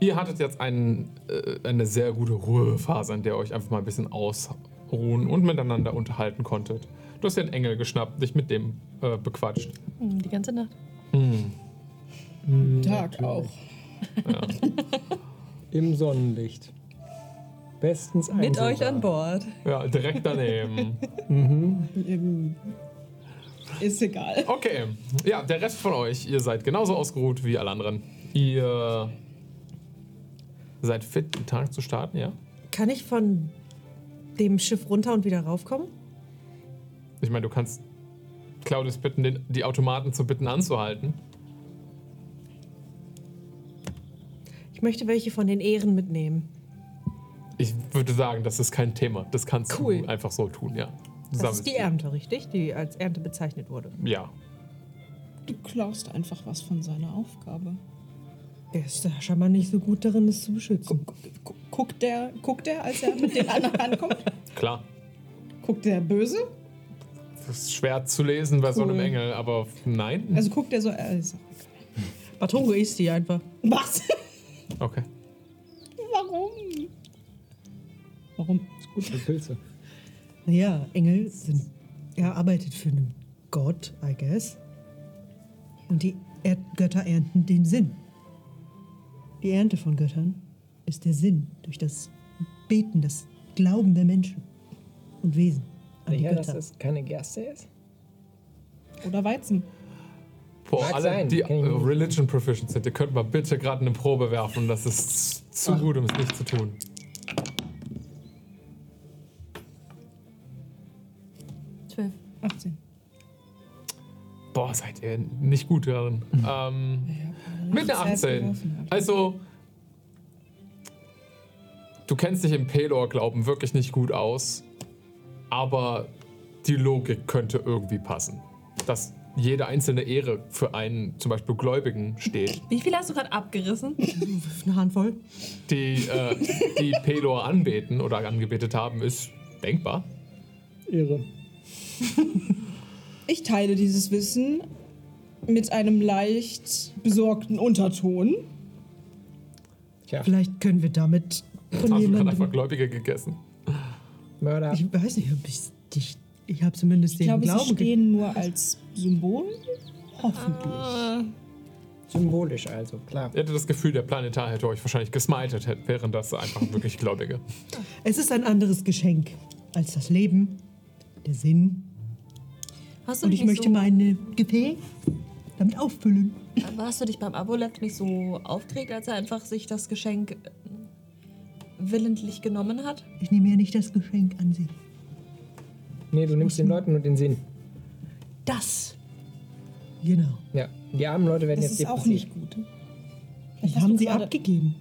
Ihr hattet jetzt einen, äh, eine sehr gute Ruhephase, in der ihr euch einfach mal ein bisschen ausruhen und miteinander unterhalten konntet. Du hast dir einen Engel geschnappt, dich mit dem äh, bequatscht. Die ganze Nacht. Hm. Tag auch. Im Sonnenlicht. Bestens Mit einsehbar. euch an Bord. Ja, direkt daneben. (laughs) Ähm, Ist egal. Okay, ja, der Rest von euch, ihr seid genauso ausgeruht wie alle anderen. Ihr seid fit, den Tag zu starten, ja? Kann ich von dem Schiff runter und wieder raufkommen? Ich meine, du kannst Claudius bitten, den, die Automaten zu bitten anzuhalten. Ich möchte welche von den Ehren mitnehmen. Ich würde sagen, das ist kein Thema. Das kannst Cool. du einfach so tun, ja. Du Das sammelst ist die Ernte, richtig? Die als Ernte bezeichnet wurde. Ja. Du klaust einfach was von seiner Aufgabe. Er ist da scheinbar nicht so gut darin, es zu beschützen. Gu- Guckt der, guckt der, als er mit den anderen ankommt? Klar. Guckt der böse? Das ist schwer zu lesen bei so einem Cool. Engel, aber nein. Also guckt der so, äh, ist auch Batongo isst die einfach. egal. Was? Okay. Warum? Warum? Gut für Pilze. Naja, Engel sind. Er arbeitet für einen Gott, I guess. Und die er Götter ernten den Sinn. Die Ernte von Göttern ist der Sinn durch das Beten, das Glauben der Menschen und Wesen Sicher, dass das keine Gerste ist? Oder Weizen. Boah, Mag alle, sein, die. Religion Proficient sind, ihr könnt mal bitte gerade eine Probe werfen. Das ist zu gut, um es nicht zu tun. Zwölf. 18. Boah, seid ihr nicht gut darin. Ähm, mit einer 18. Also, du kennst dich im Pelor-Glauben wirklich nicht gut aus, aber die Logik könnte irgendwie passen. Dass jede einzelne Ehre für einen zum Beispiel Gläubigen steht, Wie viel hast du gerade abgerissen? Eine Handvoll. die, äh, die Pelor anbeten oder angebetet haben, ist denkbar. Irre. Ich teile dieses Wissen mit einem leicht besorgten Unterton. Tja, Vielleicht können wir damit von Hast du gerade einfach. Gläubige gegessen? Mörder. Ich weiß nicht, ob ich dich. Ich habe zumindest Ich den glaube, sie Glauben. ge- stehen nur als Symbol. Hoffentlich. Symbolisch also, klar. Ihr hättet das Gefühl, der Planetar hätte euch wahrscheinlich gesmited, hätte- wären das einfach wirklich Gläubige. (laughs) Es ist ein anderes Geschenk als das Leben, der Sinn. Hast du Und ich möchte so, meine Gefäß damit auffüllen. Aber hast du dich beim Aboleft nicht so aufgeregt, als er einfach sich das Geschenk willentlich genommen hat? Ich nehme ja nicht das Geschenk an sich. Nee, du nimmst den Leuten nur den Sinn. Das. Genau. Ja, die armen Leute werden Das jetzt ist auch nicht gut. Die Vielleicht haben sie gerade- abgegeben.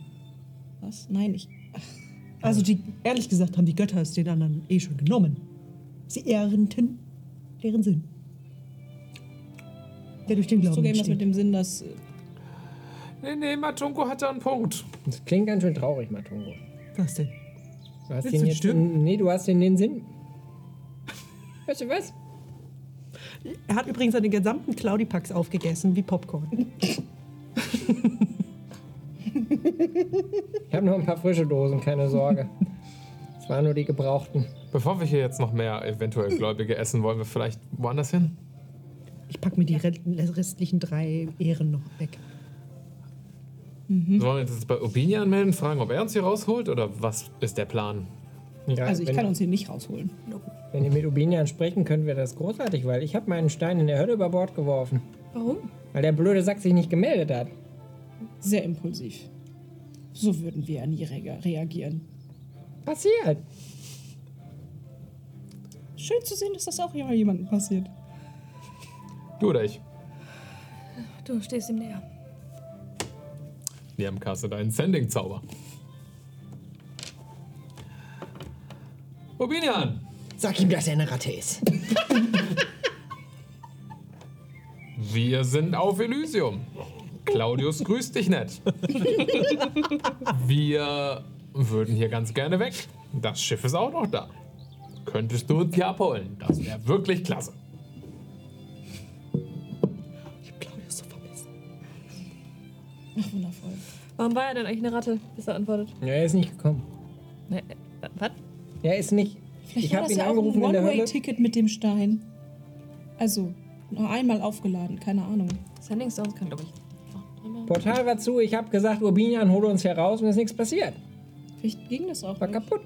Was? Nein, ich. Also die, ehrlich gesagt haben die Götter es den anderen eh schon genommen. Sie ehrenten deren Sinn. Der durch den Glauben Zugeben das mit dem Sinn, dass. äh, Nee, nee, Matunko hat da einen Punkt. Das klingt ganz schön traurig, Matungo. Was denn? Du hast den jetzt. stimmen? Nee, du hast den, den Sinn. (laughs) Weißt du was? Er hat übrigens seine gesamten Claudipacks aufgegessen wie Popcorn. Ich habe noch ein paar frische Dosen, keine Sorge. Es waren nur die gebrauchten. Bevor wir hier jetzt noch mehr eventuell Gläubige essen, wollen wir vielleicht woanders hin? Ich pack mir die re- restlichen drei Ehren noch weg. Sollen wir uns jetzt bei Urbini anmelden, fragen, ob er uns hier rausholt oder was ist der Plan? Ja, Also ich wenn, kann uns hier nicht rausholen. wenn ihr mit Ubinian sprechen könnt, wäre das großartig, weil ich habe meinen Stein in der Hölle über Bord geworfen. Warum? Weil der blöde Sack sich nicht gemeldet hat. Sehr impulsiv. So würden wir nie rea- reagieren. Passiert. Schön zu sehen, dass das auch jemandem passiert. Du oder ich? Du stehst ihm näher. Wir haben castet einen Sending-Zauber. Ubinian! Sag ihm, dass er eine Ratte ist. (laughs) Wir sind auf Elysium. Claudius grüßt dich nett. Wir würden hier ganz gerne weg. Das Schiff ist auch noch da. Könntest du uns hier abholen? Das wäre wirklich klasse. Ach, wundervoll. Warum war er denn eigentlich eine Ratte, bis er antwortet? Ja, er ist nicht gekommen. Ne, äh, was? Er ist nicht. Vielleicht ich war habe das ihn ja auch ein angerufen in der Hölle. One-Way-Ticket mit dem Stein. Also, nur einmal aufgeladen, keine Ahnung. Sending Stones kann, glaube ich. Portal war zu, ich habe gesagt, Urbinian, hole uns hier raus und es ist nichts passiert. Vielleicht ging das auch War nicht. kaputt.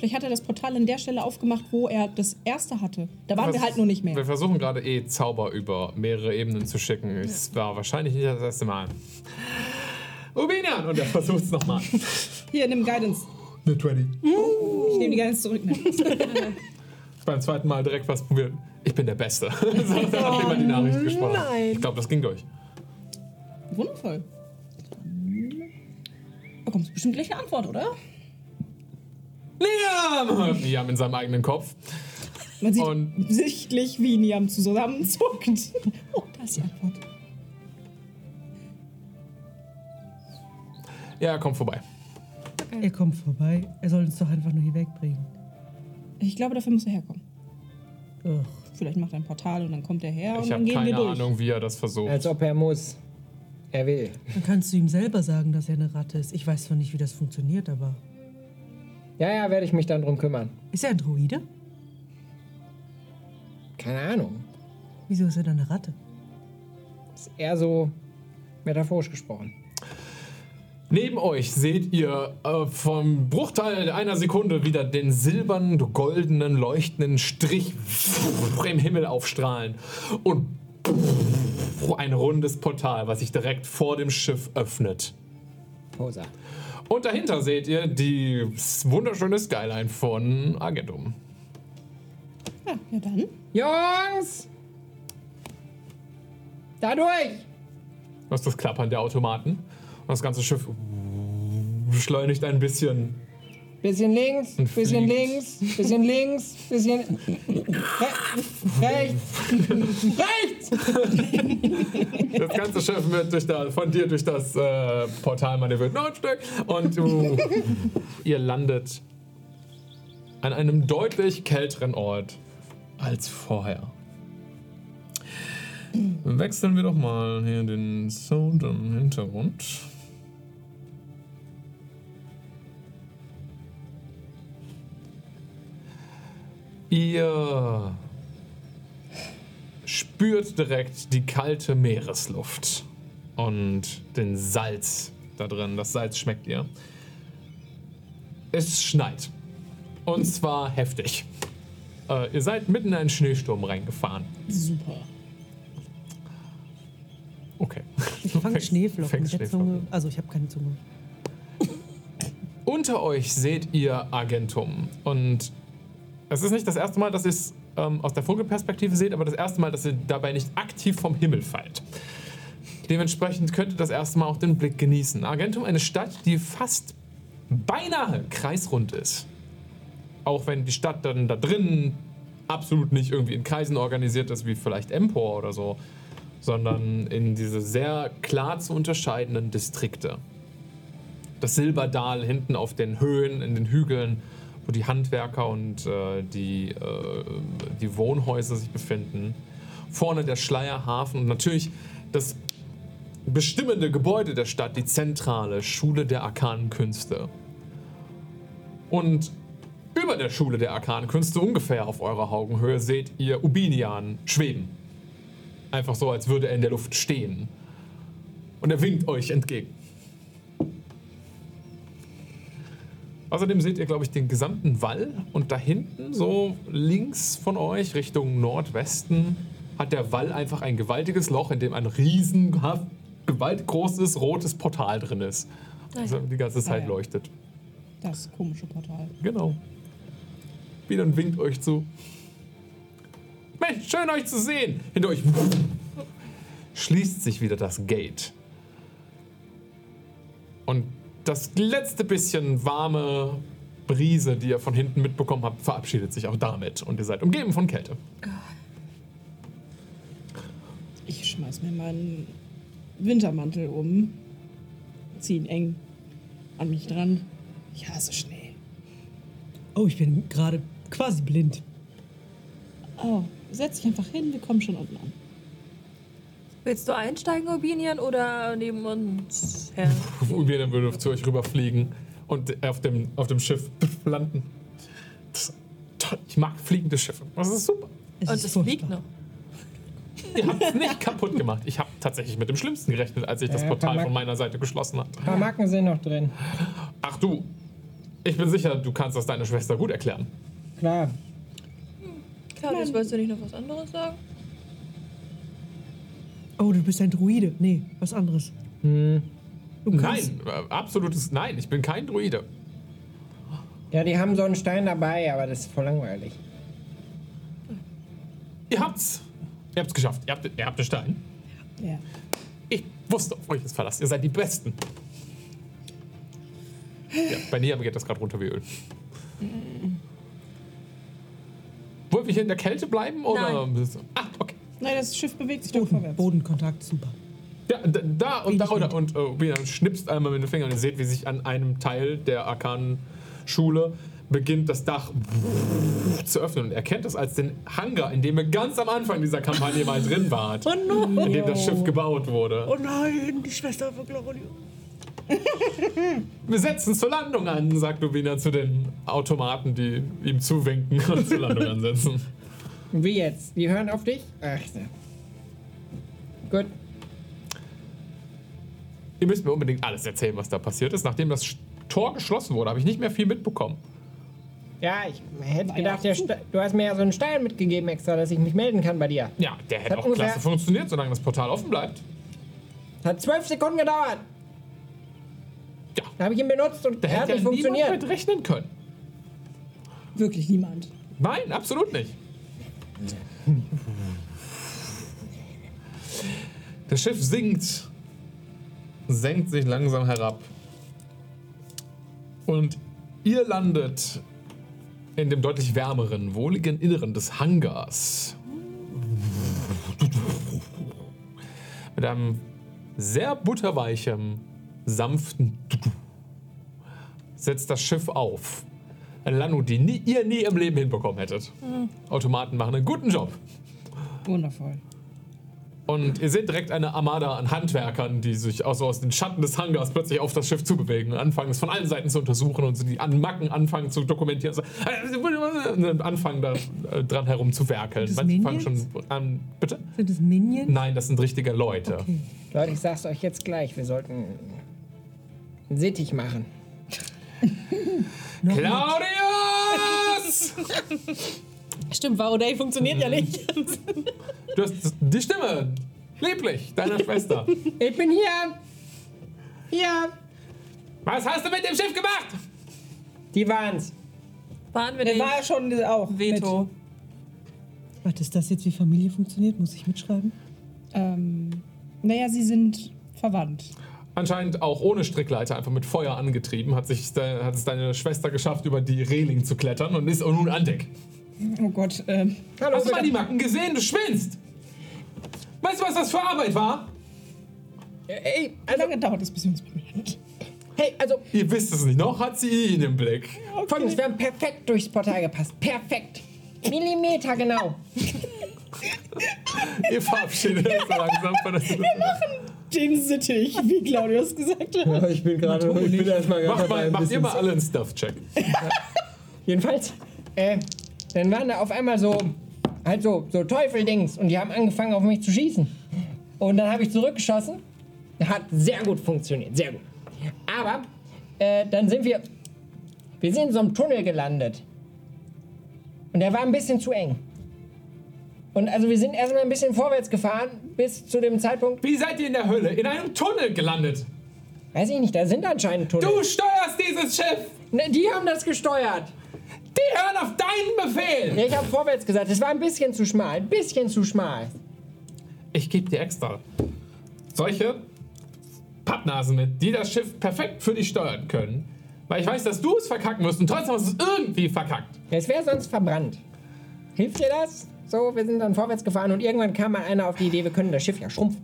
Vielleicht hat er das Portal an der Stelle aufgemacht, wo er das erste hatte. Da waren wir halt nur nicht Wir mehr. versuchen gerade eh Zauber über mehrere Ebenen zu schicken. Es war wahrscheinlich nicht das erste Mal. Ubinian! Und er versucht es nochmal. Hier, nimm Guidance. Eine 20. Ich nehme die Guidance zurück. Ne? (laughs) Beim zweiten Mal direkt was probiert. Ich bin der Beste. (laughs) so, nachdem er die Nachricht gesprochen hat. Ich glaube, das ging durch. Wundervoll. Bekommst bestimmt gleich eine Antwort, oder? Liam! hört Liam in seinem eigenen Kopf. Man sieht Und- sichtlich, wie Niam zusammenzuckt. (laughs) Oh, da ist die Antwort. Ja, komm vorbei. Er kommt vorbei. Er soll uns doch einfach nur hier wegbringen. Ich glaube, dafür muss er herkommen. Ugh. Vielleicht macht er ein Portal und dann kommt er her und Ich dann habe gehen wir keine durch. Ahnung, wie er das versucht. Als ob er muss. Er will. Dann kannst du ihm selber sagen, dass er eine Ratte ist. Ich weiß zwar nicht, wie das funktioniert, aber. Ja, ja, werde ich mich dann drum kümmern. Ist er ein Droide? Keine Ahnung. Wieso ist er dann eine Ratte? Ist eher so metaphorisch gesprochen. Neben euch seht ihr äh, vom Bruchteil einer Sekunde wieder den silbernen, goldenen, leuchtenden Strich im Himmel aufstrahlen und ein rundes Portal, was sich direkt vor dem Schiff öffnet. Poser. Und dahinter seht ihr die wunderschöne Skyline von Agentum. Ja, ja dann. Jungs! Dadurch! Du hast das Klappern der Automaten und das ganze Schiff beschleunigt ein bisschen. Bisschen links, bisschen links, bisschen links, bisschen re rechts, rechts! Das ganze Schiff wird durch da, von dir durch das äh, Portal manövriert. Noch ein Stück. Und uh, ihr landet an einem deutlich kälteren Ort als vorher. Wechseln wir doch mal hier den Sound im Hintergrund. Ihr spürt direkt die kalte Meeresluft und den Salz da drin. Das Salz schmeckt ihr. Es schneit. Und zwar heftig. Äh, ihr seid mitten in einen Schneesturm reingefahren. Super. Okay. Ich fange (laughs) Schneeflocken mit der. Zunge. Also, ich habe keine Zunge. Unter euch seht ihr Agentum. Und es ist nicht das erste Mal, dass ihr es ähm, aus der Vogelperspektive seht, aber das erste Mal, dass ihr dabei nicht aktiv vom Himmel fallt. Dementsprechend könnt ihr das erste Mal auch den Blick genießen. Agentum, eine Stadt, die fast beinahe kreisrund ist. Auch wenn die Stadt dann da drin absolut nicht irgendwie in Kreisen organisiert ist, wie vielleicht Empor oder so, sondern in diese sehr klar zu unterscheidenden Distrikte das Silberdal hinten auf den Höhen, in den Hügeln, wo die Handwerker und äh, die, äh, die Wohnhäuser sich befinden. Vorne der Schleierhafen und natürlich das bestimmende Gebäude der Stadt, die zentrale Schule der arkanen Künste. Und über der Schule der arkanen Künste, ungefähr auf eurer Augenhöhe, seht ihr Ubinian schweben. Einfach so, als würde er in der Luft stehen. Und er winkt euch entgegen. Außerdem seht ihr, glaube ich, den gesamten Wall und da hinten, so links von euch, Richtung Nordwesten, hat der Wall einfach ein gewaltiges Loch, in dem ein riesen, gewaltig großes rotes Portal drin ist. Das die ganze Zeit Ah, ja. leuchtet. Das komische Portal. Genau. Wieder winkt euch zu. Mensch, schön euch zu sehen. Hinter euch schließt sich wieder das Gate. Und das letzte bisschen warme Brise, die ihr von hinten mitbekommen habt, verabschiedet sich auch damit. Und ihr seid umgeben von Kälte. Ich schmeiß mir meinen Wintermantel um, zieh ihn eng an mich dran. Ich hasse Schnee. Oh, ich bin gerade quasi blind. Oh, setz dich einfach hin, wir kommen schon unten an. Willst du einsteigen, Urbinian, oder neben uns her? Ubien würde zu euch rüberfliegen und auf dem, auf dem Schiff landen. Das, toll. Ich mag fliegende Schiffe. Das ist super. Es Und es fliegt noch. Ihr habt es nicht (laughs) kaputt gemacht. Ich habe tatsächlich mit dem Schlimmsten gerechnet, als ich das Ja, Portal von meiner Seite geschlossen hat. Ein paar Marken sind noch drin. Ach du, ich bin sicher, du kannst das deiner Schwester gut erklären. Klar. Claudius, wolltest du nicht noch was anderes sagen? Oh, du bist ein Druide. Nee, was anderes. Du kannst- Nein, äh, absolutes Nein. Ich bin kein Druide. Ja, die haben so einen Stein dabei, aber das ist voll langweilig. Ihr habt's. Ihr habt's geschafft. Ihr habt, ihr habt den Stein. Ja. Ich wusste, auf euch ist Verlass. Ihr seid die Besten. Ja, bei Niam geht das gerade runter wie Öl. Wollen wir hier in der Kälte bleiben? Oder? Ah, okay. Nein, das Schiff bewegt sich doch Boden, vorwärts. Bodenkontakt, super. Ja, da, da und da oder und äh, Bian schnipst einmal mit den Fingern und ihr seht, wie sich an einem Teil der Arkanen-Schule beginnt das Dach zu öffnen und erkennt das als den Hangar, in dem ihr ganz am Anfang dieser Kampagne mal drin wart, Oh no! in dem das Schiff gebaut wurde. Oh nein, die Schwester von Claudio. Wir setzen zur Landung an, sagt Ubina zu den Automaten, die ihm zuwinken und zur Landung ansetzen. (laughs) Wie jetzt? Die hören auf dich? Ach, so. Gut. Ihr müsst mir unbedingt alles erzählen, was da passiert ist. Nachdem das Tor geschlossen wurde, habe ich nicht mehr viel mitbekommen. Ja, ich hätte gedacht, der Ste- du hast mir ja so einen Stein mitgegeben extra, dass ich mich melden kann bei dir. Ja, der hätte Hat auch klasse funktioniert, solange das Portal offen bleibt. Hat zwölf Sekunden gedauert. Ja, Da habe ich ihn benutzt und da er hat hätte nicht ja niemand funktioniert. mit rechnen können. Wirklich niemand. Nein, absolut nicht. Das Schiff sinkt, senkt sich langsam herab. Und ihr landet in dem deutlich wärmeren, wohligen Inneren des Hangars. Mit einem sehr butterweichen, sanften setzt das Schiff auf. Eine Landung, die nie, ihr nie im Leben hinbekommen hättet. Automaten machen einen guten Job. Wundervoll. Und ihr seht direkt eine Armada an Handwerkern, die sich also aus den Schatten des Hangars plötzlich auf das Schiff zubewegen und anfangen es von allen Seiten zu untersuchen und so die an Macken anfangen zu dokumentieren. So, und anfangen da äh, dran herum zu werkeln. Sind das Manche fangen Minions? schon an. Bitte? Sind es Minions? Nein, das sind richtige Leute. Okay. Leute, ich sag's euch jetzt gleich, wir sollten einen Sittich machen. (laughs) Noch Claudius! (laughs) Stimmt, Varoday funktioniert ja nicht. (laughs) Du hast die Stimme. Lieblich, deiner Schwester. Ich bin hier! Hier! Was hast du mit dem Schiff gemacht? Die waren's. Waren wir Der nicht? war ja schon auch. Veto. Warte, ist das jetzt wie Familie funktioniert? Muss ich mitschreiben? Mit, ähm, naja, sie sind verwandt. Anscheinend auch ohne Strickleiter, einfach mit Feuer angetrieben, hat, sich, de- hat es deine Schwester geschafft, über die Reling zu klettern und ist nun an Deck. Oh Gott, ähm, Hallo, Hast du mal die Macken gesehen? Du schwinst! Weißt du, was das für Arbeit war? Ey, wie also, lange dauert es, bis sie uns begegnen? hey, also, Ihr wisst es nicht, noch hat sie ihn im Blick. folgendes, wir haben perfekt durchs Portal gepasst. Perfekt. Millimeter genau. (laughs) Ihr verabschiedet euch so langsam von der Den Sittich, wie Claudius gesagt hat. ich bin gerade, ich bin erstmal Macht, mal, macht ihr mal alle einen Stealth-Check. Jedenfalls, äh, dann waren da auf einmal so, halt so, so Teufeldings und die haben angefangen auf mich zu schießen. Und dann habe ich zurückgeschossen. Hat sehr gut funktioniert, sehr gut. Aber äh, dann sind wir Wir sind in so einem Tunnel gelandet. Und der war ein bisschen zu eng. Und also wir sind erstmal ein bisschen vorwärts gefahren, bis zu dem Zeitpunkt, Wie seid ihr in der Hölle? In einem Tunnel gelandet? weiß ich nicht, da sind anscheinend Tunnel. Du steuerst dieses Schiff! Ne, die haben das gesteuert. Die hören auf deinen Befehl! Ja, ich habe vorwärts gesagt, es war ein bisschen zu schmal, ein bisschen zu schmal. Ich gebe dir extra solche Pappnasen mit, die das Schiff perfekt für dich steuern können. Weil ich weiß, dass du es verkacken wirst und trotzdem hast du es irgendwie verkackt. Es wäre sonst verbrannt. Hilft dir das? So, wir sind dann vorwärts gefahren und irgendwann kam mal einer auf die Idee, wir können das Schiff ja schrumpfen.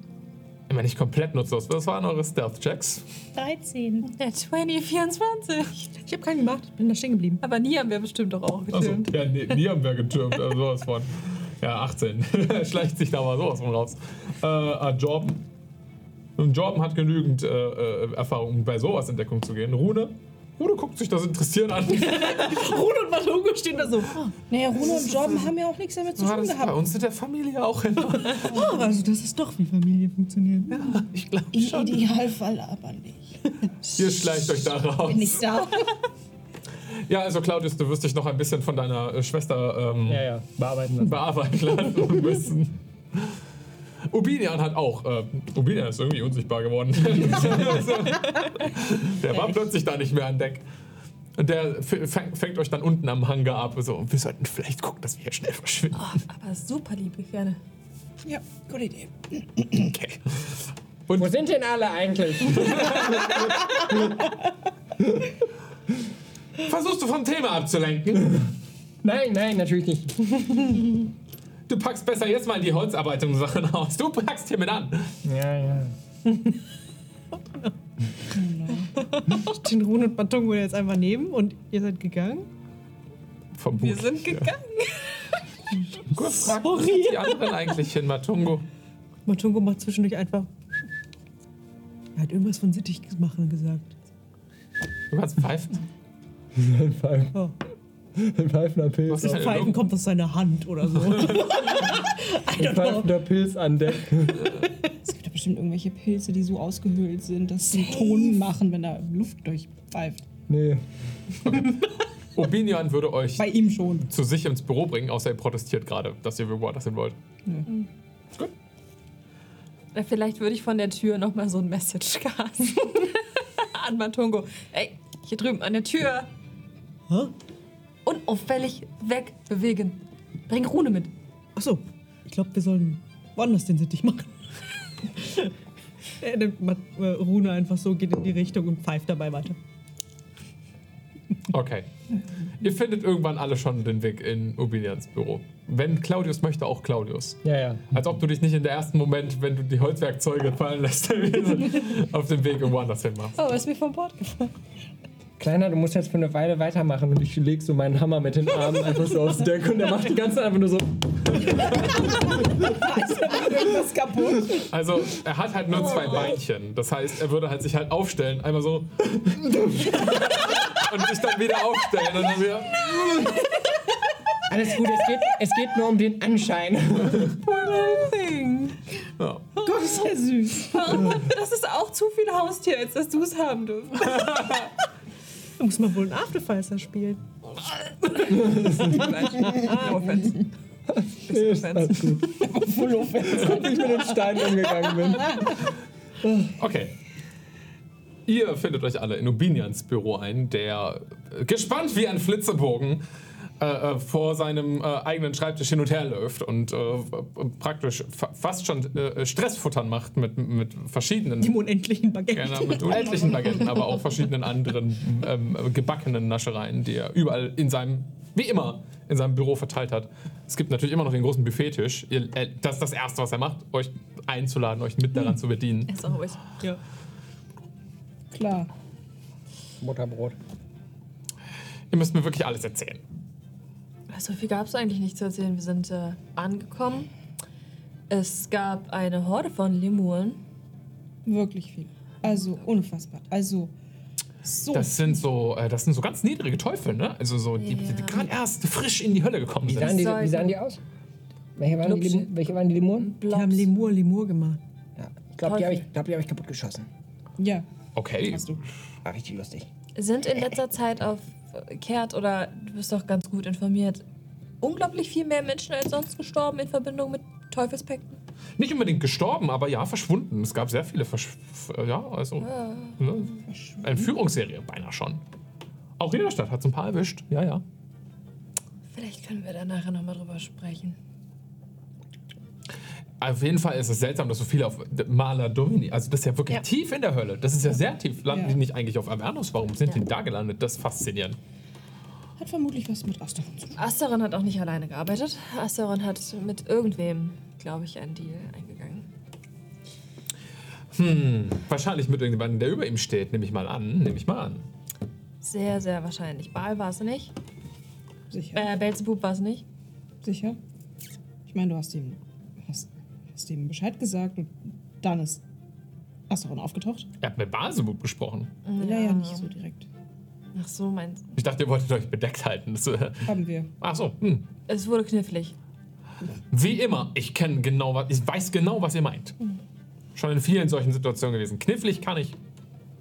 Immer nicht komplett nutzlos. Das waren eure Stealth-Checks. 13. Der 2024. Ich habe keinen gemacht, bin da stehen geblieben. Aber nie haben wir bestimmt doch auch Also, getürmt. ja, nee, nie haben wir getürmt. Also sowas von. Ja, 18. (laughs) Schleicht sich da mal sowas von raus. Äh, äh, Jordan. Und Jordan hat genügend äh, äh, Erfahrung, bei sowas in Deckung zu gehen. Rune? Rune guckt sich das interessiert an. (laughs) Rune und Matungo stehen da so. Oh, Naja, Rune und Jordan haben ja auch nichts damit zu Ah, tun das ist bei gehabt. uns in der Familie auch immer. oh, (laughs) also das ist doch, wie Familie funktioniert. Ich glaube Im schon. Idealfall aber nicht. (laughs) Ihr schleicht euch da raus. Bin ich da? Ja, also Claudius, du wirst dich noch ein bisschen von deiner äh, Schwester ähm, Ja, ja, bearbeiten lassen. bearbeiten lassen müssen. Ubinian hat auch. Äh, Ubinian ist irgendwie unsichtbar geworden. (laughs) der war plötzlich da nicht mehr an Deck. Und der fängt, euch dann unten am Hangar ab. So, wir sollten vielleicht gucken, dass wir hier schnell verschwinden. Oh, aber super lieb, gerne. Ja, gute Idee. Okay. Wo sind denn alle eigentlich? (laughs) Versuchst du vom Thema abzulenken? nein, nein, natürlich nicht. (laughs) Du packst besser jetzt mal die Holzarbeitungssachen aus. Du packst hier mit an. Ja, ja. (laughs) Den Rune und Matungo jetzt einfach nehmen und ihr seid gegangen? Vermutlich. Wir sind gegangen. (laughs) Kurz fragen, wo sind die anderen eigentlich hin, Matungo? Matungo macht zwischendurch einfach. Er hat irgendwas von Sittig machen gesagt. Du kannst pfeifen. Ein Pfeif- Oh. (laughs) ein pfeifender Pilz. Was ist auf- denn- Pfeifen kommt aus seiner Hand oder so. (laughs) Ein pfeifender Pilz an Deck. (laughs) Es gibt ja bestimmt irgendwelche Pilze, die so ausgehöhlt sind, dass sie Ton machen, wenn da Luft durchpfeift. Nee. Obinian würde euch Bei ihm schon. zu sich ins Büro bringen, außer ihr protestiert gerade, dass ihr woanders hin wollt. Äh, Vielleicht würde ich von der Tür noch mal so ein Message casten. an Matungo. Ey, hier drüben an der Tür. Hä? Unauffällig wegbewegen. Bring Rune mit. Achso, ich glaube, wir sollen woanders den Sittich machen. (laughs) er nimmt äh, Rune einfach so, geht in die Richtung und pfeift dabei weiter. Okay. ihr findet irgendwann alle schon den Weg in Obinians Büro. Wenn Claudius möchte, auch Claudius. Ja, ja. Als ob du dich nicht in der ersten Moment, wenn du die Holzwerkzeuge fallen lässt, (laughs) auf dem Weg irgendwo anders hin machst. Oh, ist mir vom Bord gefallen. Kleiner, du musst jetzt für eine Weile weitermachen und ich leg so meinen Hammer mit den Armen einfach so aufs Deck und der macht die ganze Zeit einfach nur so. Irgendwas kaputt. Also, er hat halt nur zwei Beinchen. Das heißt, er würde halt sich halt aufstellen, einmal so. und sich dann wieder aufstellen und dann wieder. Alles gut, es geht, es geht nur um den Anschein. Ja. Gott, ist ja süß. Das ist auch zu viel Haustier, als dass du es haben dürfen. (laughs) Da muss man wohl einen Afterficer spielen. No (laughs) offense. Nee, ist alles gut. Guck, wie (laughs) ich mit den Steinen umgegangen bin. Okay. Ihr findet euch alle in Ubinians Büro ein, der gespannt wie ein Flitzebogen äh, äh, vor seinem äh, eigenen Schreibtisch hin und her läuft und äh, praktisch fa fast schon äh, Stressfuttern macht mit, mit verschiedenen Im unendlichen Baguette. Genau, mit unendlichen Baguetten, aber auch verschiedenen anderen ähm, gebackenen Naschereien, die er überall in seinem, wie immer, in seinem Büro verteilt hat. Es gibt natürlich immer noch den großen Buffettisch. Ihr, äh, das ist das Erste, was er macht, euch einzuladen, euch mit daran zu bedienen. Ist auch ruhig. Ja. Klar. Butterbrot. Ihr müsst mir wirklich alles erzählen. So viel gab es eigentlich nicht zu erzählen. Wir sind äh, angekommen. Es gab eine Horde von Lemuren. Wirklich viel. Also unfassbar. Also so. Das sind so, äh, das sind so ganz niedrige Teufel, ne? Also so, die, die, die gerade erst frisch in die Hölle gekommen Wie sind. sahen die, wie sahen die aus? Welche waren die, welche waren die Lemuren? Die haben Lemur, Lemur gemacht. Ja, ich glaube, die habe ich, glaub, die hab ich kaputt geschossen. ja, Okay. hast du. War richtig lustig. Sind in letzter Zeit auf umgekehrt oder du bist doch ganz gut informiert. Unglaublich viel mehr Menschen als sonst gestorben in Verbindung mit Teufelspekten. Nicht unbedingt gestorben, aber ja, verschwunden. Es gab sehr viele Versch ja, also ne? Entführungsserie beinahe schon. Auch Riederstadt hat so ein paar erwischt. Ja, ja. Vielleicht können wir da nachher nochmal drüber sprechen. Auf jeden Fall ist es seltsam, dass so viele auf Maler Domini, also das ist ja wirklich Ja. tief in der Hölle. Das ist ja sehr tief. Landen Ja. die nicht eigentlich auf Avernus? Warum sind Ja. die da gelandet? Das ist faszinierend. Hat vermutlich was mit Asteron zu tun. Asteron hat auch nicht alleine gearbeitet. Asteron hat mit irgendwem, glaube ich, einen Deal eingegangen. Hm, wahrscheinlich mit irgendjemandem, der über ihm steht, nehme ich mal an. Nehme ich mal an. Sehr, sehr wahrscheinlich. Baal war es nicht. Sicher. Äh, Belzebub war es nicht. Sicher. Ich meine, du hast ihm, hast, ihm Bescheid gesagt und dann ist Asteron aufgetaucht. Er hat mit Basebub gesprochen. Ja, ja, nicht so direkt. Ach so, meinst Ich dachte, ihr wolltet euch bedeckt halten. Das, äh, Haben wir. ach so, hm. Es wurde knifflig. Wie immer, ich kenne genau was, ich weiß genau, was ihr meint. Schon in vielen solchen Situationen gewesen. Knifflig kann ich.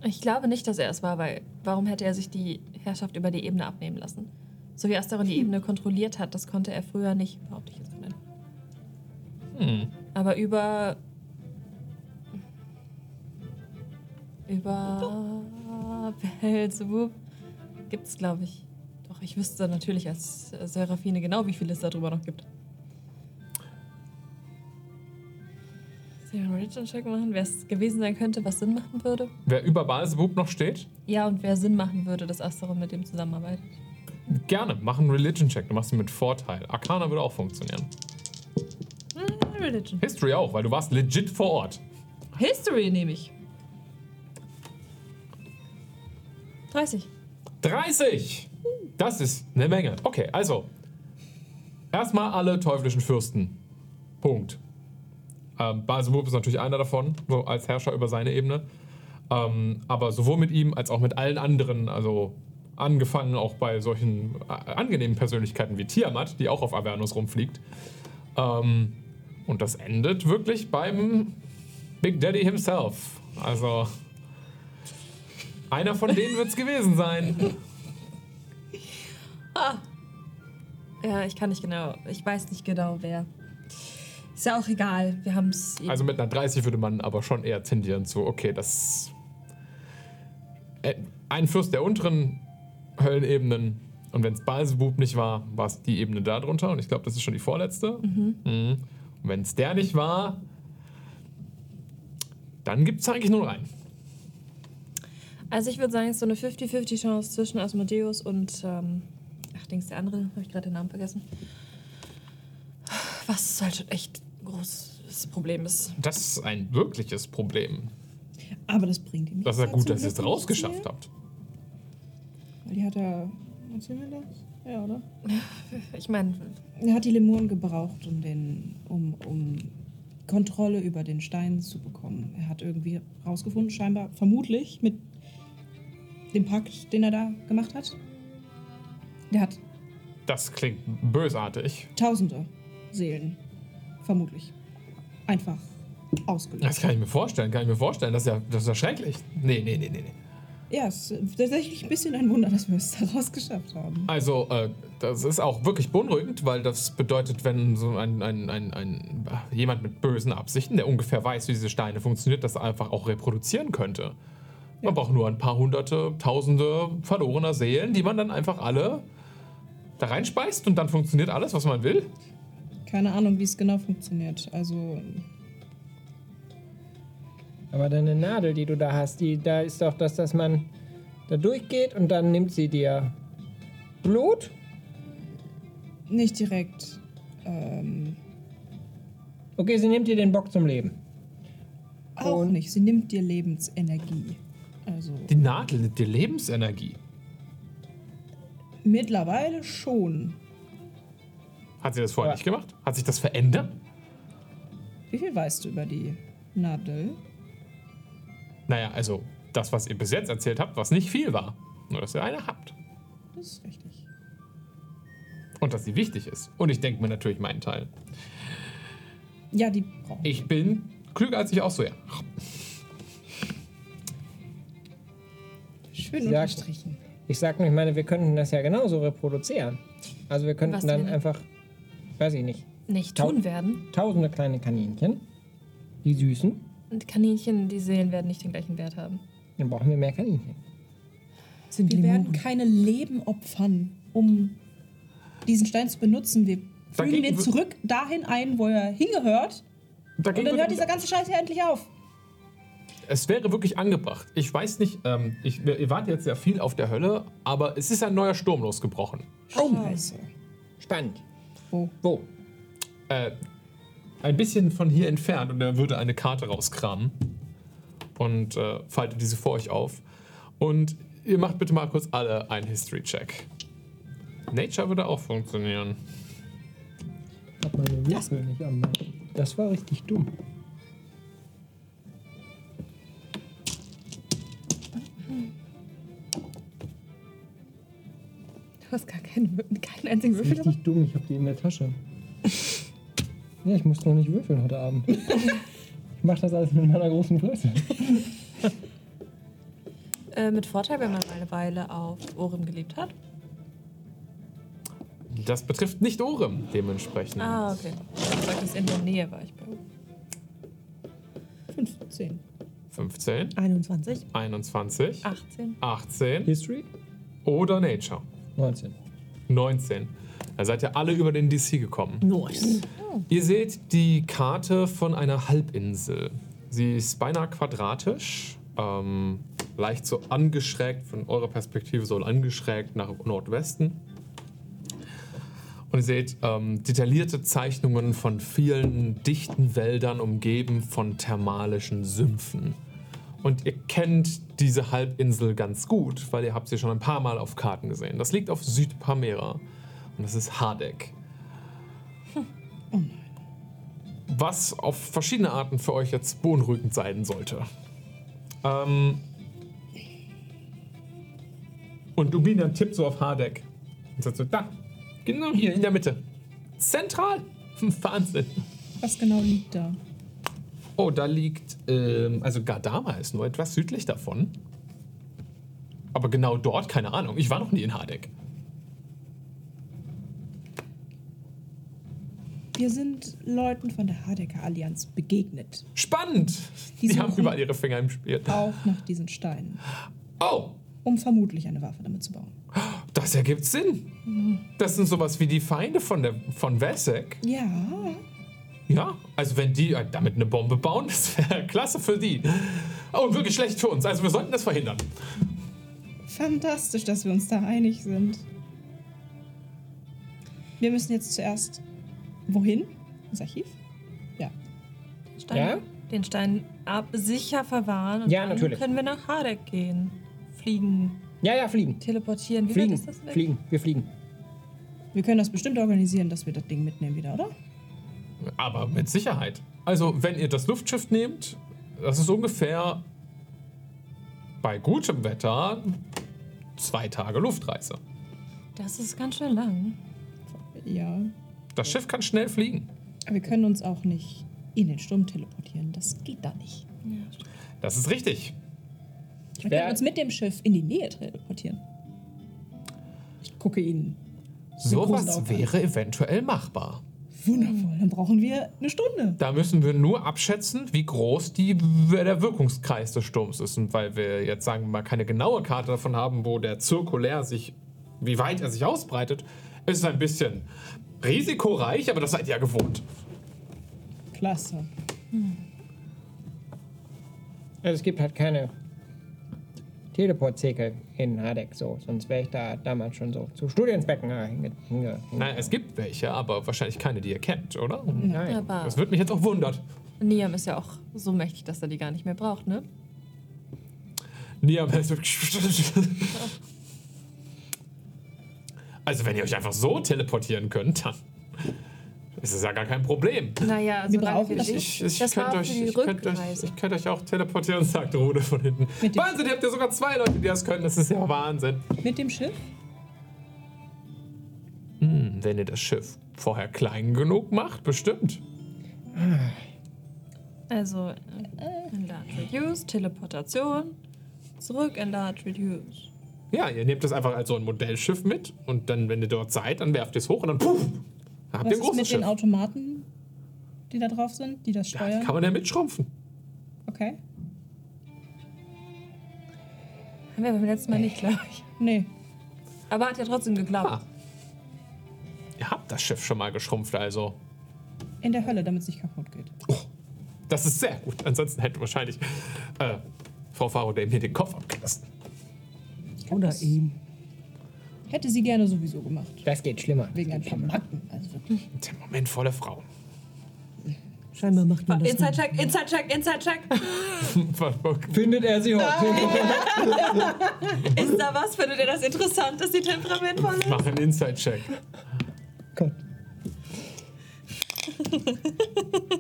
Ich glaube nicht, dass er es war, weil warum hätte er sich die Herrschaft über die Ebene abnehmen lassen? So wie Asteron die (laughs) Ebene kontrolliert hat, das konnte er früher nicht, behaupte ich jetzt von Hm. Aber über. Über. Belzebub gibt es, glaube ich. Doch, ich wüsste natürlich als Seraphine genau, wie viel es darüber noch gibt. Einen Religion-Check machen, wer es gewesen sein könnte, was Sinn machen würde? Wer über Basebub noch steht, Ja, und wer Sinn machen würde, dass Asteron mit dem zusammenarbeitet. gerne, mach einen Religion-Check. Du machst ihn mit Vorteil. Arcana würde auch funktionieren. Hm, Religion. History auch, weil du warst legit vor Ort. History nehme ich. 30. 30! Das ist eine Menge. Okay, also. Erstmal alle teuflischen Fürsten. Punkt. Ähm, Basebub ist natürlich einer davon, so als Herrscher über seine Ebene. Ähm, aber sowohl mit ihm als auch mit allen anderen, also angefangen auch bei solchen äh, angenehmen Persönlichkeiten wie Tiamat, die auch auf Avernus rumfliegt. Ähm, und das endet wirklich beim Big Daddy himself. Also einer von denen wird es (laughs) gewesen sein. Ja, ich kann nicht genau. Ich weiß nicht genau, wer. Ist ja auch egal. Wir haben es. Also mit einer 30 würde man aber schon eher tendieren zu, okay, das. Äh, ein Fürst der unteren Höllenebenen. Und wenn es Balsebub nicht war, war es die Ebene darunter. Und ich glaube, das ist schon die vorletzte. Mhm. Und wenn es der nicht war, dann gibt es eigentlich nur einen. Also ich würde sagen, es ist so eine 50-50 Chance zwischen Asmodeus und. Ähm, ach, Dings, der andere. Habe ich gerade den Namen vergessen. Was halt schon echt ein großes Problem ist. Das ist ein wirkliches Problem. Aber das bringt ihm Das nichts. ist ja gut, dass ihr es rausgeschafft habt. Weil die hat er. Erzähl mir das? Ja, oder? Ich meine, Er hat die Lemuren gebraucht, um, den, um, um Kontrolle über den Stein zu bekommen. Er hat irgendwie rausgefunden, scheinbar, vermutlich mit dem Pakt, den er da gemacht hat. Der hat Das klingt bösartig. tausende Seelen, vermutlich, einfach ausgelöst. Das kann ich mir vorstellen, kann ich mir vorstellen. Das ist ja, das ist ja schrecklich. Nee, nee, nee, nee. nee. Ja, es ist tatsächlich ein bisschen ein Wunder, dass wir es da (laughs) rausgeschafft haben. Also, äh, das ist auch wirklich beunruhigend, weil das bedeutet, wenn so ein, ein, ein, ein jemand mit bösen Absichten, der ungefähr weiß, wie diese Steine funktioniert, das einfach auch reproduzieren könnte. Man braucht nur ein paar hunderte, tausende verlorener Seelen, die man dann einfach alle da reinspeist und dann funktioniert alles, was man will. Keine Ahnung, wie es genau funktioniert. Also, Aber deine Nadel, die du da hast, die, da ist doch das, dass man da durchgeht und dann nimmt sie dir Blut. nicht direkt. Ähm, Okay, sie nimmt dir den Bock zum Leben. auch Und- nicht. Sie nimmt dir Lebensenergie. Also, Die Nadel nimmt dir Lebensenergie. mittlerweile schon. Hat sie das vorher Ja. nicht gemacht? Hat sich das verändert? Wie viel weißt du über die Nadel? Naja, also das, was ihr bis jetzt erzählt habt, was nicht viel war. Nur, dass ihr eine habt. Das ist richtig. Und dass sie wichtig ist. Und ich denke mir natürlich meinen Teil. Ja, die brauchen. Ich bin klüger als ich auch so, ja. Schön Sie sagt- unterstrichen. Ich sag nur, ich meine, wir könnten das ja genauso reproduzieren. Also wir könnten Was dann denn? einfach, weiß ich nicht, Nicht tun werden. tausende kleine Kaninchen, die süßen, Und Kaninchen, die Seelen werden nicht den gleichen Wert haben. dann brauchen wir mehr Kaninchen. Sind Wir werden keine Leben opfern, um diesen Stein zu benutzen. Wir Dagegen fügen den wür- zurück dahin ein, wo er hingehört. Und dann hört dieser ganze Scheiß ja endlich auf. Es wäre wirklich angebracht. Ich weiß nicht, ähm, ich, ihr wart jetzt ja viel auf der Hölle, aber es ist ein neuer Sturm losgebrochen. Scheiße. Spannend. Wo? Wo? Äh, ein bisschen von hier entfernt und er würde eine Karte rauskramen und äh, faltet diese vor euch auf. Und ihr macht bitte mal kurz alle einen History-Check. Nature würde auch funktionieren. Ich hab meine Würfel nicht an. Das war richtig dumm. Du hast gar keinen, keinen einzigen Würfel Richtig dumm, ich hab die in der Tasche. (laughs) Ja, ich muss noch nicht würfeln heute Abend. Ich mach das alles mit meiner großen Fresse. Äh, mit Vorteil, wenn man eine Weile auf Ohren gelebt hat. Das betrifft nicht Orem dementsprechend. Ah, okay. Du sagtest, in der Nähe war ich bei. 15. 15, 21. 21, 18. 18 History? oder Nature. 19. 19. Da seid ihr alle über den DC gekommen. Nice. Ihr seht die Karte von einer Halbinsel. Sie ist beinahe quadratisch, ähm, leicht so angeschrägt, von eurer Perspektive so angeschrägt nach Nordwesten. Und ihr seht ähm, detaillierte Zeichnungen von vielen dichten Wäldern, umgeben von thermalischen Sümpfen. Und ihr kennt diese Halbinsel ganz gut, weil ihr habt sie schon ein paar Mal auf Karten gesehen. Das liegt auf Südpamera und das ist Hardek. was auf verschiedene Arten für euch jetzt beunruhigend sein sollte. Ähm und Dubina tippt so auf Hardek und sagt so, da, genau hier in der Mitte. Zentral. (laughs) Wahnsinn. Was genau liegt da? Oh, da liegt, ähm, also Gardama ist nur etwas südlich davon. Aber genau dort, keine Ahnung. Ich war noch nie in Hardek. Wir sind Leuten von der Hardecker Allianz begegnet. Spannend. Die Die haben überall ihre Finger im Spiel. Auch nach diesen Steinen. Oh, Um vermutlich eine Waffe damit zu bauen. das ergibt Sinn. Das sind sowas wie die Feinde von, der, von Vesek. Ja. Ja, also wenn die äh, damit eine Bombe bauen, (laughs) das wäre klasse für die. Oh, und wirklich schlecht für uns. Also wir sollten das verhindern. Fantastisch, dass wir uns da einig sind. Wir müssen jetzt zuerst wohin? Ins Archiv? Ja. Stein, Ja? Den Stein ab sicher verwahren. Und Ja, dann natürlich. können wir nach Hardek gehen. Fliegen, Ja, ja, fliegen. teleportieren. Wie Fliegen. weit ist das weg? Fliegen. Wir fliegen. Wir können das bestimmt organisieren, dass wir das Ding mitnehmen wieder, oder? Aber mit Sicherheit. Also wenn ihr das Luftschiff nehmt, das ist ungefähr bei gutem Wetter zwei Tage Luftreise. Das ist ganz schön lang. Ja. Das Schiff kann schnell fliegen. Wir können uns auch nicht in den Sturm teleportieren. Das geht da nicht. Das ist richtig. Wir können uns mit dem Schiff in die Nähe teleportieren. Ich gucke ihn. Sowas wäre eventuell machbar. Wundervoll. Dann brauchen wir eine Stunde. Da müssen wir nur abschätzen, wie groß die, der Wirkungskreis des Sturms ist. Und weil wir jetzt sagen wir mal keine genaue Karte davon haben, wo der zirkulär sich, wie weit er sich ausbreitet, ist es ein bisschen risikoreich, aber das seid ihr ja gewohnt. Klasse. Also es gibt halt keine Teleportzirkel in Hardek so, sonst wäre ich da damals schon so zu Studienzwecken äh, hinge, hinge, hinge. Nein, es gibt welche, aber wahrscheinlich keine, die ihr kennt, oder? Nein. Aber Das würde mich jetzt auch wundern. Niam ist ja auch so mächtig, dass er die gar nicht mehr braucht, ne? Niam (laughs) Also, wenn ihr euch einfach so teleportieren könnt, dann ist es ja gar kein Problem. Naja, solange brauchen das nicht. Ich, ich, das auch euch, ich, könnte euch, ich könnte euch auch teleportieren, sagt Rude von hinten. Mit Wahnsinn, ihr habt ja sogar zwei Leute, die das können. Das ist ja Wahnsinn. Mit dem Schiff? Hm, wenn ihr das Schiff vorher klein genug macht, bestimmt. Also, äh, Enlarge Reduce, Teleportation, zurück, Enlarge Reduce. Ja, ihr nehmt das einfach als so ein Modellschiff mit und dann, wenn ihr dort seid, dann werft ihr es hoch und dann puff, dann habt Was ihr ein ist großes mit Schiff. den Automaten, die da drauf sind, die das Ja, steuern? kann man ja mitschrumpfen. okay. Haben wir beim letzten Mal nicht, glaube ich. Nee. Aber hat ja trotzdem geklappt. Ah. Ihr habt das Schiff schon mal geschrumpft, also. In der Hölle, damit es nicht kaputt geht. Das ist sehr gut. Ansonsten hätte wahrscheinlich äh, Frau Faraday mir den Kopf abgelassen. Oder ihm. Hätte sie gerne sowieso gemacht. Das geht schlimmer. Wegen ein paar Macken. Also wirklich. Moment voller Frau. Scheinbar macht man das. Inside nicht. Check, Inside Check, Inside Check. Findet er sie heute? Ist da was? Findet ihr das interessant, dass sie temperamentvoll ist? Mach einen Inside-Check. Gott.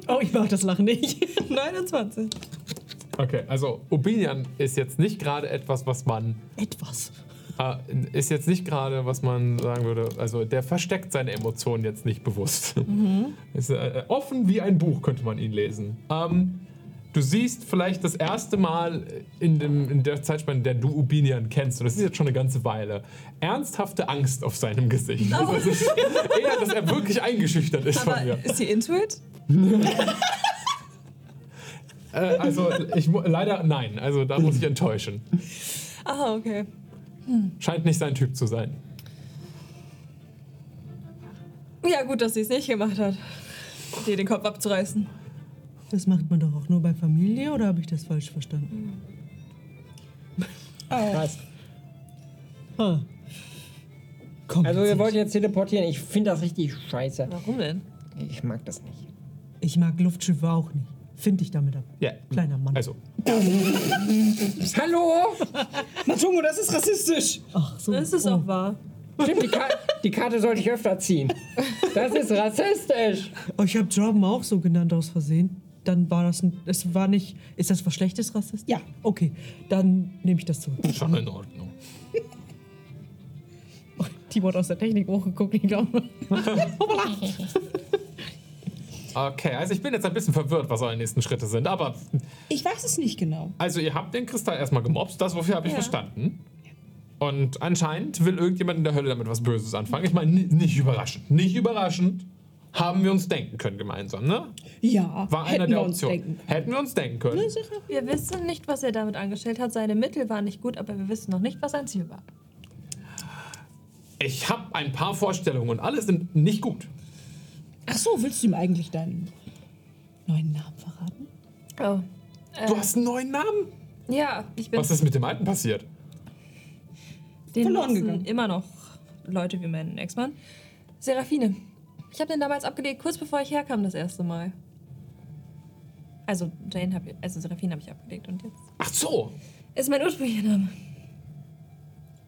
Oh, ich mach das Lachen nicht. 29. Okay, also Obinian ist jetzt nicht gerade etwas, was man. Etwas. Äh, ist jetzt nicht gerade, was man sagen würde. Also der versteckt seine Emotionen jetzt nicht bewusst. Ist äh, offen wie ein Buch, könnte man ihn lesen. Ähm, du siehst vielleicht das erste Mal in, dem, in der Zeitspanne, in der du Ubinian kennst, und das ist jetzt schon eine ganze Weile, ernsthafte Angst auf seinem Gesicht. Also es ist eher, dass er wirklich eingeschüchtert ist Aber von mir. ist sie into it? (laughs) Äh, also ich leider nein, also da muss ich enttäuschen. Ah, okay. Scheint nicht sein Typ zu sein. Ja, gut, dass sie es nicht gemacht hat. Dir den Kopf abzureißen. Das macht man doch auch nur bei Familie, oder habe ich das falsch verstanden? Krass. Ah. Komm, Also ihr wollt jetzt teleportieren. Ich finde das richtig scheiße. Warum denn? Ich mag das nicht. Ich mag Luftschiffe auch nicht. Find dich damit ab. Ja. Kleiner Mann. Also, (laughs) Hallo? Matungo, das ist rassistisch. Ach so. Das ist oh. auch wahr. Stimmt, die, Ka die Karte sollte ich öfter ziehen. Das ist rassistisch. Oh, ich habe Jordan auch so genannt aus Versehen. Dann war das ein. Es war nicht. Ist das was Schlechtes Rassist? Ja. Okay, dann nehme ich das zurück. schon in Ordnung. (laughs) Timo hat aus der Technik hochgeguckt, ich glaube. (laughs) Okay, also ich bin jetzt ein bisschen verwirrt, was eure nächsten Schritte sind, aber Ich weiß es nicht genau. also ihr habt den Kristall erstmal gemobst, das wofür habe ich Ja. verstanden. Und anscheinend will irgendjemand in der Hölle damit was Böses anfangen. Ich meine, ni- nicht überraschend. Nicht überraschend haben wir uns denken können gemeinsam, ne? Ja, War einer der Optionen. denken. Hätten wir uns denken können. Wir wissen nicht, was er damit angestellt hat. Seine Mittel waren nicht gut, aber wir wissen noch nicht, was sein Ziel war. Ich habe ein paar Vorstellungen und alle sind nicht gut. Ach so, willst du ihm eigentlich deinen neuen Namen verraten? Oh. Du hast einen neuen Namen? Ja, ich bin Was ist mit dem alten passiert? den verloren gegangen? immer noch Leute wie mein Ex-Mann. Serafine. Ich habe den damals abgelegt, kurz bevor ich herkam das erste Mal. Also Jane habe ich, also Serafine habe ich abgelegt und jetzt Ach so, ist mein ursprünglicher Name.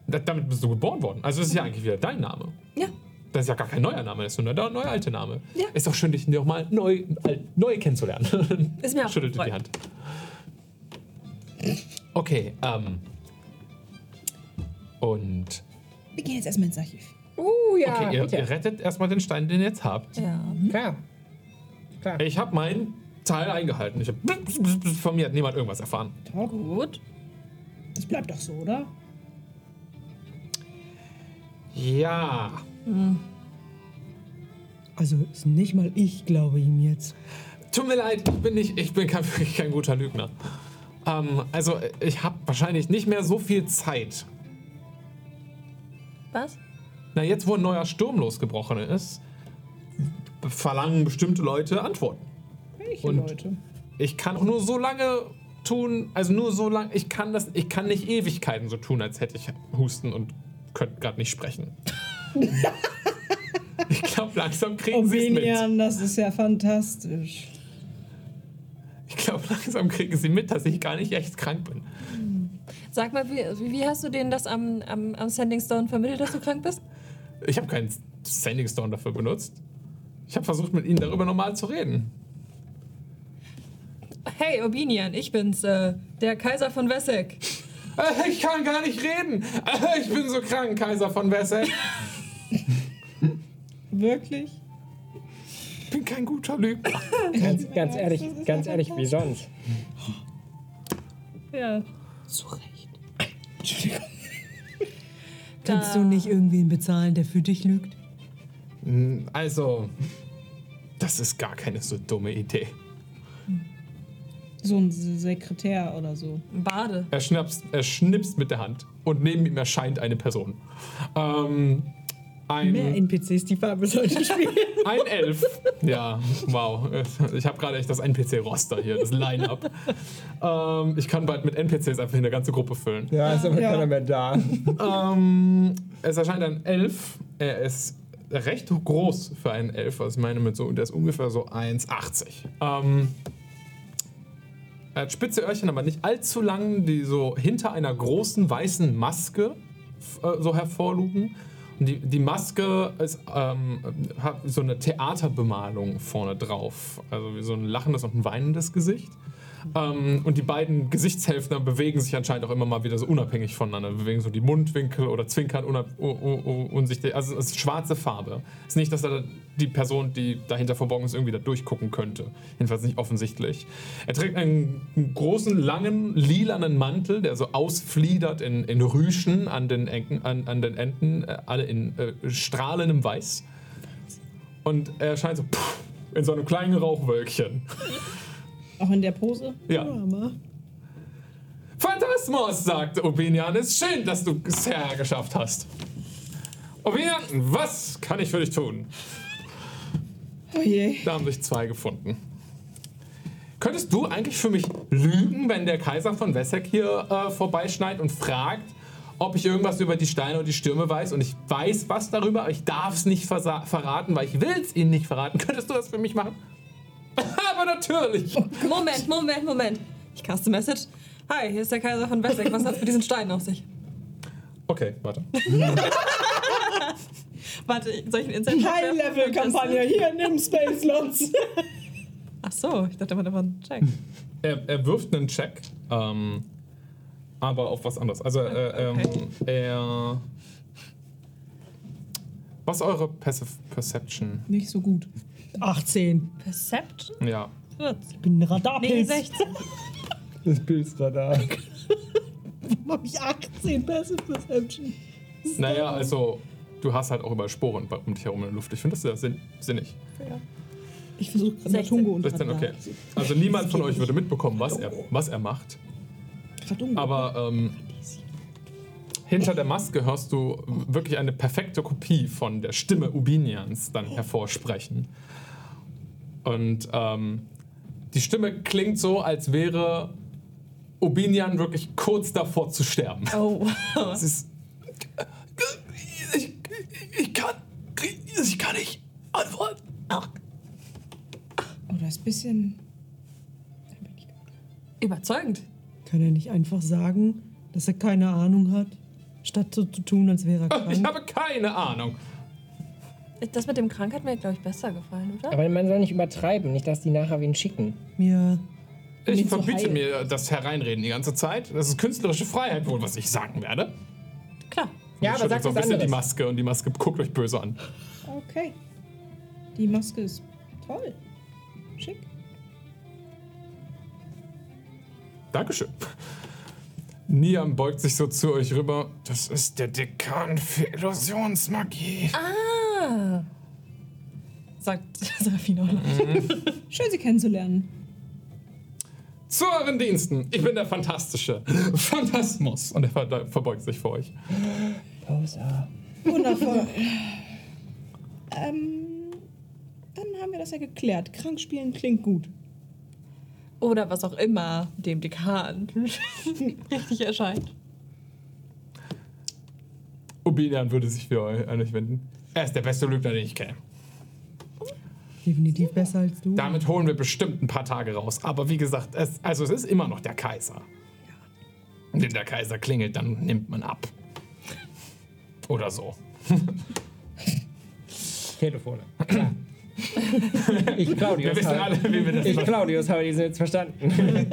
da, damit bist du geboren worden. Also das ist ja eigentlich wieder dein Name. Ja. Das ist ja gar kein neuer Name, das ist nur der neue alte Name. Ja. Ist doch schön, dich noch mal neu, alt, neu kennenzulernen. (laughs) Ist mir auch Schüttelte die. Hand. Okay, ähm. Und. Wir gehen jetzt erstmal ins Archiv. Uh, ja, Okay, ihr, ihr rettet erstmal den Stein, den ihr jetzt habt. Ja. Klar. Klar. Ich habe meinen Teil eingehalten. Ich hab, von mir hat niemand irgendwas erfahren. Gut. Das bleibt doch so, oder? Ja. Also ist nicht mal ich glaube ihm jetzt. Tut mir leid, ich bin, nicht, ich bin kein, (laughs) wirklich kein guter Lügner. Ähm, also, ich habe wahrscheinlich nicht mehr so viel Zeit. Was? Na, jetzt, wo ein neuer Sturm losgebrochen ist, verlangen bestimmte Leute Antworten. Welche Und- Leute? Ich kann auch nur so lange tun, also nur so lange, ich kann das, ich kann nicht Ewigkeiten so tun, als hätte ich Husten und könnte gerade nicht sprechen. (laughs) ich glaube, langsam kriegen sie es mit. Ovenian, das ist ja fantastisch. Ich glaube, langsam kriegen sie mit, dass ich gar nicht echt krank bin. Sag mal, wie, wie hast du denen das am, am, am Sending Stone vermittelt, dass du krank bist? Ich habe keinen Sending Stone dafür benutzt. Ich habe versucht, mit ihnen darüber normal zu reden. Hey, Obinian, ich bin's, äh, der Kaiser von Wessex. Äh, Ich kann gar nicht reden. Äh, Ich bin so krank, Kaiser von Wessex. (laughs) (laughs) Wirklich? Ich bin kein guter Lügner. Ganz, ganz ehrlich, ganz ehrlich, wie sonst? Ja. Zu Recht. Entschuldigung. Kannst du nicht irgendwen bezahlen, der für dich lügt? Also, das ist gar keine so dumme Idee. So ein Sekretär oder so. Bade. Er, schnappst, er schnipst mit der Hand und neben ihm erscheint eine Person. Ähm, ein, Mehr NPCs, die Farbe sollte spielen. (laughs) ein Elf. Ja, wow. Ich habe gerade echt das NPC-Roster hier, das Line-Up. Ähm, ich kann bald mit NPCs einfach eine ganze Gruppe füllen. Ja, ist aber Ja. keiner mehr da. Ähm, es erscheint ein Elf. Er ist recht groß für einen Elf. Also ich meine, mit so, der ist ungefähr so 1,80. Ähm, er hat spitze Öhrchen, aber nicht allzu lang, die so hinter einer großen weißen Maske äh, so hervorlugen. Die, die Maske ist, ähm, hat so eine Theaterbemalung vorne drauf. Also wie so ein lachendes und ein weinendes Gesicht. Ähm, und die beiden Gesichtshälften bewegen sich anscheinend auch immer mal wieder so unabhängig voneinander. Bewegen so die Mundwinkel oder zwinkern unab- u- u- u- unsichtlich. Also es ist schwarze Farbe. Es ist nicht, dass da die Person, die dahinter verborgen ist, irgendwie da durchgucken könnte. Jedenfalls nicht offensichtlich. Er trägt einen großen, langen, lilanen Mantel, der so ausfliedert in, in Rüschen an den, Enken, an, an den Enden, äh, alle in äh, strahlendem Weiß. Und er scheint so pff, in so einem kleinen Rauchwölkchen. Auch in der Pose? Ja. Mama. Phantasmos, sagt Obinian. Es ist schön, dass du es hergeschafft hast. Obinian, was kann ich für dich tun? Oh je. Da haben sich zwei gefunden. Könntest du eigentlich für mich lügen, wenn der Kaiser von Wesseck hier äh, vorbeischneit und fragt, ob ich irgendwas über die Steine und die Stürme weiß und ich weiß was darüber, aber ich darf es nicht verraten, weil ich will es ihnen nicht verraten. (laughs) Könntest du das für mich machen? (laughs) aber natürlich. Moment, Moment, Moment. Ich caste Message. Hi, hier ist der Kaiser von Wesseck. Was hat mit diesen Steinen auf sich? Okay, warte. (laughs) Warte, soll ich einen Insight High-Level-Kampagne, hier, nimm Space Lots. (laughs) Ach so, ich dachte, das war ein Check. Er, er wirft einen Check, ähm, aber auf was anderes. Also äh, Okay. ähm, er. Was ist eure Passive Perception? Nicht so gut. 18. Perception? Ja. 14. Ich bin ein Nee, Radarpilz. (laughs) 16. Das Pilzradar. Warum hab ich 18 Passive Perception? Naja, also du hast halt auch überall Sporen bei- um dich herum in der Luft. Ich finde das sehr sinn sinnig. Ich versuche gerade 16. Ratungo und 16, okay. Also niemand von euch würde mitbekommen, was er, was er macht. Ratungo. Aber ähm, hinter der Maske hörst du wirklich eine perfekte Kopie von der Stimme Ubinians dann hervorsprechen. Und ähm, die Stimme klingt so, als wäre Ubinian wirklich kurz davor zu sterben. Oh. (laughs) Es ist. Ich, ich, kann. Ich kann nicht antworten. Oh, das ist ein bisschen. Überzeugend. Kann er nicht einfach sagen, dass er keine Ahnung hat, statt so zu tun, als wäre er (laughs) Ich krank? habe keine Ahnung. Das mit dem Krank hat mir, glaube ich, besser gefallen, oder? Aber man soll nicht übertreiben, nicht, dass die nachher wen schicken. Mir Ich zu verbiete heilen. mir das Hereinreden die ganze Zeit. Das ist künstlerische Freiheit wohl, was ich sagen werde. Klar. Ja, Ich aber schüttel sag so ein bisschen die. Maske und die Maske guckt euch böse an. Okay. Die Maske ist toll. Schick. Dankeschön. Niam beugt sich so zu euch rüber. Das ist der Dekan für Illusionsmagie. Ah. Sagt (laughs) Serafina. Schön, Sie kennenzulernen. Zu euren Diensten. Ich bin der Fantastische. Phantasmus. Und er ver verbeugt sich vor euch. Poser. Wundervoll. ähm, dann haben wir das ja geklärt. Krank spielen klingt gut. Oder was auch immer dem Dekan (laughs) richtig erscheint. Ubinian würde sich für euch an euch wenden. Er ist der beste Lügner, den ich kenne. definitiv besser als du. Damit holen wir bestimmt ein paar Tage raus. Aber wie gesagt, es, also es ist immer noch der Kaiser. Und wenn der Kaiser klingelt, dann nimmt man ab. Oder so. (laughs) Telefone. Ich, Wir Claudius, wissen habe, alle, wie wir das ich, machen. Claudius, habe diesen jetzt verstanden. (laughs)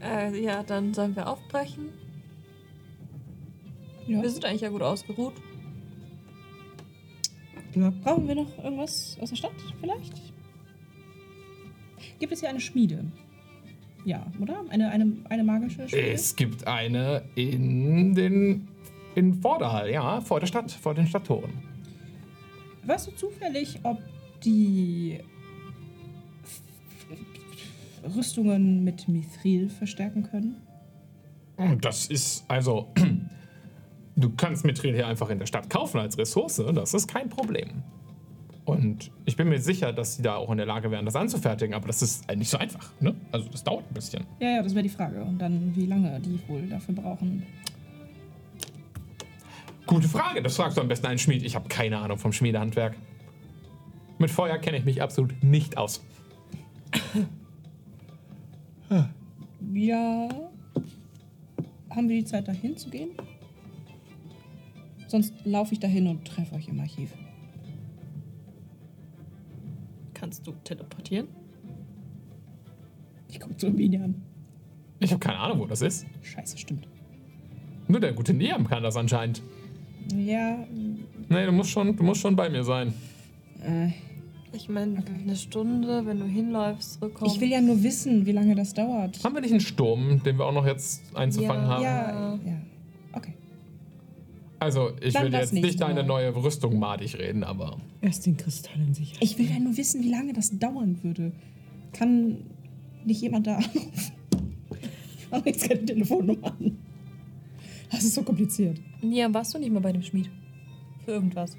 Äh, ja, dann sollen wir aufbrechen. Ja. Wir sind eigentlich ja gut ausgeruht. Ja. Brauchen wir noch irgendwas aus der Stadt vielleicht? Gibt es hier eine Schmiede? Ja, oder? Eine, eine, eine magische Schmiede? Es gibt eine in den In Vorderhall, ja, vor der Stadt, vor den Stadttoren. Weißt du zufällig, ob die Rüstungen mit Mithril verstärken können? Und Das ist also. (clears throat) Du kannst Mithril hier einfach in der Stadt kaufen als Ressource, das ist kein Problem. Und ich bin mir sicher, dass sie da auch in der Lage wären, das anzufertigen, aber das ist nicht so einfach, ne? Also das dauert ein bisschen. Ja, ja, das wäre die Frage. Und dann, wie lange die wohl dafür brauchen. Gute Frage, das fragst du am besten einen Schmied. Ich habe keine Ahnung vom Schmiedehandwerk. Mit Feuer kenne ich mich absolut nicht aus. Ja. Haben wir die Zeit, dahin zu gehen? Sonst laufe ich dahin und treffe euch im Archiv. Kannst du teleportieren? Ich gucke zu Biene an. Ich habe keine Ahnung, wo das ist. Scheiße, stimmt. Nur der gute Niam kann das anscheinend. Ja, Nee, du musst schon, du musst schon bei mir sein. äh, Ich meine, eine Stunde, wenn du hinläufst, zurückkommst. ich will ja nur wissen, wie lange das dauert. Haben wir nicht einen Sturm, den wir auch noch jetzt einzufangen Ja. haben? Ja, ja. Okay. Also, ich Dann will jetzt nicht deine Mal. neue Rüstung madig reden, aber. Erst den Kristall in sich. Ich will ja nur wissen, wie lange das dauern würde. Kann nicht jemand da anrufen? Ich mache jetzt keine Telefonnummer an. (laughs) Das ist so kompliziert. Niam, warst du nicht mal bei dem Schmied? Für irgendwas.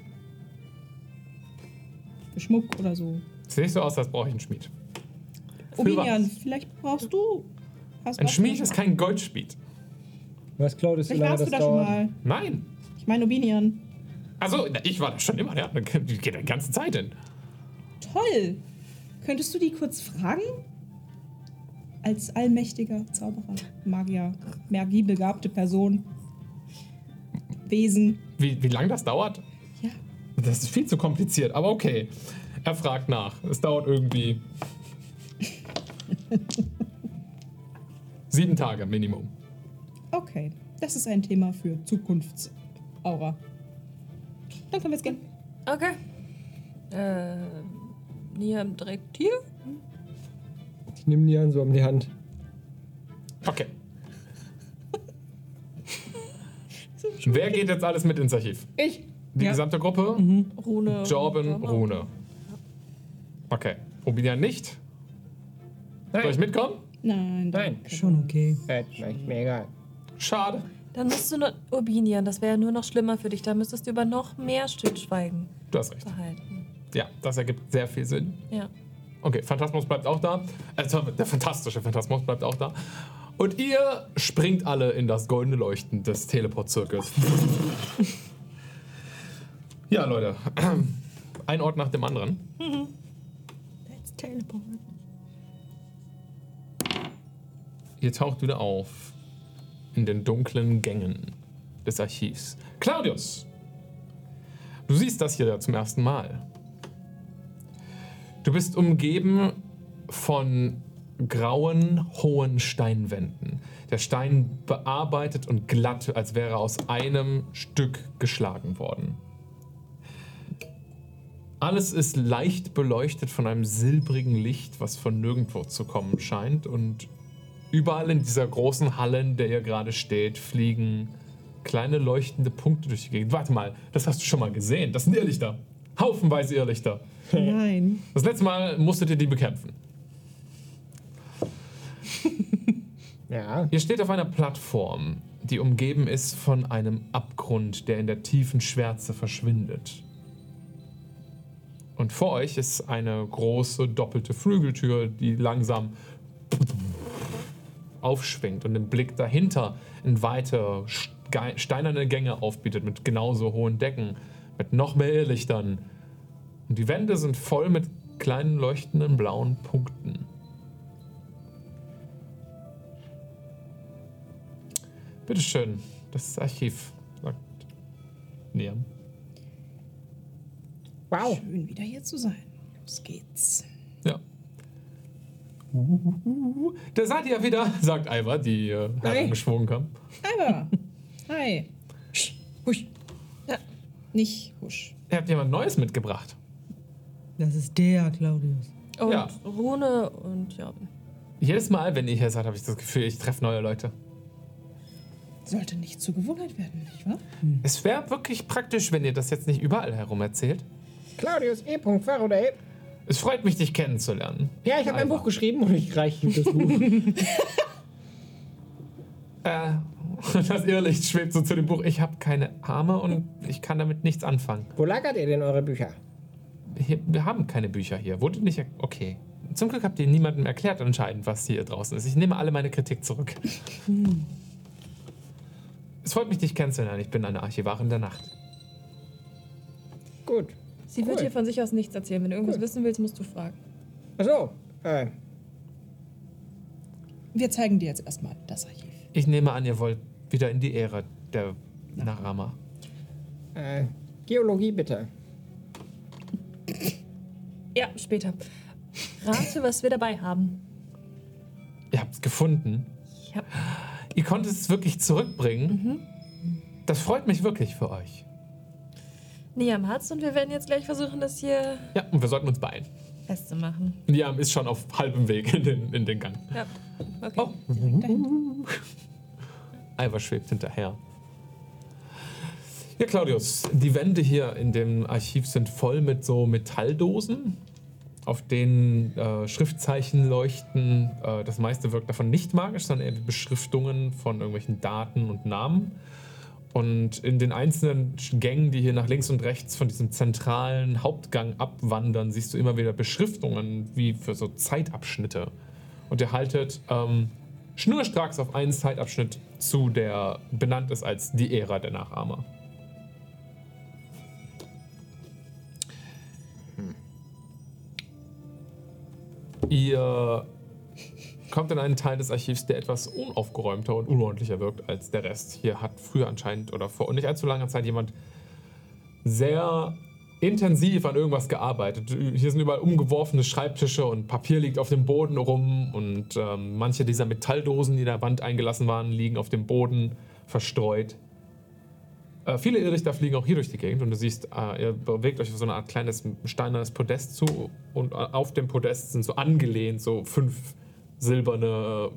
Für Schmuck oder so. Sieht nicht so aus, als brauche ich einen Schmied. Obinian, was? vielleicht brauchst du. Hast Ein? Schmied ist kein Goldschmied. Was, Claudius, Vielleicht warst das du da schon mal. Nein. Ich meine Obinian. Also, ich war da schon immer, ja. Da geht die ganze Zeit hin. Toll! Könntest du die kurz fragen? Als allmächtiger Zauberer, Magier, magiebegabte Person, Wesen. Wie, wie lange das dauert? Ja. Das ist viel zu kompliziert, aber okay. Er fragt nach. Es dauert irgendwie. (laughs) Sieben Tage Minimum. Okay, das ist ein Thema für Zukunftsaura. Dann können wir jetzt gehen. Okay. Äh, Niam direkt hier? Ich nehme Nian so um die Hand. Okay. Wer geht jetzt alles mit ins Archiv? Ich. Die Ja. gesamte Gruppe? Rune. Jorben, Rune. Okay. Obinian nicht? Soll ich mitkommen? Nein, Nein. danke. Schon okay. Äh, mir egal. Schade. Dann musst du nur. Urbinian, das wäre nur noch schlimmer für dich. Da müsstest du über noch mehr Stillschweigen Du hast recht. behalten. Ja, das ergibt sehr viel Sinn. Ja. Okay, Phantasmus bleibt auch da. Also, der fantastische Phantasmus bleibt auch da. Und ihr springt alle in das goldene Leuchten des Teleport-Zirkels. (laughs) ja, Leute. (clears throat) Ein Ort nach dem anderen. Let's teleport. Ihr taucht wieder auf in den dunklen Gängen des Archivs. Claudius, du siehst das hier zum ersten Mal. Du bist umgeben von grauen, hohen Steinwänden. Der Stein bearbeitet und glatt, als wäre er aus einem Stück geschlagen worden. Alles ist leicht beleuchtet von einem silbrigen Licht, was von nirgendwo zu kommen scheint. Und überall in dieser großen Halle, in der ihr gerade steht, fliegen kleine leuchtende Punkte durch die Gegend. Warte mal, das hast du schon mal gesehen. Das sind Irrlichter. Haufenweise Irrlichter. Nein. Das letzte Mal musstet ihr die bekämpfen. (laughs) Ja. Ihr steht auf einer Plattform, die umgeben ist von einem Abgrund, der in der tiefen Schwärze verschwindet. Und vor euch ist eine große doppelte Flügeltür, die langsam aufschwingt und den Blick dahinter in weite Ste- steinerne Gänge aufbietet mit genauso hohen Decken, mit noch mehr Irrlichtern. Und die Wände sind voll mit kleinen leuchtenden blauen Punkten. Bitteschön, das Archiv, sagt Niam. Wow. Schön, wieder hier zu sein. Los geht's. Ja. Da seid ihr ja wieder, sagt Alva, die äh, herangeschwungen kam. Aber, (laughs) hi. Husch. Ja. Nicht husch. Ihr habt jemand Neues mitgebracht. Das ist der Claudius. Und Ja. Rune und Jorben. Jedes Mal, wenn ihr hier seid, habe ich das Gefühl, ich treffe neue Leute. Sollte nicht zur Gewohnheit werden, nicht wahr? Es wäre wirklich praktisch, wenn ihr das jetzt nicht überall herum erzählt. Claudius E. Faraday. Es freut mich, dich kennenzulernen. Ja, ich habe ein. Buch geschrieben und ich reiche ihm das Buch. (laughs) Äh, (laughs) das Irrlicht schwebt so zu dem Buch. Ich habe keine Arme und ich kann damit nichts anfangen. Wo lagert ihr denn eure Bücher? Hier, wir haben keine Bücher hier. Wurde nicht. Okay. Zum Glück habt ihr niemandem erklärt anscheinend, was hier draußen ist. Ich nehme alle meine Kritik zurück. Es freut mich, dich kennenzulernen. Ich bin eine Archivarin der Nacht. Gut. Sie wird Cool. hier von sich aus nichts erzählen. Wenn du irgendwas Cool. wissen willst, musst du fragen. Achso. Äh, Wir zeigen dir jetzt erstmal das Archiv. Ich nehme an, ihr wollt wieder in die Ära der Narama. äh, Geologie bitte. Ja, später. Rate, was wir dabei haben. Ihr habt es gefunden. Ja. Ihr konntet es wirklich zurückbringen. Das freut mich wirklich für euch. Niam hat's und wir werden jetzt gleich versuchen, das hier Ja, und wir sollten uns beeilen. festzumachen. Liam ist schon auf halbem Weg in den, in den Gang. Ja, okay. Oh. Alva schwebt hinterher. Ja, Claudius, die Wände hier in dem Archiv sind voll mit so Metalldosen, auf denen äh, Schriftzeichen leuchten. Äh, das meiste wirkt davon nicht magisch, sondern eher Beschriftungen von irgendwelchen Daten und Namen. Und in den einzelnen Gängen, die hier nach links und rechts von diesem zentralen Hauptgang abwandern, siehst du immer wieder Beschriftungen wie für so Zeitabschnitte. Und ihr haltet ähm, schnurstracks auf einen Zeitabschnitt zu, der benannt ist als die Ära der Nachahmer. Ihr kommt in einen Teil des Archivs, der etwas unaufgeräumter und unordentlicher wirkt als der Rest. Hier hat früher anscheinend oder vor nicht allzu langer Zeit jemand sehr intensiv an irgendwas gearbeitet. Hier sind überall umgeworfene Schreibtische und Papier liegt auf dem Boden rum und ähm, manche dieser Metalldosen, die in der Wand eingelassen waren, liegen auf dem Boden verstreut. Äh, viele Irrlichter fliegen auch hier durch die Gegend und du siehst, äh, ihr bewegt euch auf so eine Art kleines steinernes Podest zu und äh, auf dem Podest sind so angelehnt so fünf silberne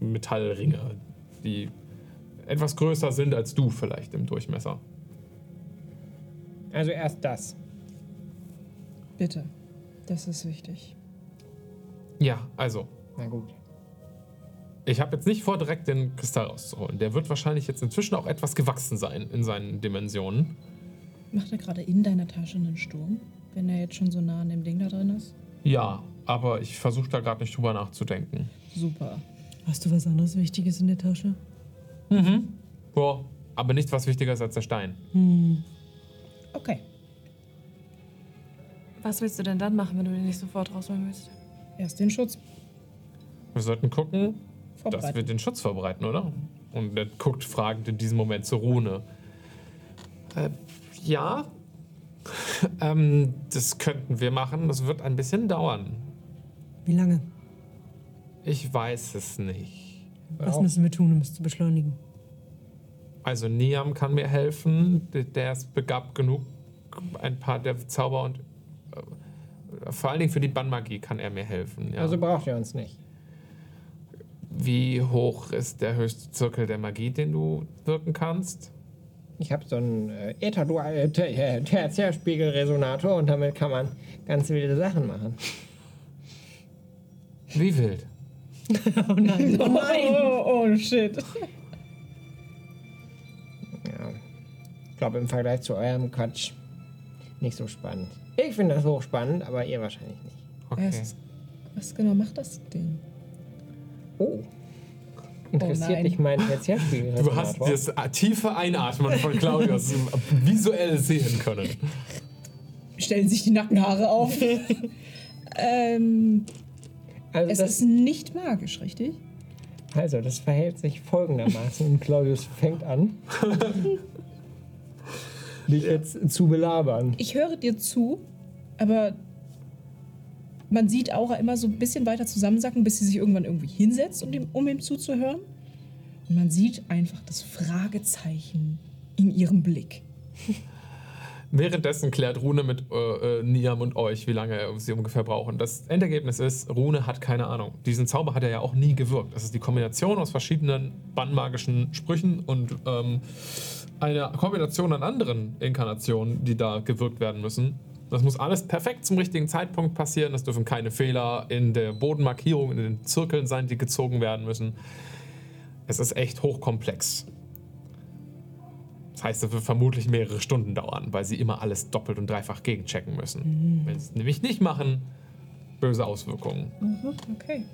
äh, Metallringe, die etwas größer sind als du vielleicht im Durchmesser. Also erst das. Bitte. Das ist wichtig. Ja, also, Na gut. Ich habe jetzt nicht vor, direkt den Kristall rauszuholen. Der wird wahrscheinlich jetzt inzwischen auch etwas gewachsen sein in seinen Dimensionen. Macht er gerade in deiner Tasche einen Sturm, wenn er jetzt schon so nah an dem Ding da drin ist? Ja, aber ich versuche da gerade nicht drüber nachzudenken. Super. Hast du was anderes Wichtiges in der Tasche? Ja, aber nichts, was wichtiger ist als der Stein. Okay. Was willst du denn dann machen, wenn du den nicht sofort rausholen willst? Erst den Schutz Wir sollten gucken, dass wir vorbereiten. den Schutz vorbereiten, oder? Und er guckt fragend in diesem Moment zur Rune. Äh, ja, (laughs) ähm, das könnten wir machen. Das wird ein bisschen dauern. Wie lange? Ich weiß es nicht. Was müssen wir tun, um es zu beschleunigen? Also Niam kann mir helfen. Der- Der ist begabt genug. Ein paar der Zauber und äh, vor allen Dingen für die Bannmagie kann er mir helfen. Ja. Also braucht ihr uns nicht. Wie hoch ist der höchste Zirkel der Magie, den du wirken kannst? Ich habe so einen äh, Etherdual äh, Ter- äh, Tertiärspiegelresonator und damit kann man ganz wilde Sachen machen. Wie wild. (laughs) (laughs) Oh nein. Oh, oh, oh, shit. Ja. Ich glaube im Vergleich zu eurem Quatsch nicht so spannend. Ich finde das hochspannend, aber ihr wahrscheinlich nicht. Okay. Was, was genau macht das Ding? Oh. Interessiert nein. dich mein Du Tertiärspiegelresonator? hast das tiefe Einatmen von Claudius (laughs) visuell sehen können. Stellen sich die Nackenhaare auf. (laughs) ähm, also, es das, ist nicht magisch, richtig? also, das verhält sich folgendermaßen und Claudius fängt an, (laughs) dich jetzt zu belabern. Ich höre dir zu, aber man sieht Aura immer so ein bisschen weiter zusammensacken, bis sie sich irgendwann irgendwie hinsetzt, um ihm, um ihm zuzuhören. Und man sieht einfach das Fragezeichen in ihrem Blick. (laughs) Währenddessen klärt Rune mit äh, äh, Niam und euch, wie lange sie ungefähr brauchen. Das Endergebnis ist, Rune hat keine Ahnung. Diesen Zauber hat er ja auch nie gewirkt. Das ist die Kombination aus verschiedenen bannmagischen Sprüchen und ähm, eine Kombination an anderen Inkarnationen, die da gewirkt werden müssen. Das muss alles perfekt zum richtigen Zeitpunkt passieren. Es dürfen keine Fehler in der Bodenmarkierung, in den Zirkeln sein, die gezogen werden müssen. Es ist echt hochkomplex. Das heißt, es wird vermutlich mehrere Stunden dauern, weil sie immer alles doppelt und dreifach gegenchecken müssen. Wenn sie es nämlich nicht machen, böse Auswirkungen. Okay.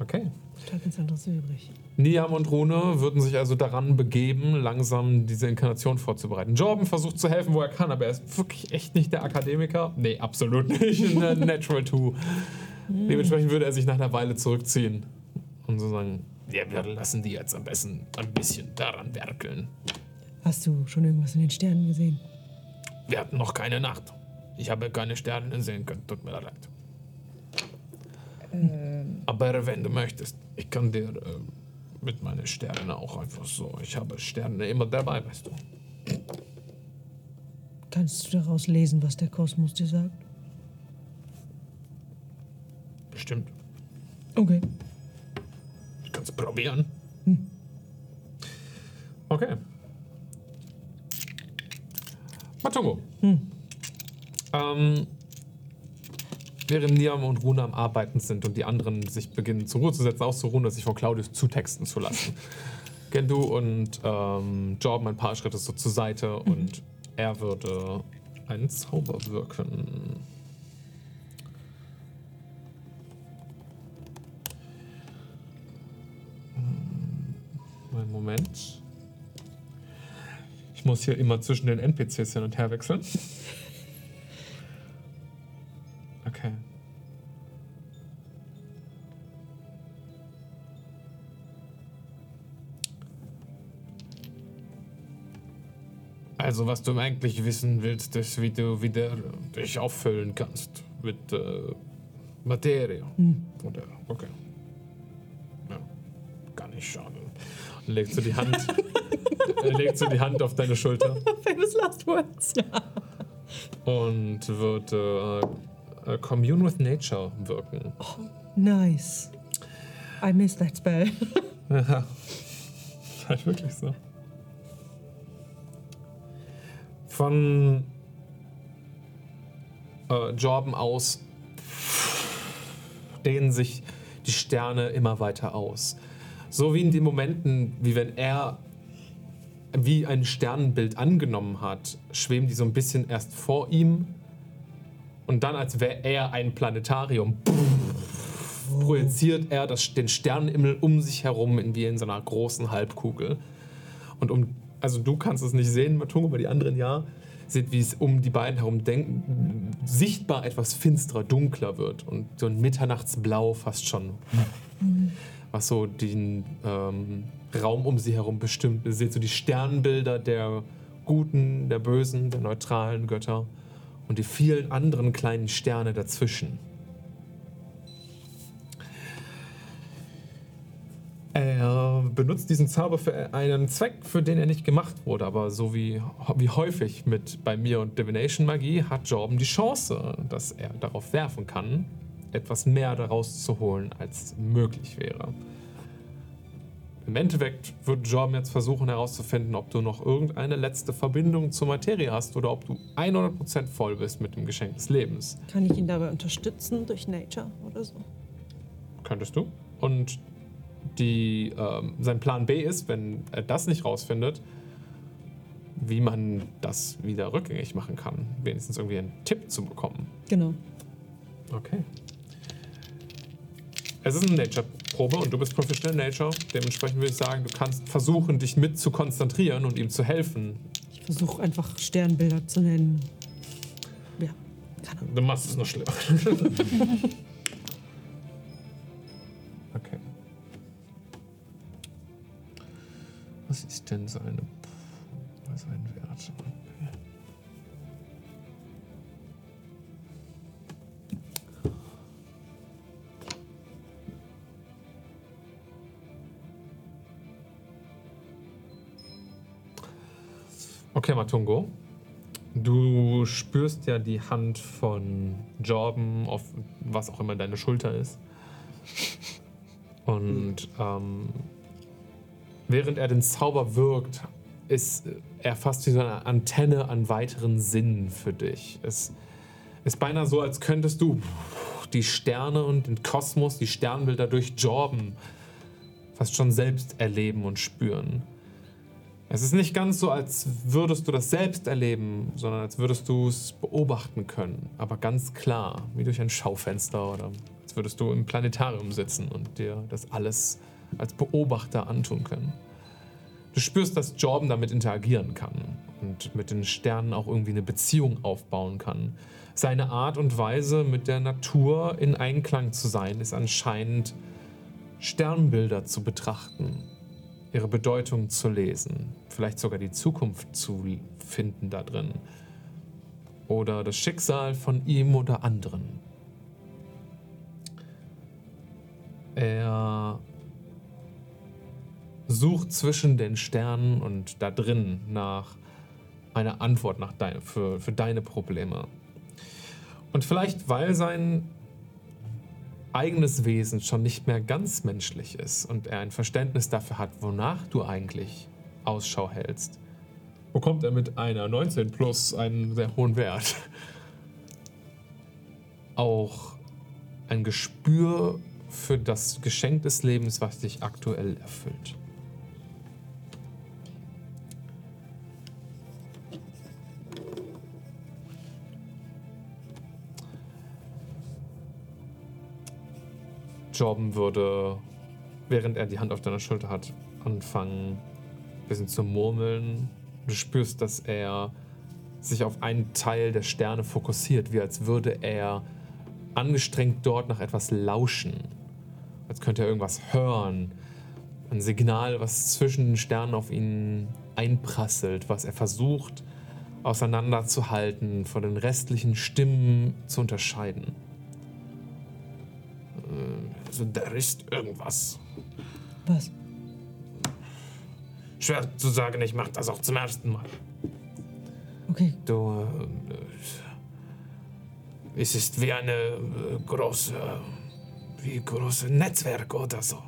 Okay. Bleibt nichts anderes übrig. Niam und Rune würden sich also daran begeben, langsam diese Inkarnation vorzubereiten. Jordan versucht zu helfen, wo er kann, aber er ist wirklich echt nicht der Akademiker. Nee, absolut nicht. (laughs) Ein Natural 2. Dementsprechend würde er sich nach einer Weile zurückziehen und so sagen, ja, wir lassen die jetzt am besten ein bisschen daran werkeln. Hast du schon irgendwas in den Sternen gesehen? Wir hatten noch keine Nacht. Ich habe keine Sterne sehen können, tut mir leid. Aber wenn du möchtest, ich kann dir äh, mit meinen Sternen auch einfach so. Ich habe Sterne immer dabei, weißt du. Kannst du daraus lesen, was der Kosmos dir sagt? Bestimmt. Okay. Ich kann es probieren. Okay. Matungo. Ähm, während Niam und Runa am Arbeiten sind und die anderen sich beginnen zur Ruhe zu setzen, auszuruhen und sich von Claudius zutexten zu lassen. (laughs) Gendu und ähm, Jordan ein paar Schritte so zur Seite und er würde einen Zauber wirken. Einen Moment. Ich muss hier immer zwischen den NPCs hin und her wechseln. Okay. Also, was du eigentlich wissen willst, ist, wie du wieder dich auffüllen kannst mit äh, Materie. Oder, okay. Ja, kann nicht schaden. Und legst du die Hand, (laughs) äh, legst du die Hand auf deine Schulter Famous Last Words, ja. und wird äh, äh, Commune with Nature wirken. Nice. I missed that spell. (laughs) Ja. Halt wirklich so. Von äh, Jorben aus dehnen sich die Sterne immer weiter aus. So wie in den Momenten, wie wenn er wie ein Sternenbild angenommen hat, schweben die so ein bisschen erst vor ihm und dann, als wäre er ein Planetarium, projiziert er das, den Sternenhimmel um sich herum in, wie in so einer großen Halbkugel. Und um, also du kannst es nicht sehen, Matungo, aber die anderen ja, seht, wie es um die beiden herum denken, sichtbar etwas finsterer, dunkler wird und so ein Mitternachtsblau fast schon, was so den ähm, Raum um sie herum bestimmt. Ihr seht so die Sternbilder der guten, der bösen, der neutralen Götter und die vielen anderen kleinen Sterne dazwischen. Er benutzt diesen Zauber für einen Zweck, für den er nicht gemacht wurde. Aber so wie, wie häufig mit bei mir und Divination Magie hat Jorben die Chance, dass er darauf werfen kann, etwas mehr daraus zu holen, als möglich wäre. Im Endeffekt wird Jorben jetzt versuchen herauszufinden, ob du noch irgendeine letzte Verbindung zur Materie hast oder ob du 100% voll bist mit dem Geschenk des Lebens. Kann ich ihn dabei unterstützen durch Nature oder so? Könntest du. Und die, ähm, sein Plan B ist, wenn er das nicht rausfindet, wie man das wieder rückgängig machen kann. Wenigstens irgendwie einen Tipp zu bekommen. Genau. Okay. Es ist eine Nature-Probe und du bist Professional Nature. Dementsprechend würde ich sagen, du kannst versuchen, dich mit zu konzentrieren und ihm zu helfen. Ich versuche einfach Sternbilder zu nennen. Ja, keine Ahnung. Du machst es noch schlimmer. (laughs) okay. Was ist denn seine. Was Okay, Matungo. Du spürst ja die Hand von Jorben auf was auch immer deine Schulter ist. Und ähm, während er den Zauber wirkt, ist er fast wie so eine Antenne an weiteren Sinnen für dich. Es ist beinahe so, als könntest du die Sterne und den Kosmos, die Sternbilder durch Jorben fast schon selbst erleben und spüren. Es ist nicht ganz so, als würdest du das selbst erleben, sondern als würdest du es beobachten können. Aber ganz klar, wie durch ein Schaufenster oder als würdest du im Planetarium sitzen und dir das alles als Beobachter antun können. Du spürst, dass Jordan damit interagieren kann und mit den Sternen auch irgendwie eine Beziehung aufbauen kann. Seine Art und Weise, mit der Natur in Einklang zu sein, ist anscheinend Sternbilder zu betrachten, ihre Bedeutung zu lesen, vielleicht sogar die Zukunft zu finden da drin. Oder das Schicksal von ihm oder anderen. Er sucht zwischen den Sternen und da drin nach einer Antwort nach dein, für, für deine Probleme. Und vielleicht, weil sein eigenes Wesen schon nicht mehr ganz menschlich ist und er ein Verständnis dafür hat, wonach du eigentlich Ausschau hältst, bekommt er mit einer 19 plus einen sehr hohen Wert. Auch ein Gespür für das Geschenk des Lebens, was dich aktuell erfüllt. Jorben würde, während er die Hand auf deiner Schulter hat, anfangen, ein bisschen zu murmeln. Du spürst, dass er sich auf einen Teil der Sterne fokussiert, wie als würde er angestrengt dort nach etwas lauschen. Als könnte er irgendwas hören. Ein Signal, was zwischen den Sternen auf ihn einprasselt, was er versucht auseinanderzuhalten, von den restlichen Stimmen zu unterscheiden. Also da ist irgendwas. Was? Schwer zu sagen, ich mache das auch zum ersten Mal. Okay, Du, äh, es ist wie eine äh, große, wie große Netzwerk oder so.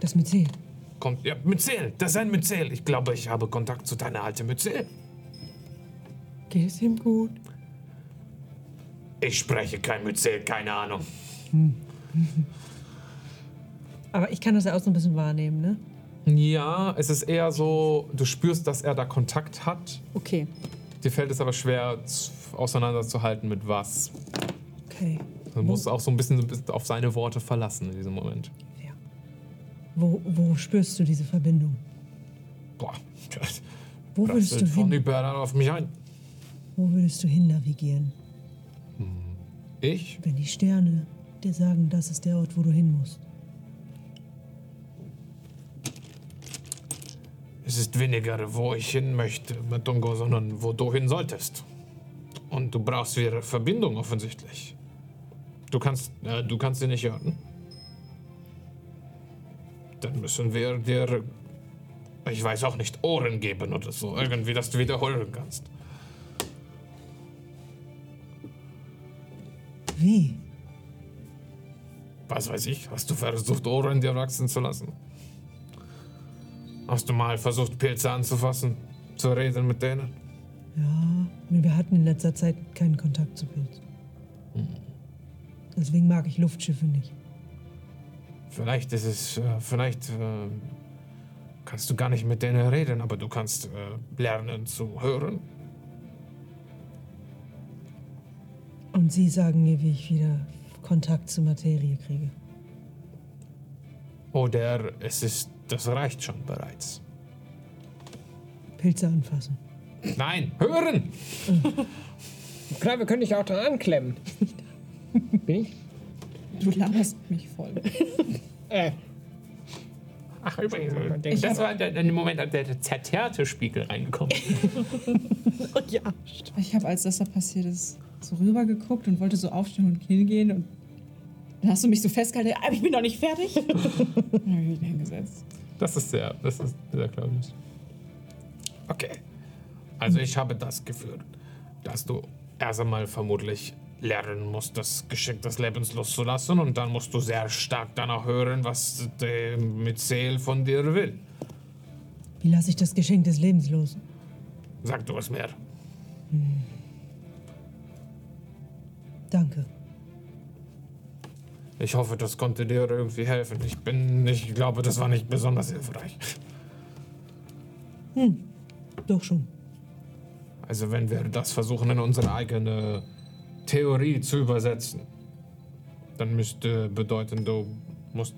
das C. Kommt, ja, Myzel, das ist ein Myzel. Ich glaube, ich habe Kontakt zu deiner alten Myzel. Geht es ihm gut? Ich spreche kein Myzel, keine Ahnung. (laughs) Aber ich kann das ja auch so ein bisschen wahrnehmen, ne? Ja, es ist eher so, du spürst, dass er da Kontakt hat. Okay. Dir fällt es aber schwer auseinanderzuhalten mit was. Okay. Du musst auch so ein bisschen, auf seine Worte verlassen in diesem Moment. Ja. Wo, wo spürst du diese Verbindung? Boah, das Wo würdest du prasselt von hin? überall auf mich ein. Wo würdest du hin navigieren, Ich? wenn die Sterne dir sagen, das ist der Ort, wo du hin musst? Es ist weniger, wo ich hin möchte, Matungo, sondern wo du hin solltest. Und du brauchst wieder Verbindung offensichtlich. Du kannst, äh, du kannst sie nicht hören. Dann müssen wir dir, ich weiß auch nicht, Ohren geben oder so. Irgendwie, dass du wiederholen kannst. Wie? Was weiß ich, hast du versucht, Ohren dir wachsen zu lassen? Hast du mal versucht, Pilze anzufassen? Zu reden mit denen? Ja, wir hatten in letzter Zeit keinen Kontakt zu Pilz. Deswegen mag ich Luftschiffe nicht. Vielleicht ist es, äh, vielleicht äh, kannst du gar nicht mit denen reden, aber du kannst äh, lernen zu hören. Und sie sagen mir, wie ich wieder Kontakt zur Materie kriege. Oder es ist, das reicht schon bereits. Pilze anfassen. Nein, hören! (laughs) Klar, wir können dich auch dran anklemmen. (laughs) Bin ich? Du laberst mich voll. (laughs) Äh, Ach, übrigens, Ich das war der, der Moment, als der zerterte Spiegel reingekommen ist. ja. Ich habe, als das da passiert ist, so rüber geguckt und wollte so aufstehen und hingehen und dann hast du mich so festgehalten, aber ich bin noch nicht fertig. dann habe ich mich hingesetzt. Das ist sehr, das ist sehr Claudius. Okay. Also ich habe das Gefühl, dass du erst einmal vermutlich lernen musst, das Geschenk des Lebens loszulassen und dann musst du sehr stark danach hören, was der Myzel von dir will. Wie lasse ich das Geschenk des Lebens los? Sag du es mir. Danke. Ich hoffe, das konnte dir irgendwie helfen. Ich bin, ich glaube, das war nicht besonders hilfreich. Doch schon. Also wenn wir das versuchen in unsere eigene Theorie zu übersetzen, dann müsste bedeuten, du musst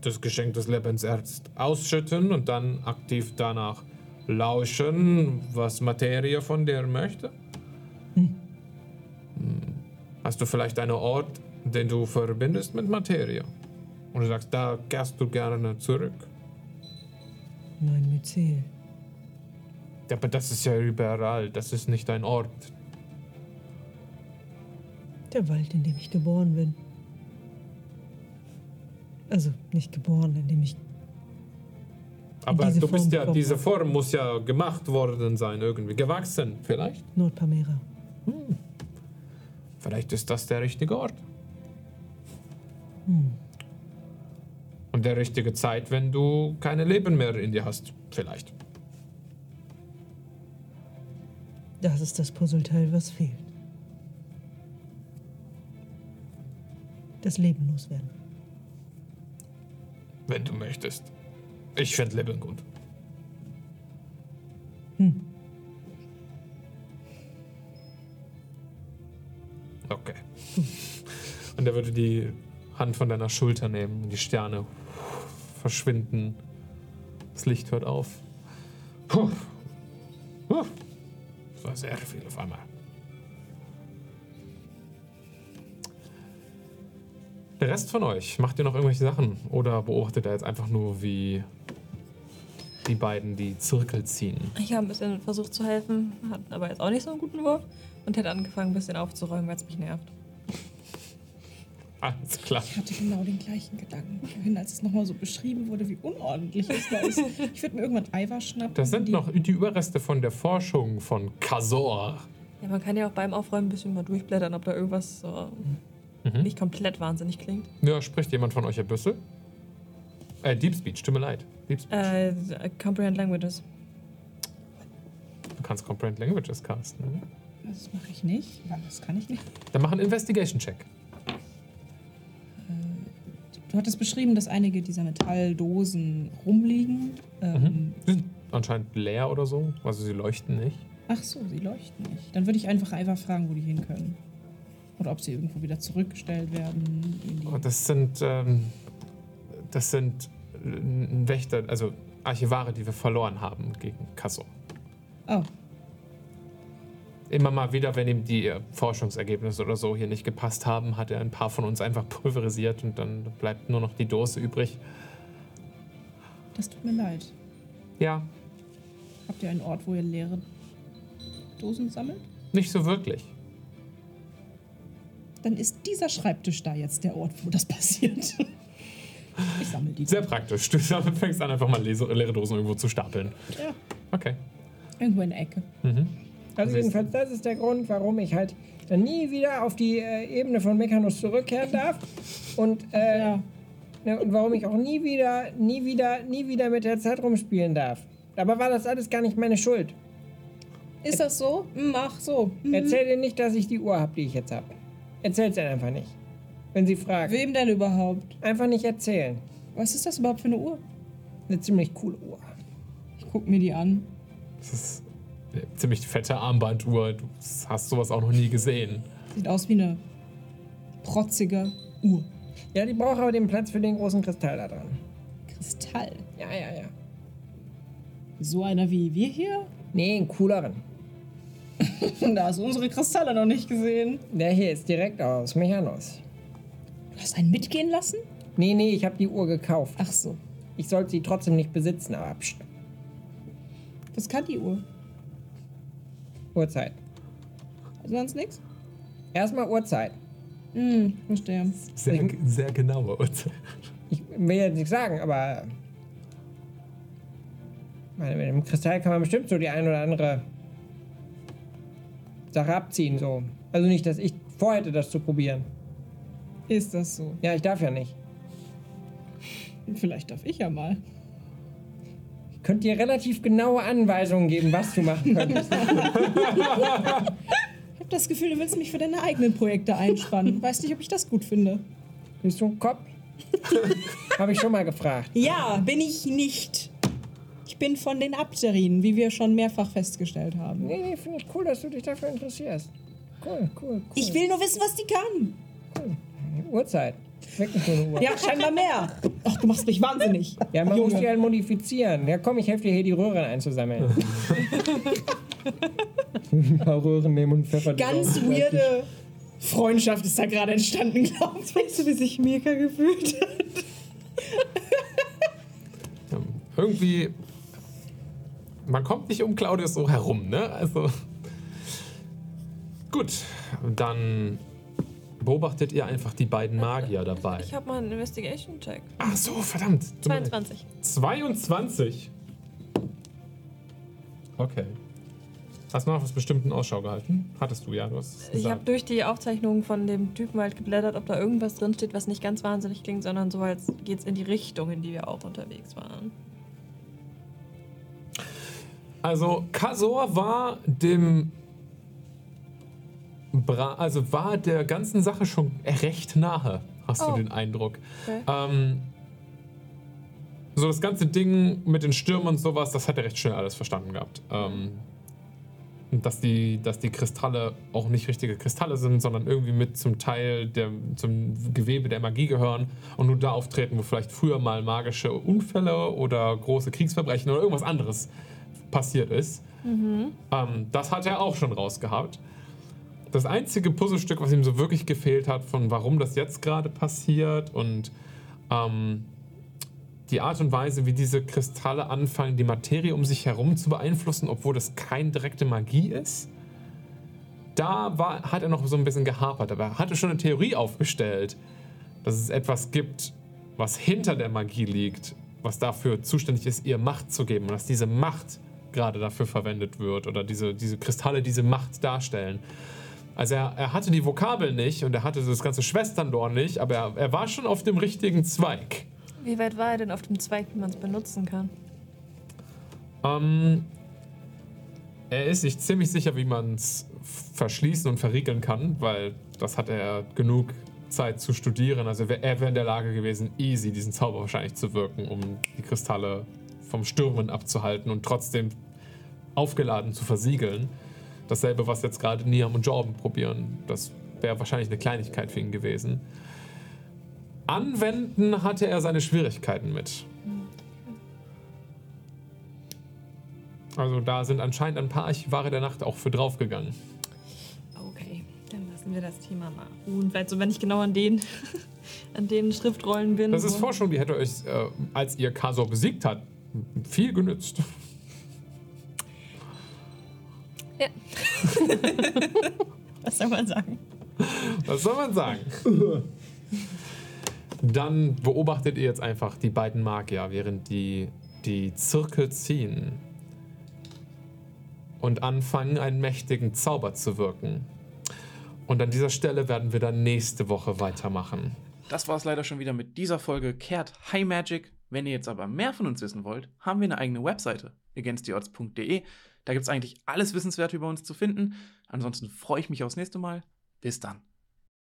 das Geschenk des Lebens erst ausschütten und dann aktiv danach lauschen, was Materie von dir möchte. Hm. Hast du vielleicht einen Ort, den du verbindest mit Materie? Und du sagst, da kehrst du gerne zurück. Mein Myzel. Ja, aber das ist ja überall. Das ist nicht ein Ort. Der Wald, in dem ich geboren bin. Also nicht geboren, in dem ich. Aber du bist Form ja, bekommen diese. Form muss ja gemacht worden sein, irgendwie. Gewachsen, vielleicht? Nordpamera. Vielleicht ist das der richtige Ort. Und der richtige Zeit, wenn du keine Leben mehr in dir hast. Vielleicht. Das ist das Puzzleteil, was fehlt. Das Leben loswerden. Wenn du möchtest. Ich finde Leben gut. Okay. Und er würde die Hand von deiner Schulter nehmen, die Sterne verschwinden. Das Licht hört auf. Das war sehr viel auf einmal. Der Rest von euch, macht ihr noch irgendwelche Sachen? Oder beobachtet ihr jetzt einfach nur, wie die beiden die Zirkel ziehen? Ich habe ein bisschen versucht zu helfen, hat aber jetzt auch nicht so einen guten Wurf und hätte angefangen, ein bisschen aufzuräumen, weil es mich nervt. Alles klar. Ich hatte genau den gleichen Gedanken vorhin, als es nochmal so beschrieben wurde, wie unordentlich es da ist. Ich würde mir irgendwann Eiweiß schnappen. Das sind die- noch die Überreste von der Forschung von Kazor. Ja, man kann ja auch beim Aufräumen ein bisschen mal durchblättern, ob da irgendwas so Mhm. nicht komplett wahnsinnig klingt. Ja, spricht jemand von euch ein bisschen? Äh, Deep Speech, tut mir leid. Deep Speech. Äh, Comprehend Languages. Du kannst Comprehend Languages casten. Ne? Das mache ich nicht, das kann ich nicht. Dann mach einen Investigation-Check. Du hattest beschrieben, dass einige dieser Metalldosen rumliegen. Ähm, Mhm. Sind anscheinend leer oder so. Also sie leuchten nicht. Ach so, sie leuchten nicht. Dann würde ich einfach einfach fragen, wo die hin können. Oder ob sie irgendwo wieder zurückgestellt werden. Oh, das sind, ähm, das sind äh, Wächter, also Archivare, die wir verloren haben gegen Kazor. Oh, Immer mal wieder, wenn ihm die äh, Forschungsergebnisse oder so hier nicht gepasst haben, hat er ein paar von uns einfach (laughs) pulverisiert und dann bleibt nur noch die Dose übrig. das tut mir leid. Ja, Habt ihr einen Ort, wo ihr leere Dosen sammelt? nicht so wirklich. Dann ist dieser Schreibtisch da jetzt der Ort, wo das (laughs) passiert. Ich sammle die. Sehr praktisch. Du fängst an, einfach mal leere Dosen irgendwo zu stapeln. Ja. Okay. Irgendwo in der Ecke. Mhm. Also jedenfalls, das ist der Grund, warum ich halt dann nie wieder auf die äh, Ebene von Mechanus zurückkehren darf. Und, äh, Ja. ne, und warum ich auch nie wieder, nie wieder, nie wieder mit der Zeit rumspielen darf. Aber war das alles gar nicht meine Schuld. Ist das so? Hm, Ach so. Hm. Erzähl dir nicht, dass ich die Uhr habe, die ich jetzt habe. Erzähl's ihr einfach nicht. Wenn sie fragt. Wem denn überhaupt? Einfach nicht erzählen. Was ist das überhaupt für eine Uhr? Eine ziemlich coole Uhr. Ich guck mir die an. Das ist ziemlich fette Armbanduhr. Du hast sowas auch noch nie gesehen. Sieht aus wie eine protzige Uhr. Ja, die braucht aber den Platz für den großen Kristall da dran. Kristall. Ja, ja, ja. So einer wie wir hier? Nee, einen cooleren. (laughs) Da hast du unsere Kristalle noch nicht gesehen. Der hier ist direkt aus Mechanus. Du hast einen mitgehen lassen? Nee, nee, ich habe die Uhr gekauft. Ach so. Ich sollte sie trotzdem nicht besitzen, aber pst, Was kann die Uhr? Uhrzeit. Sonst nichts? Erstmal Uhrzeit. Hm, verstehe. Sehr, sehr genaue Uhrzeit. Ich will jetzt nichts sagen, aber. Meine, mit dem Kristall kann man bestimmt so die ein oder andere Sache abziehen, so. Also nicht, dass ich vorhätte, das zu probieren. Ist das so? Ja, ich darf ja nicht. Vielleicht darf ich ja mal. Ich könnte dir relativ genaue Anweisungen geben, was du machen könntest. Ich habe das Gefühl, du willst mich für deine eigenen Projekte einspannen. Weiß nicht, ob ich das gut finde. Bist du ein Kopf? Habe ich schon mal gefragt. Ja, bin ich nicht. Ich bin von den Abderinen, wie wir schon mehrfach festgestellt haben. Nee, nee, finde ich cool, dass du dich dafür interessierst. Cool, cool, cool. Ich will nur wissen, was die kann. Uhrzeit. Uhr. Ja, scheinbar mehr. Ach, du machst mich wahnsinnig. Ja, man muss die halt modifizieren. Ja, komm, ich helfe dir hier die Röhren einzusammeln. (laughs) Ein paar Röhren nehmen und pfeffer Ganz weirde Freundschaft ist da gerade entstanden, glaube ich. Weißt du, wie sich Mirka gefühlt hat? Irgendwie. Man kommt nicht um Claudius so herum, ne? Also. Gut, dann beobachtet ihr einfach die beiden Magier dabei. Ich habe mal einen Investigation-Check. Ach so, verdammt. Tut mir leid. 22. 22. Okay. Hast du noch was bestimmten Ausschau gehalten? Hattest du ja, du hast Ich habe durch die Aufzeichnungen von dem Typen halt geblättert, ob da irgendwas drinsteht, was nicht ganz wahnsinnig klingt, sondern so, als geht's in die Richtung, in die wir auch unterwegs waren. Also, Kasor war dem. Bra also war der ganzen Sache schon recht nahe, hast Oh. du den Eindruck. Okay. Ähm, so das ganze Ding mit den Stürmen und sowas, das hat er recht schnell alles verstanden gehabt. Ähm, dass die, dass die Kristalle auch nicht richtige Kristalle sind, sondern irgendwie mit zum Teil der, zum Gewebe der Magie gehören und nur da auftreten, wo vielleicht früher mal magische Unfälle oder große Kriegsverbrechen oder irgendwas anderes passiert ist. Ähm, das hat er auch schon rausgehabt. Das einzige Puzzlestück, was ihm so wirklich gefehlt hat, von warum das jetzt gerade passiert und ähm, die Art und Weise, wie diese Kristalle anfangen, die Materie um sich herum zu beeinflussen, obwohl das keine direkte Magie ist. Da war, hat er noch so ein bisschen gehapert, aber er hatte schon eine Theorie aufgestellt, dass es etwas gibt, was hinter der Magie liegt, was dafür zuständig ist, ihr Macht zu geben und dass diese Macht gerade dafür verwendet wird oder diese, diese Kristalle diese Macht darstellen. Also er, er hatte die Vokabel nicht und er hatte das ganze Schwesternlor nicht, aber er, er war schon auf dem richtigen Zweig. Wie weit war er denn auf dem Zweig, wie man es benutzen kann? Ähm, er ist sich ziemlich sicher, wie man es verschließen und verriegeln kann, weil das hat er genug Zeit zu studieren. Also er wäre in der Lage gewesen, easy diesen Zauber wahrscheinlich zu wirken, um die Kristalle vom Stürmen abzuhalten und trotzdem aufgeladen zu versiegeln. Dasselbe, was jetzt gerade Niam und Jorben probieren. Das wäre wahrscheinlich eine Kleinigkeit für ihn gewesen. Anwenden hatte er seine Schwierigkeiten mit. Also da sind anscheinend ein paar Archivare der Nacht auch für draufgegangen. Okay, dann lassen wir das Thema mal ruhen. Vielleicht so, wenn ich genau an den, (laughs) an den Schriftrollen bin. Das ist Forschung, die hätte euch, äh, als ihr Kasor besiegt hat, viel genützt. (laughs) Was soll man sagen? Was soll man sagen? Dann beobachtet ihr jetzt einfach die beiden Magier, während die die Zirkel ziehen und anfangen, einen mächtigen Zauber zu wirken. Und an dieser Stelle werden wir dann nächste Woche weitermachen. Das war es leider schon wieder mit dieser Folge Kehrt High Magic. Wenn ihr jetzt aber mehr von uns wissen wollt, haben wir eine eigene Webseite, againsttheodds.de. Da gibt es eigentlich alles Wissenswerte über uns zu finden. Ansonsten freue ich mich aufs nächste Mal. Bis dann.